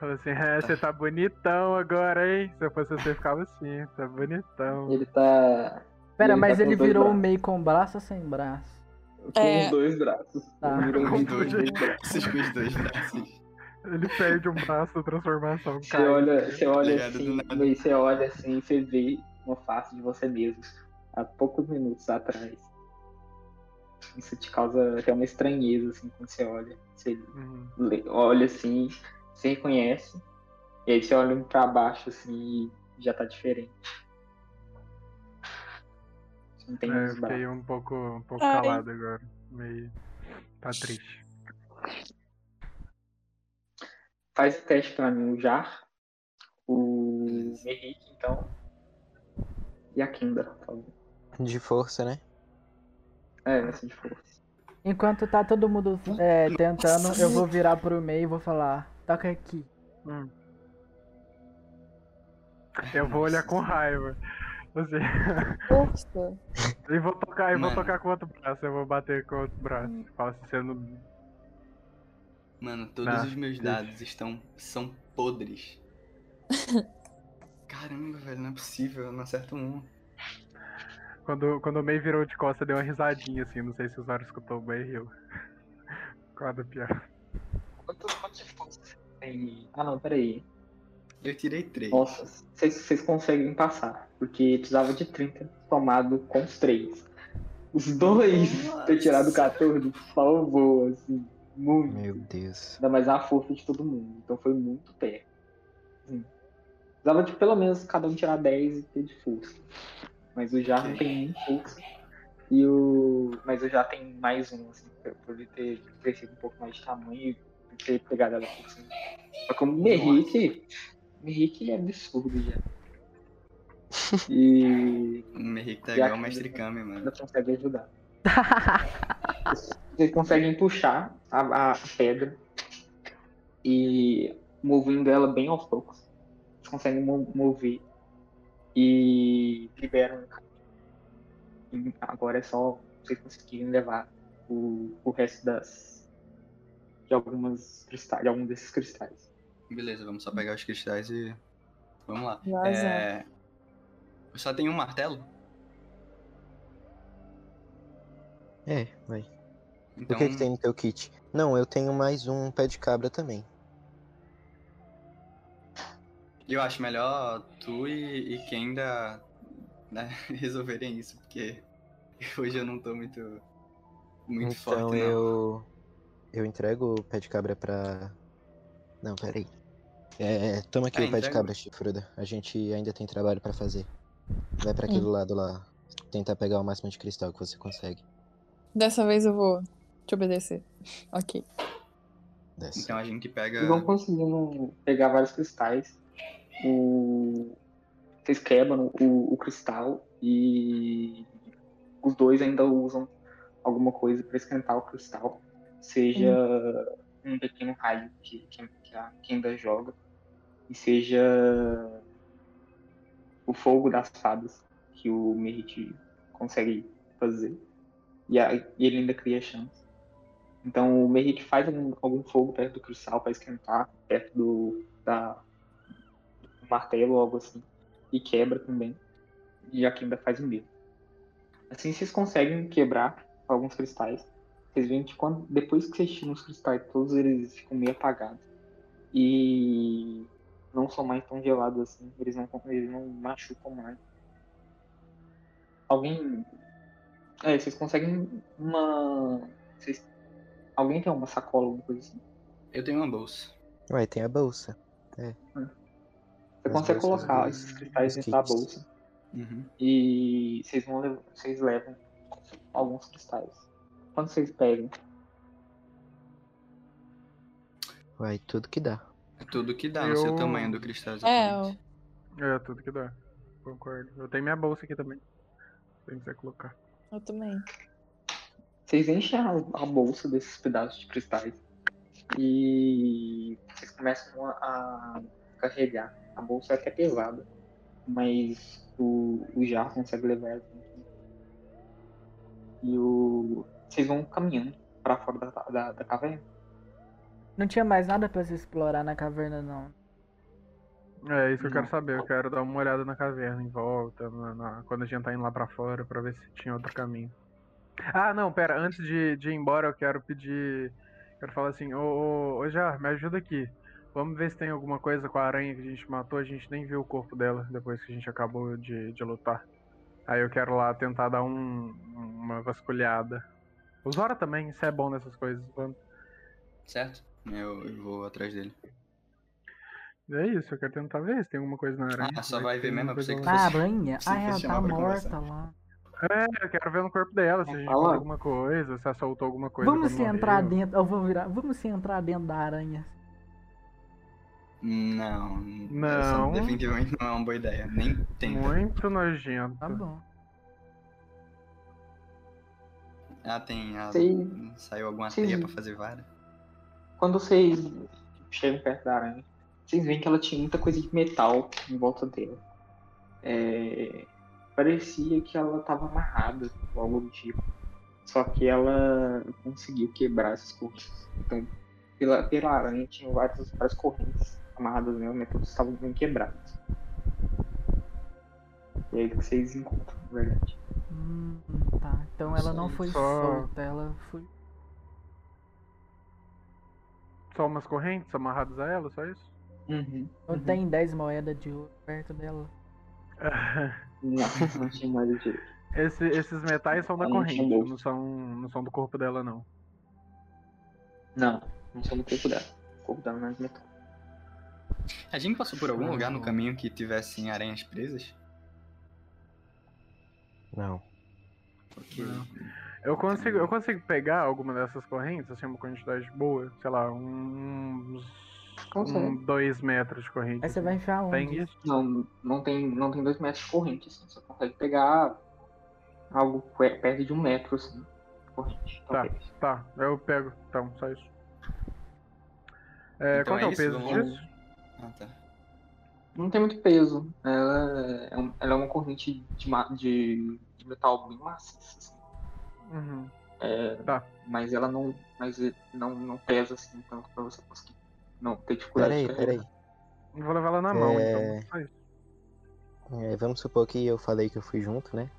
Assim, é, você tá bonitão agora, hein? Se eu fosse você, ficava assim, tá bonitão. Ele tá. Pera, Ele mas tá ele virou o braços. MEI com braço ou sem braço? Com É. os dois braços. Tá. Com os dois dois braços. Com os dois braços. Ele perde um braço da transformação, Você cai. olha, você olha do assim, você olha assim e você vê uma face de você mesmo há poucos minutos atrás. Isso te causa até uma estranheza assim quando você olha. Você Uhum. olha assim, você reconhece, e aí você olha pra baixo assim e já tá diferente. Não tem É, eu fiquei um pouco, um pouco Ai. calado agora. Meio. Tá triste. Faz o teste pra mim, o Jar, o Henrique, então. E a Kinda, por favor. De força, né? É, vai ser de força. Enquanto tá todo mundo é, tentando, eu vou virar pro meio e vou falar: toca aqui. Hum. Eu vou olhar com raiva. Assim, e vou tocar, e vou Mano. tocar com outro braço, eu vou bater com outro braço. Fala assim, sendo. Mano, todos Ah, os meus dados estão. são podres. Caramba, velho, não é possível, eu não acerto um. Quando, quando o May virou de costa, deu uma risadinha assim, não sei se o usuário escutou bem e riu. Qual pior. Quanto, quanto de força você tem? Ah não, peraí. Eu tirei três. Nossa, vocês, vocês conseguem passar. Porque precisava de 30 somado com os 3. Os dois Nossa. ter tirado 14 salvou, assim, muito. Meu Deus. Ainda mais a força de todo mundo. Então foi muito perto. Assim, precisava de pelo menos cada um tirar 10 e ter de força. Mas o Já não tem nem força. E o. Mas o Já tem mais um, assim, por- ele ter crescido um pouco mais de tamanho e ter pegado ela por cima. Mas como o Merrick. Merrick é absurdo já. E O Merrick tá igual o Mestre? Kami, mano. ainda consegue ajudar. Vocês conseguem puxar a, a pedra e movendo ela bem aos poucos. Vocês conseguem mo- mover e liberam. E agora é só vocês conseguirem levar o, o resto das. de algumas cristais, de algum desses cristais. Beleza, vamos só pegar os cristais e. Vamos lá. Vazar. É... Só tem um martelo? É, vai. Então, O que, que tem no teu kit? Não, eu tenho mais um pé de cabra também. eu acho melhor tu e, e quem ainda né, resolverem isso, porque hoje eu não tô muito. Muito então forte, não. eu. Eu entrego o pé de cabra pra. Não, peraí. É, toma aqui Ah, o pé de cabra, chifruda. A gente ainda tem trabalho pra fazer. Vai pra aquele lado lá. Tentar pegar o máximo de cristal que você consegue. Dessa vez eu vou te obedecer. Ok. Desce. Então a gente pega. Vocês vão conseguindo pegar vários cristais. O... Vocês quebram o, o cristal e os dois ainda usam alguma coisa para esquentar o cristal. Seja um pequeno raio que, que, que a que ainda joga. E seja o fogo das fadas que o Merit consegue fazer. E, a- e ele ainda cria chance. Então o Merit faz algum, algum fogo perto do cristal para esquentar, perto do, da, do martelo ou algo assim. E quebra também. E a Kimba faz o mesmo. Assim vocês conseguem quebrar alguns cristais. Vocês veem que quando, depois que vocês tiram os cristais, todos eles ficam meio apagados. E não são mais tão gelados assim. Eles não, eles não machucam mais. Alguém. É, vocês conseguem uma. Vocês... Alguém tem uma sacola, alguma coisa assim? Eu tenho uma bolsa. Ué, tem a bolsa. Você As consegue colocar dos- esses cristais dentro da bolsa Uhum. e vocês vão lev- vocês levam alguns cristais. Quando vocês pegam, Vai, tudo que dá. Tudo que dá no seu Eu- tamanho do cristal. É, exatamente. É, tudo que dá. Concordo. Eu tenho minha bolsa aqui também. Se você quiser colocar. eu também. vocês enchem a, a bolsa desses pedaços de cristais e vocês começam a, a carregar. A bolsa é até pesada, mas o, o jarro consegue levar ela. E o, vocês vão caminhando para fora da, da, da caverna. Não tinha mais nada pra se explorar na caverna, não. É isso que eu quero saber. Eu quero dar uma olhada na caverna em volta, na- na- quando a gente tá indo lá pra fora, pra ver se tinha outro caminho. Ah, não, pera. Antes de, de ir embora, eu quero pedir. Quero falar assim: Ô, ô, ô Jar, me ajuda aqui. Vamos ver se tem alguma coisa com a aranha que a gente matou. A gente nem viu o corpo dela depois que a gente acabou de, de lutar. Aí eu quero lá tentar dar um, uma vasculhada. O Zora também, isso é bom nessas coisas. Vamos. Certo? Eu, eu vou atrás dele. É isso, eu quero tentar ver se tem alguma coisa na aranha. Ah, só Ver vai ver mesmo, eu pensei que. Ah, fosse- aranha? Sim, Ah, ela tá morta conversar. lá. É, eu quero ver no corpo dela, se a gente encontrou alguma coisa, se ela soltou alguma coisa. Vamos se morreu. entrar dentro. Eu vou virar. Vamos se entrar dentro da aranha. Não. Não. definitivamente não é uma boa ideia. Nem tenta. Muito nojento. Tá bom. Ah, tem. A... Sei. Saiu alguma Sim. teia pra fazer vara? Quando vocês chegam perto da aranha, vocês veem que ela tinha muita coisa de metal em volta dela. É, Parecia que ela estava amarrada ou algo do tipo. Só que ela conseguiu quebrar essas correntes. Então, pela, pela aranha tinha várias, várias correntes amarradas nela, mas todas estavam bem quebradas. E é aí que vocês encontram, na verdade. Hum, tá. Então ela não foi Só- solta, ela foi. Só umas correntes amarradas a ela, só isso? Uhum. Não tem 10 moedas de ouro perto dela. Não, não tinha mais de Esse- esses metais são da não corrente, não são, não são do corpo dela, não. Não, não são do corpo dela. O corpo dela não é de metal. A gente passou por algum Ah, lugar no não. caminho que tivessem aranhas presas? Não. Porque. Não. Eu consigo, eu consigo pegar alguma dessas correntes, assim, uma quantidade boa, sei lá, uns. Um, dois metros de corrente. Aí você assim. vai enfiar onde? Tem isso? Não, não tem, não tem dois metros de corrente, assim. Você consegue pegar algo pe- perto de um metro, assim. corrente. Tá, talvez. tá. Eu pego. Então, só isso. É, Então qual que é, é o isso, peso vamos- disso? Ah, tá. Não tem muito peso. Ela é, um- ela é uma corrente de, de metal bem maciça, assim. Uhum. É, Tá. Mas ela não, mas não, não pesa assim tanto pra você conseguir. Não ter dificuldade Peraí, de peraí. Vou levar ela na mão, É. então. Só isso. É, vamos supor que eu falei que eu fui junto, né?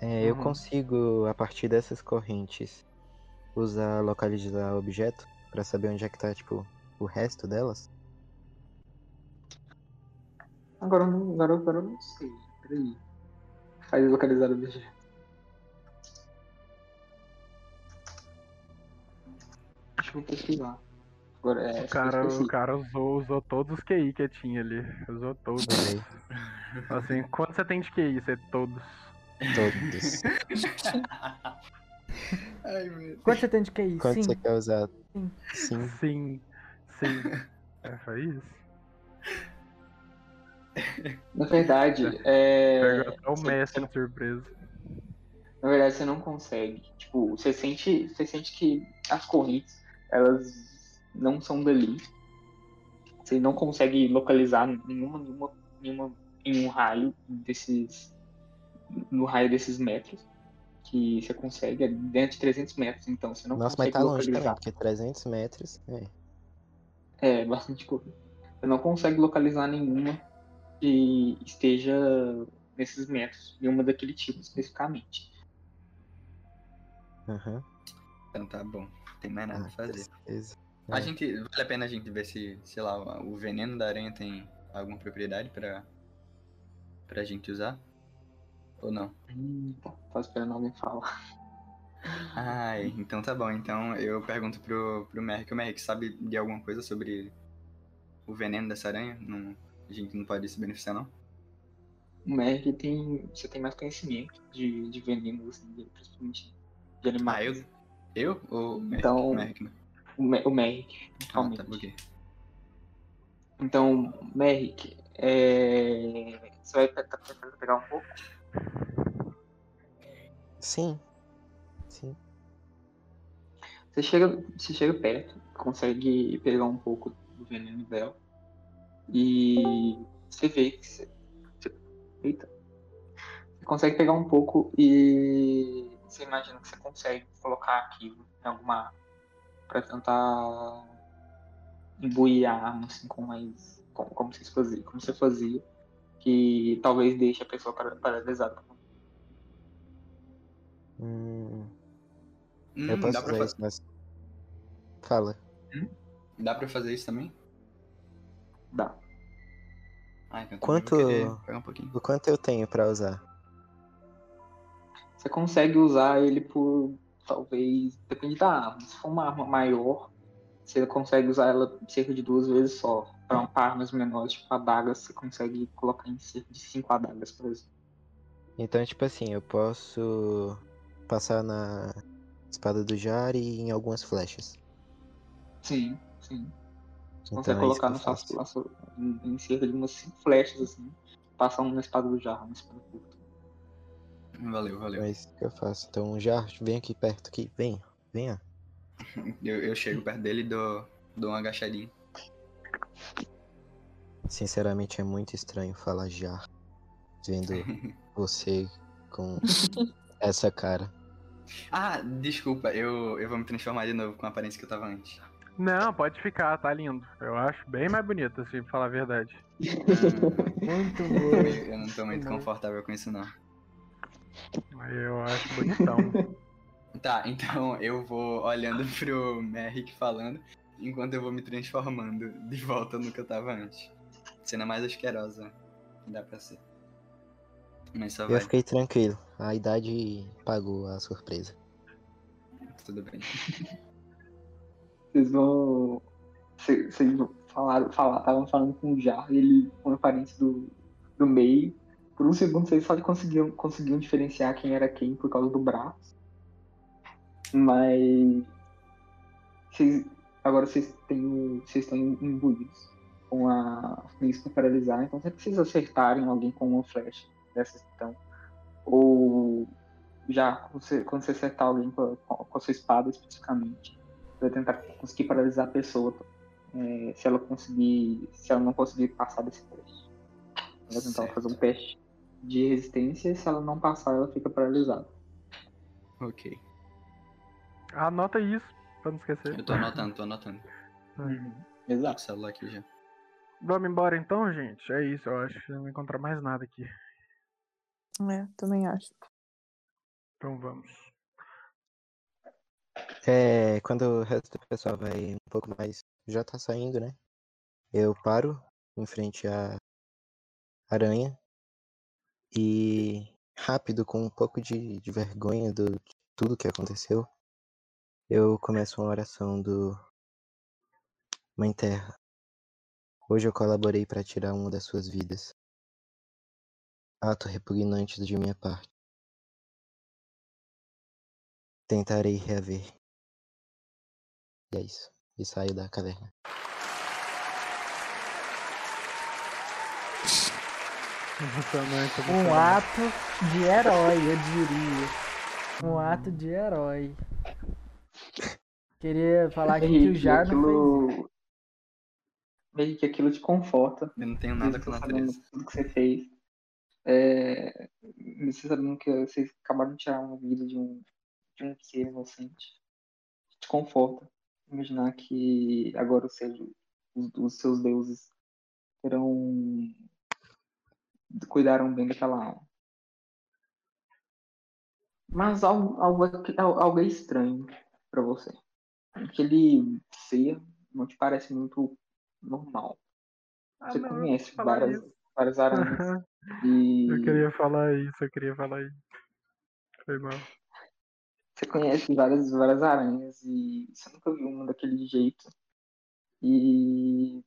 É, Eu Uhum. consigo, a partir dessas correntes, usar localizar objeto pra saber onde é que tá, tipo, o resto delas? Agora, eu não- agora, agora eu não sei. Peraí. Faz localizar o objeto. Eu pesquisar. Agora é. O cara, o cara usou, usou todos os QI que tinha ali. Usou todos. Assim, quanto você tem de QI? Você todos. todos. Ai, meu Quanto você tem de QI? Quanto Sim. você quer usar? Sim. Sim. Sim, sim. É, foi isso. Na verdade, é. Pegou até o mestre de surpresa. Na verdade, você não consegue. Tipo, você sente, você sente que as correntes, elas não são dali. Você não consegue localizar nenhuma, nenhuma, nenhuma em um raio desses. No raio desses metros. Que você consegue, é dentro de 300 metros, então você não Nossa, mas consegue tá longe também, localizar. porque 300 metros. É. É, bastante coisa. Você não consegue localizar nenhuma que esteja nesses metros, nenhuma daquele tipo especificamente. Aham. Então tá bom. Tem mais nada Ah, pra fazer. A É. gente. Vale a pena a gente ver se, sei lá, o veneno da aranha tem alguma propriedade pra. pra gente usar? Ou não? Hum, tá, tô esperando alguém falar. Ai, então tá bom. Então eu pergunto pro, pro Merrick. O Merrick sabe de alguma coisa sobre o veneno dessa aranha? Não, a gente não pode se beneficiar, não? O Merrick tem. Você tem mais conhecimento de, de venenos, assim, principalmente de animais. Ah, eu? Eu? Ou o Merrick? Então- O Merrick, né? O, Me- o Merrick, Ah, tá. Então, Merrick, é... você vai tentar tentar pegar um pouco? Sim. Sim. Você chega, você chega perto, consegue pegar um pouco do veneno dela. E você vê que você. você- Eita. Você consegue pegar um pouco e você imagina que você consegue colocar aquilo em alguma. pra tentar imbuir a arma assim com mais. como, como vocês faziam, como você fazia. Que talvez deixe a pessoa para- paralisada. Hum, Hum, eu posso dá, pra usar fa- isso, mas. Fala. dá pra fazer isso também? Dá. Ah, então também Quanto- pegar um pouquinho. O quanto eu tenho pra usar? Você consegue usar ele por talvez. Depende da arma. Se for uma arma maior, você consegue usar ela cerca de duas vezes só. Para uma armas menores, tipo adagas, você consegue colocar em cerca de cinco adagas, por exemplo. Então, tipo assim, eu posso passar na espada do Jar e em algumas flechas. Sim, sim. Você Então consegue é isso colocar no faço. sua- em, cerca de umas cinco flechas, assim. Passar um na espada do jarro, uma espada curta. Valeu, valeu. É isso que eu faço. Então, Jar, vem aqui perto aqui. Vem, venha. Eu, eu chego perto dele e dou, dou uma agachadinha. Sinceramente, é muito estranho falar Jar. Vendo você com essa cara. Ah, desculpa, eu, eu vou me transformar de novo com a aparência que eu tava antes. Não, pode ficar, tá lindo. Eu acho bem mais bonito, assim, pra falar a verdade. Ah, Muito eu, bom. eu não tô muito confortável com isso, não. Eu acho bonitão. Tá, então eu vou olhando pro Merrick falando, enquanto eu vou me transformando de volta no que eu tava antes. Cena mais asquerosa que dá pra ser. Mas só Eu vai, fiquei tranquilo. A idade pagou a surpresa. tudo bem. Vocês vão. Vocês vocês falaram, falaram, estavam falando com o Jar, ele com a aparência do, do meio. Por um segundo vocês só conseguiam, conseguiam diferenciar quem era quem por causa do braço. Mas. Vocês, agora vocês têm. Vocês estão imbuídos com a para paralisar, então sempre vocês acertarem alguém com uma flecha dessas então. Ou já quando você, quando você acertar alguém com a, com a sua espada especificamente, você vai tentar conseguir paralisar a pessoa. é, se ela conseguir. Se ela não conseguir passar desse teste. Vai tentar Certo. fazer um teste de resistência e se ela não passar, ela fica paralisada. Ok. Anota isso, pra não esquecer. Eu tô anotando, tô anotando. Tô com Exato. o celular aqui já. Vamos embora então, gente? É isso, eu acho que não vou encontrar mais nada aqui. É, também acho. Então vamos. É, quando o resto do pessoal vai um pouco mais. Já tá saindo, né? Eu paro em frente à aranha e rápido, com um pouco de, de vergonha do, de tudo que aconteceu, eu começo uma oração do Mãe Terra. Hoje eu colaborei para tirar uma das suas vidas. Ato repugnante de minha parte. Tentarei reaver. E é isso. E saio da caverna. Emocionante, Um emocionante. ato de herói, eu diria. Um ato de herói. Queria falar aqui que o Henrique, Jar não fez. aquilo. Meio que aquilo te conforta. Eu não tenho nada com a natureza. tudo que você fez. É, você sabendo que vocês acabaram de tirar uma vida de um, de um ser inocente. Te conforta. Imaginar que agora, seja, os, os seus deuses terão. Cuidaram bem daquela alma. Mas algo, algo, algo é estranho pra você. Aquele ser não te parece muito normal. Ah, Você não, eu conhece várias, isso. várias aranhas. E Eu queria falar isso, eu queria falar isso. Foi mal. você conhece várias, várias aranhas e você nunca viu uma daquele jeito. E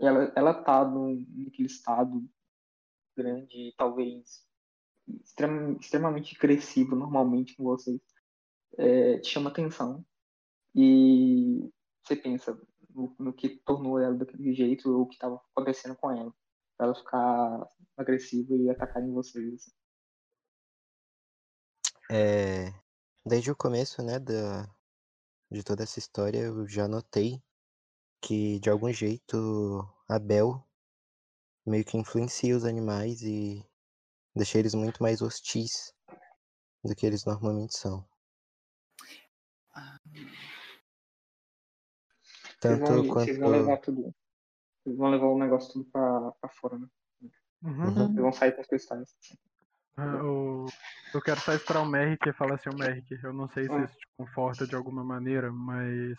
ela, ela tá num, naquele estado grande, talvez extrem- extremamente agressivo normalmente com vocês. É, te chama atenção. E você pensa no, no que tornou ela daquele jeito ou o que estava acontecendo com ela. Pra ela ficar agressiva e atacar em vocês. assim. É, desde o começo, né, da, de toda essa história, eu já notei que, de algum jeito, a Bel meio que influencia os animais e deixa eles muito mais hostis do que eles normalmente são. Vocês Tanto vão, quanto. vocês vão levar tudo. Vocês vão levar o negócio tudo pra, pra fora, né? Uhum. Uhum. Vocês vão sair com os cristais. Ah, Eu quero só esperar o Merrick e falar assim, o Merrick, eu não sei se Ah. isso te conforta de alguma maneira, mas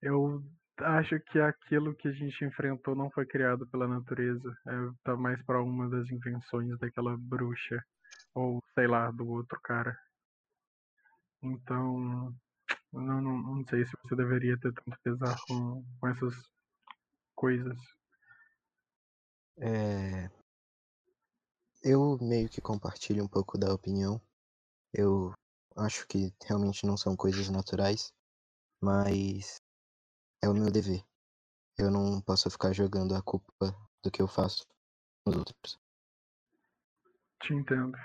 eu acho que aquilo que a gente enfrentou não foi criado pela natureza. É, tá mais pra uma das invenções daquela bruxa. Ou, sei lá, do outro cara. Então, não, não, não sei se você deveria ter tanto pesar com, com essas coisas. É, Eu meio que compartilho um pouco da opinião. Eu acho que realmente não são coisas naturais, mas é o meu dever. Eu não posso ficar jogando a culpa do que eu faço nos outros. Te entendo.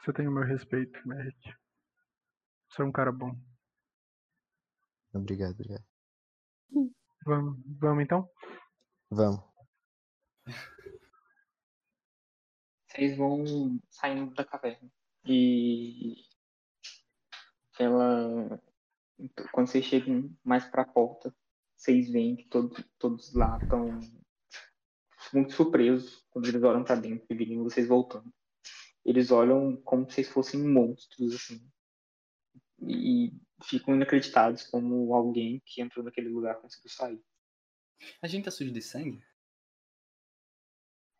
Você tem o meu respeito, Merrick. Você é um cara bom. Obrigado, obrigado. Vamos, vamos então? Vamos. Vocês vão saindo da caverna. E ela. Então, Quando vocês chegam mais pra porta, vocês veem que todos, todos lá estão muito surpresos quando eles olham pra dentro e virem vocês voltando. Eles olham como se vocês fossem monstros, assim. E ficam inacreditados como alguém que entrou naquele lugar conseguiu sair. A gente tá sujo de sangue?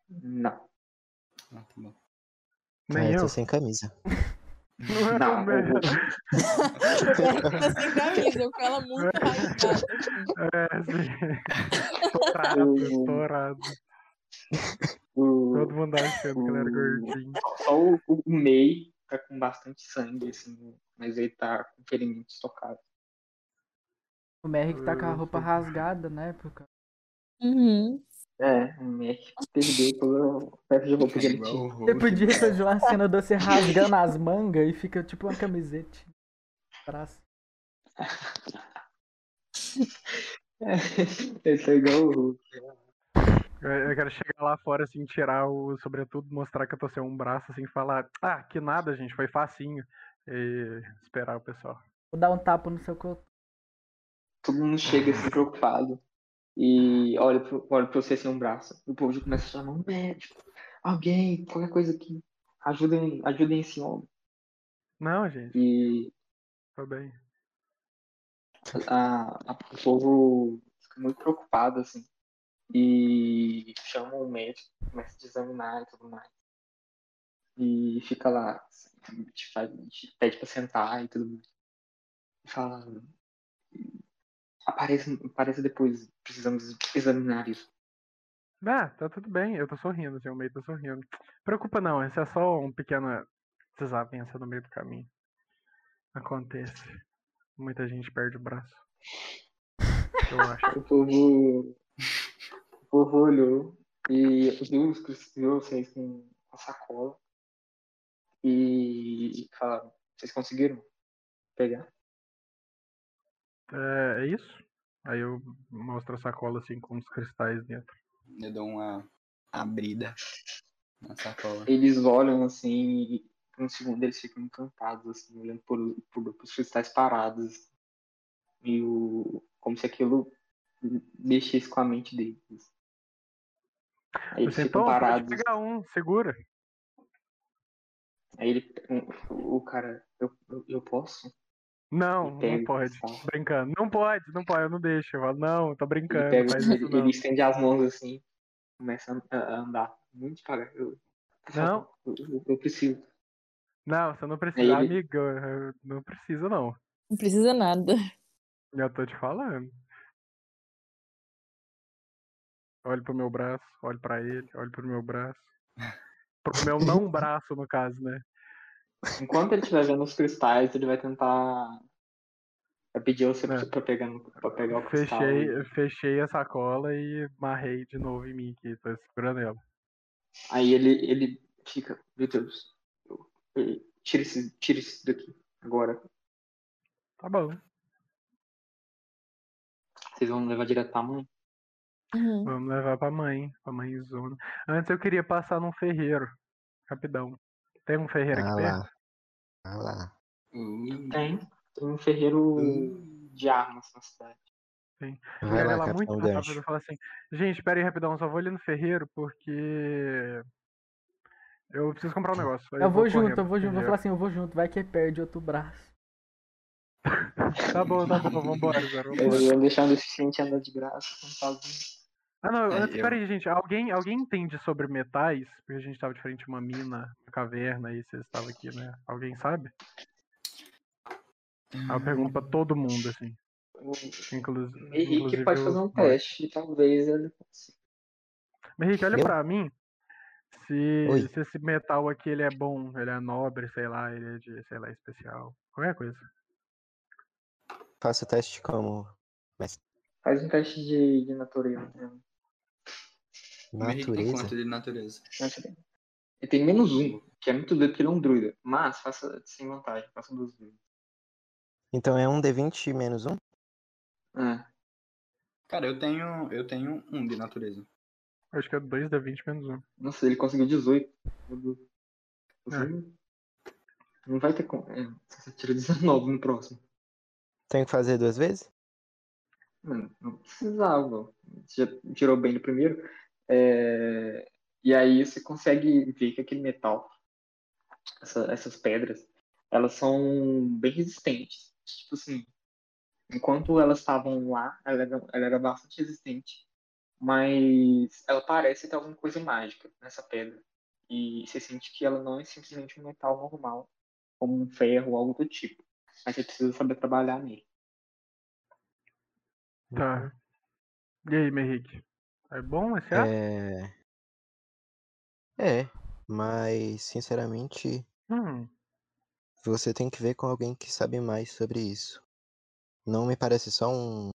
Não. Ah, tá bom. Ah, Nem eu. tô sem camisa. Não é Não, o Merrick. tá sem camisa, com ela muito rasgada. É, sim. Estourado, estourado. o, Todo mundo achando que ele era o- gordinho. Só o, o May tá com bastante sangue, assim, mas ele tá com ferimentos tocados. O Merrick tá com a roupa rasgada, né? Por causa- Uhum. É, o Mac perdeu a peça de roupa que ele Igual tinha. o Você Hulk. podia fazer uma cena de você rasgando as mangas e fica tipo uma camiseta. Braço. Esse é igual o Hulk. Eu, eu quero chegar lá fora, assim, tirar o sobretudo, mostrar que eu tô sem um braço, assim, falar, ah, que nada, gente, foi facinho. E esperar o pessoal. Vou dar um tapa no seu corpo. Todo mundo chega assim preocupado e olha pra você sem um braço. O povo já começa a chamar um médico, alguém, qualquer coisa aqui. Ajudem, ajudem esse homem. Não, gente, E tô bem. a, a- o povo fica muito preocupado, assim. E chama o médico, começa a examinar e tudo mais. E fica lá, assim, te, faz, te pede pra sentar e tudo mais. E fala. Apareça, apareça depois, precisamos examinar isso. Ah, tá tudo bem, eu tô sorrindo, assim, o meio tá sorrindo. Preocupa não, esse é só um pequeno desavença no meio do caminho. Acontece. Muita gente perde o braço. Eu acho. O povo. O povo olhou e viu, os vocês com a sacola e falaram, vocês conseguiram pegar? É, é isso? Aí eu mostro a sacola assim com os cristais dentro. Eu dou uma abrida na sacola. Eles olham assim e por um segundo eles ficam encantados, assim, olhando por, por, os cristais parados. E o, como se aquilo mexesse com a mente deles. Aí eles Você ficam então parados. pegar um, segura. Aí ele, o, o cara, eu, eu, eu posso? Não, Ele pega não pode. cristal. Brincando. Não pode, não pode, eu não deixo. Eu falo, não, tô Ele, brincando, pega, ele, isso não. ele estende as mãos assim, começa a, andar muito devagar. Eu, Não. eu, eu- eu preciso. Não, você não precisa, ele- amigo, eu- não precisa não. Não precisa nada. Eu tô te falando. Olho pro meu braço, olho pra ele, olho pro meu braço. Pro meu não braço, no caso, né? Enquanto ele estiver vendo os cristais, ele vai tentar. Vai pedir você É. pra pegar, pra pegar o cristal. Fechei, fechei a sacola e marrei de novo em mim aqui, tô segurando ela. Aí ele, ele fica, meu Deus, eu- eu- tira esse, tira isso daqui agora. Tá bom, Vocês vão levar direto pra mãe? Uhum. vamos levar pra mãe, pra mãezona. Antes eu queria passar num ferreiro, rapidão. Tem um ferreiro Ah aqui perto? Lá. Ah lá. Tem. Tem um ferreiro uh. de armas na cidade. Eu Vai lá, lá muito rápido falar assim, gente, pera aí rapidão, só vou ali no ferreiro porque eu preciso comprar um negócio. Aí Eu vou junto, correndo eu vou junto. Vou falar assim, eu vou junto. Vai que perde outro braço. Tá bom, tá bom, vambora. Eu vambora. ia deixar um deficiente andar de graça, não faz Ah, não, É, antes, eu- peraí, gente. Alguém, alguém entende sobre metais? Porque a gente tava de frente a uma mina, uma caverna, e vocês estavam aqui, né? Alguém sabe? Aí eu pergunto pra todo mundo, assim. um. Inclusive. Henrique pode fazer um mortos. teste, talvez ele consiga. Henrique, olha Eu? pra mim. Se, Oi. se esse metal aqui ele é bom, ele é nobre, sei lá, ele é de, sei lá, especial. Qualquer coisa. Faça o teste como Faz um teste de, de natureza. né? Tem natureza. quanto de natureza? Ele tem menos um, que é muito doido porque ele é um druida. Mas faça sem vantagem, faça um dos dois. Então é um D20 menos um? É. Cara, eu tenho, eu tenho um de natureza. Acho que é 2 da 20 menos 1. Nossa, ele conseguiu 18. Meu Deus. Você É. não vai ter como. É, você tira 19 no próximo. Tenho que fazer duas vezes? Mano, não precisava. Você já tirou bem no primeiro. É, E aí você consegue ver que aquele metal, essa- essas pedras, elas são bem resistentes. Tipo assim, enquanto elas estavam lá, ela era, ela era bastante resistente. Mas ela parece ter alguma coisa mágica nessa pedra. E você sente que ela não é simplesmente um metal normal, como um ferro ou algo do tipo. Mas você precisa saber trabalhar nele. Tá. E aí, Henrique? É bom esse ar? É. É, mas sinceramente Hum, você tem que ver com alguém que sabe mais sobre isso. Não me parece só um,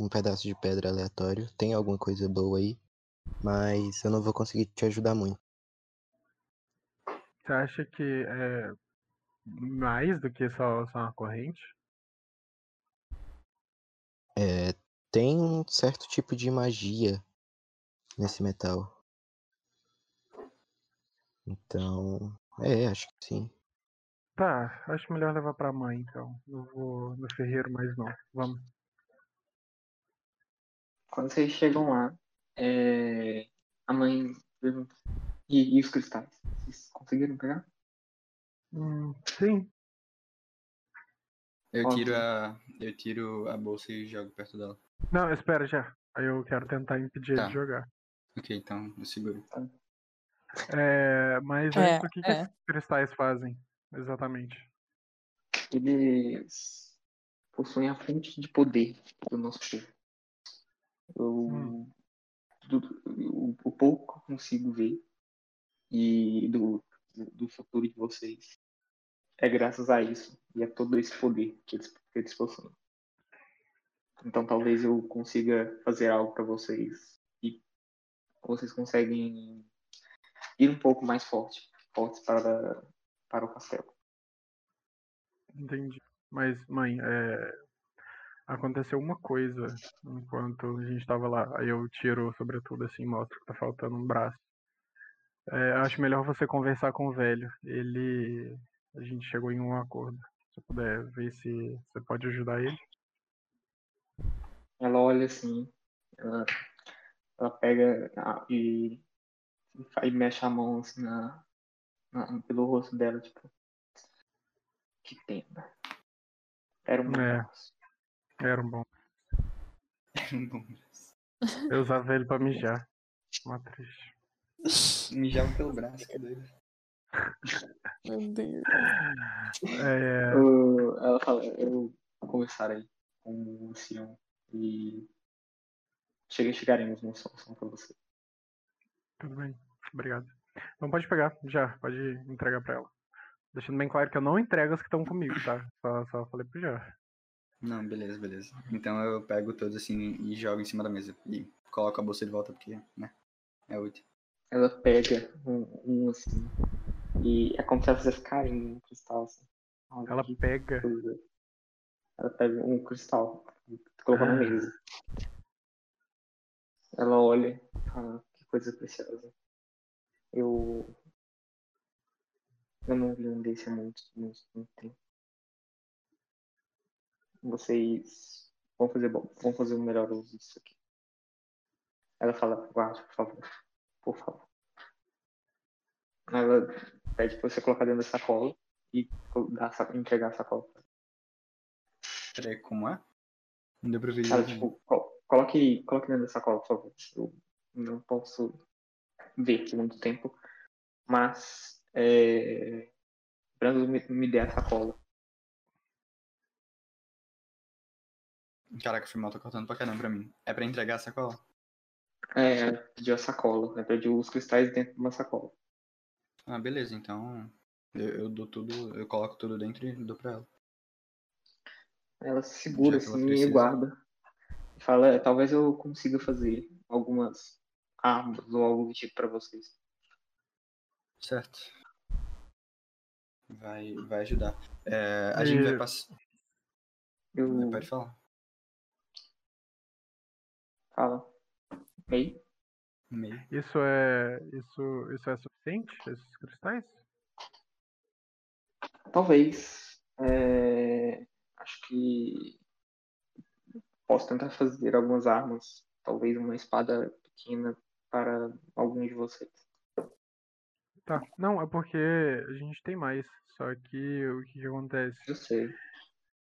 um pedaço de pedra aleatório. Tem alguma coisa boa aí? mas eu não vou conseguir te ajudar muito. Você acha que é mais do que só, só uma corrente? É, tem um certo tipo de magia nesse metal. Então, é, acho que sim. Tá, acho melhor levar pra mãe então. Não vou no ferreiro mais não. Vamos. Quando vocês chegam lá, é, a mãe pergunta: e, e os cristais? Vocês conseguiram pegar? Hum, sim. Eu Ótimo. tiro a. Eu tiro a bolsa e jogo perto dela. Não, espera já. Aí eu quero tentar impedir ele Tá. de jogar. Ok, então eu seguro. É, mas É, antes, o que, que é. esses cristais fazem? Exatamente. Eles possuem a fonte de poder do nosso povo. Eu, Hum. do- o, o pouco que eu consigo ver e do, do futuro de vocês é graças a isso e a todo esse poder que eles, que eles possuem. Então talvez eu consiga fazer algo para vocês vocês conseguem ir um pouco mais forte, fortes para, para o castelo. Entendi. Mas, mãe, é, aconteceu uma coisa enquanto a gente tava lá. Aí eu tiro, sobretudo, assim, mostro que tá faltando um braço. É, acho melhor você conversar com o velho. Ele. A gente chegou em um acordo. Se puder ver se você pode ajudar ele. Ela olha assim, ela, ela pega e, e mexe a mão assim na, na- pelo rosto dela, tipo. Que pena. Era um É. abraço. Era um bom. Bom, Eu usava ele pra mijar. Uma triste. Mijava pelo braço, que doido. Meu Deus. É, Eu- ela fala, eu conversar aí com o Luciano e chegaremos numa solução pra você. tudo bem. Obrigado. Então pode pegar, já. Pode entregar pra ela. Deixando bem claro que eu não entrego as que estão comigo, tá? Só, só falei pro já. Não, beleza, beleza. Então eu pego todos assim e jogo em cima da mesa. E coloco a bolsa de volta porque, né? É útil. Ela pega um, um assim e é como se ela fizesse carinho no cristal assim. Olha Ela pega. coisa. Ela pega um cristal e coloca na Ah. mesa. Ela olha, ah, que coisa preciosa. Eu. Eu não vi um desse há muito, muito, muito tempo. Vocês vão fazer bom, vão fazer o melhor uso disso aqui. Ela fala, guarde, por favor. Por favor. Ela pede pra você colocar dentro da sacola e dar entregar a sacola. Peraí, como é? Não deu pra ver. Ela, direito. tipo, coloque, coloque dentro da sacola, por favor. Eu não posso ver por muito tempo. Mas, é... Brando me, me dê a sacola. Caraca, foi mal, tô cortando pra caramba pra mim. É pra entregar a sacola? É, pediu a sacola. Ela pediu os cristais dentro de uma sacola. Ah, beleza, então. Eu, eu dou tudo, eu coloco tudo dentro e dou pra ela. Ela se segura que ela assim e guarda. E fala, "É, talvez eu consiga fazer algumas armas ou algo do tipo pra vocês. Certo. Vai, vai ajudar. É, a gente vai E- passar. Eu Pode falar. fala. Ei, No meio. Isso é. Isso, isso é suficiente? Esses cristais? talvez. é, Acho que posso tentar fazer algumas armas. Talvez uma espada pequena para alguns de vocês. Tá. Não, é porque a gente tem mais. Só que o que, que acontece? Eu sei.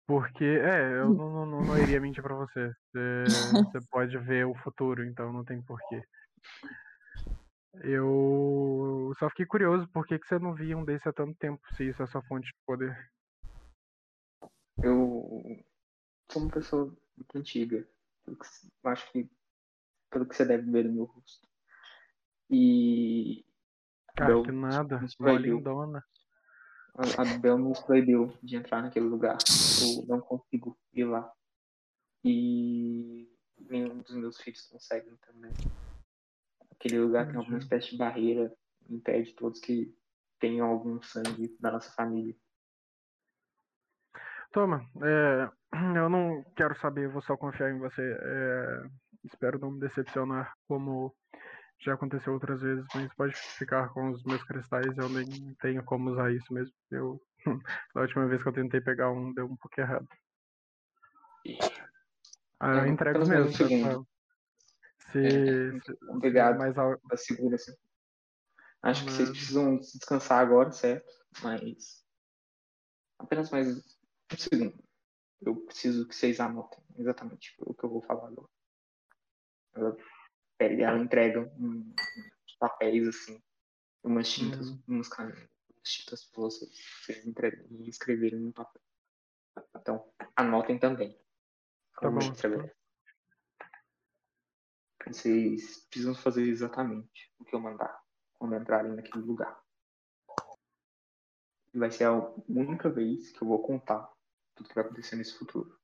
Porque, é, eu não, não, não, não iria mentir pra você. Você, você pode ver o futuro, então não tem porquê. Eu só fiquei curioso, por que, que você não via um desse há tanto tempo, se isso é sua fonte de poder? Eu sou uma pessoa muito antiga. Acho que pelo que você deve ver no meu rosto. E Ah, Bel que nada. lindona. A a Bel nos proibiu de entrar naquele lugar. Eu não consigo ir lá. E nenhum dos meus filhos conseguem também. Aquele lugar tem Entendi. alguma espécie de barreira, impede todos que tenham algum sangue da nossa família. Toma, é, eu não quero saber, vou só confiar em você. é, espero não me decepcionar como já aconteceu outras vezes, mas pode ficar com os meus cristais, eu nem tenho como usar isso mesmo. Eu, da última vez que eu tentei pegar um, deu um pouco errado. Ah, eu É, entrego mais um mesmo. Se, É, se- Obrigado mais al- pela segurança. Acho que vocês precisam descansar agora, certo? Mas. Apenas mais um segundo. Eu preciso que vocês anotem exatamente o que eu vou falar agora. Ela ela entrega um- uns papéis assim, umas tintas, Uhum. umas canetas, umas tintas pra vocês, vocês entregarem escreverem no papel. Então, anotem também. Tá bom. escrever. Vocês precisam fazer exatamente o que eu mandar quando entrarem naquele lugar. Vai ser a única vez que eu vou contar tudo que vai acontecer nesse futuro.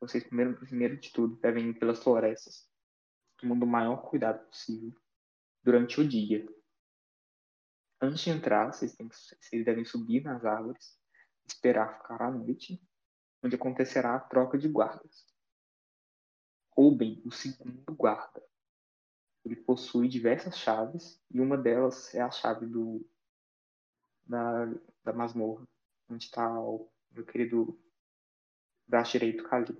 Vocês, primeiro, primeiro de tudo, devem ir pelas florestas, tomando o maior cuidado possível durante o dia. Antes de entrar, vocês, têm vocês devem subir nas árvores, esperar ficar à noite, onde acontecerá a troca de guardas. Roubem o segundo guarda. Ele possui diversas chaves e uma delas é a chave do da, da masmorra, onde está o meu querido braço direito Khalid.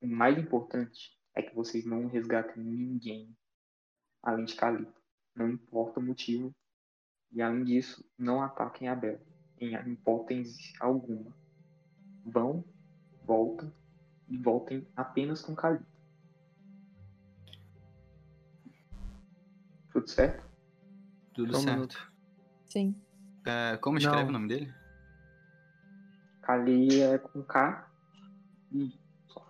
O mais importante é que vocês não resgatem ninguém além de Khalid. Não importa o motivo. E além disso, não ataquem a Bel em hipótese alguma. Vão, voltam e voltem apenas com Khalid. Tudo certo? Tudo certo. minuto. Sim. É, como escreve Não. o nome dele? Kali é com K só.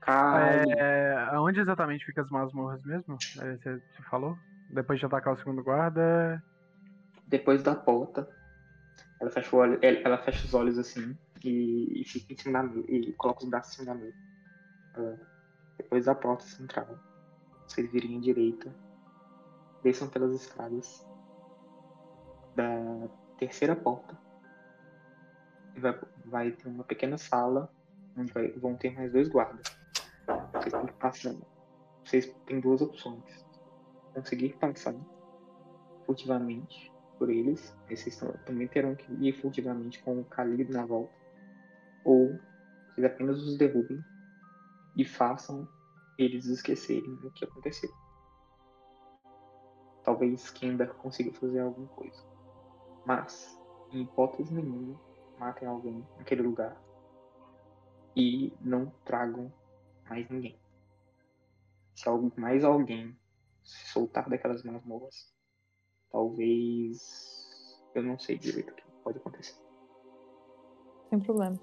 Kali. É, aonde exatamente fica as masmorras mesmo? É, Você você falou? Depois de atacar o segundo guarda. Depois da porta, ela fecha, olho, ela fecha os olhos assim e, e fica em cima da mesa. E coloca os braços em cima da mesa. Ela- depois da porta central, vocês virem à direita, desçam pelas escadas da terceira porta. Vai, vai ter uma pequena sala onde vai- vão ter mais dois guardas. Vocês têm que passar. Vocês têm duas opções. Conseguir passar furtivamente por eles. Aí vocês tam- também terão que ir furtivamente com o calibre na volta. Ou vocês apenas os derrubem e façam eles esquecerem o que aconteceu. Talvez Kenda consiga fazer alguma coisa. Mas, em hipótese nenhuma, matem alguém naquele lugar. E não tragam mais ninguém. Se algo- mais alguém se soltar daquelas masmorras, talvez. Eu não sei direito o que pode acontecer. Sem problema.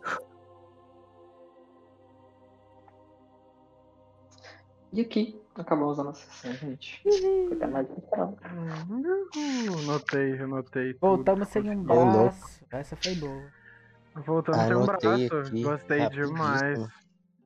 E aqui acabamos a nossa sessão, gente. Foi até mais. Uhum, Notei, notei. Voltamos sem um braço. Essa foi boa. Voltando sem um Anotei braço. aqui Gostei rapidíssimo. demais.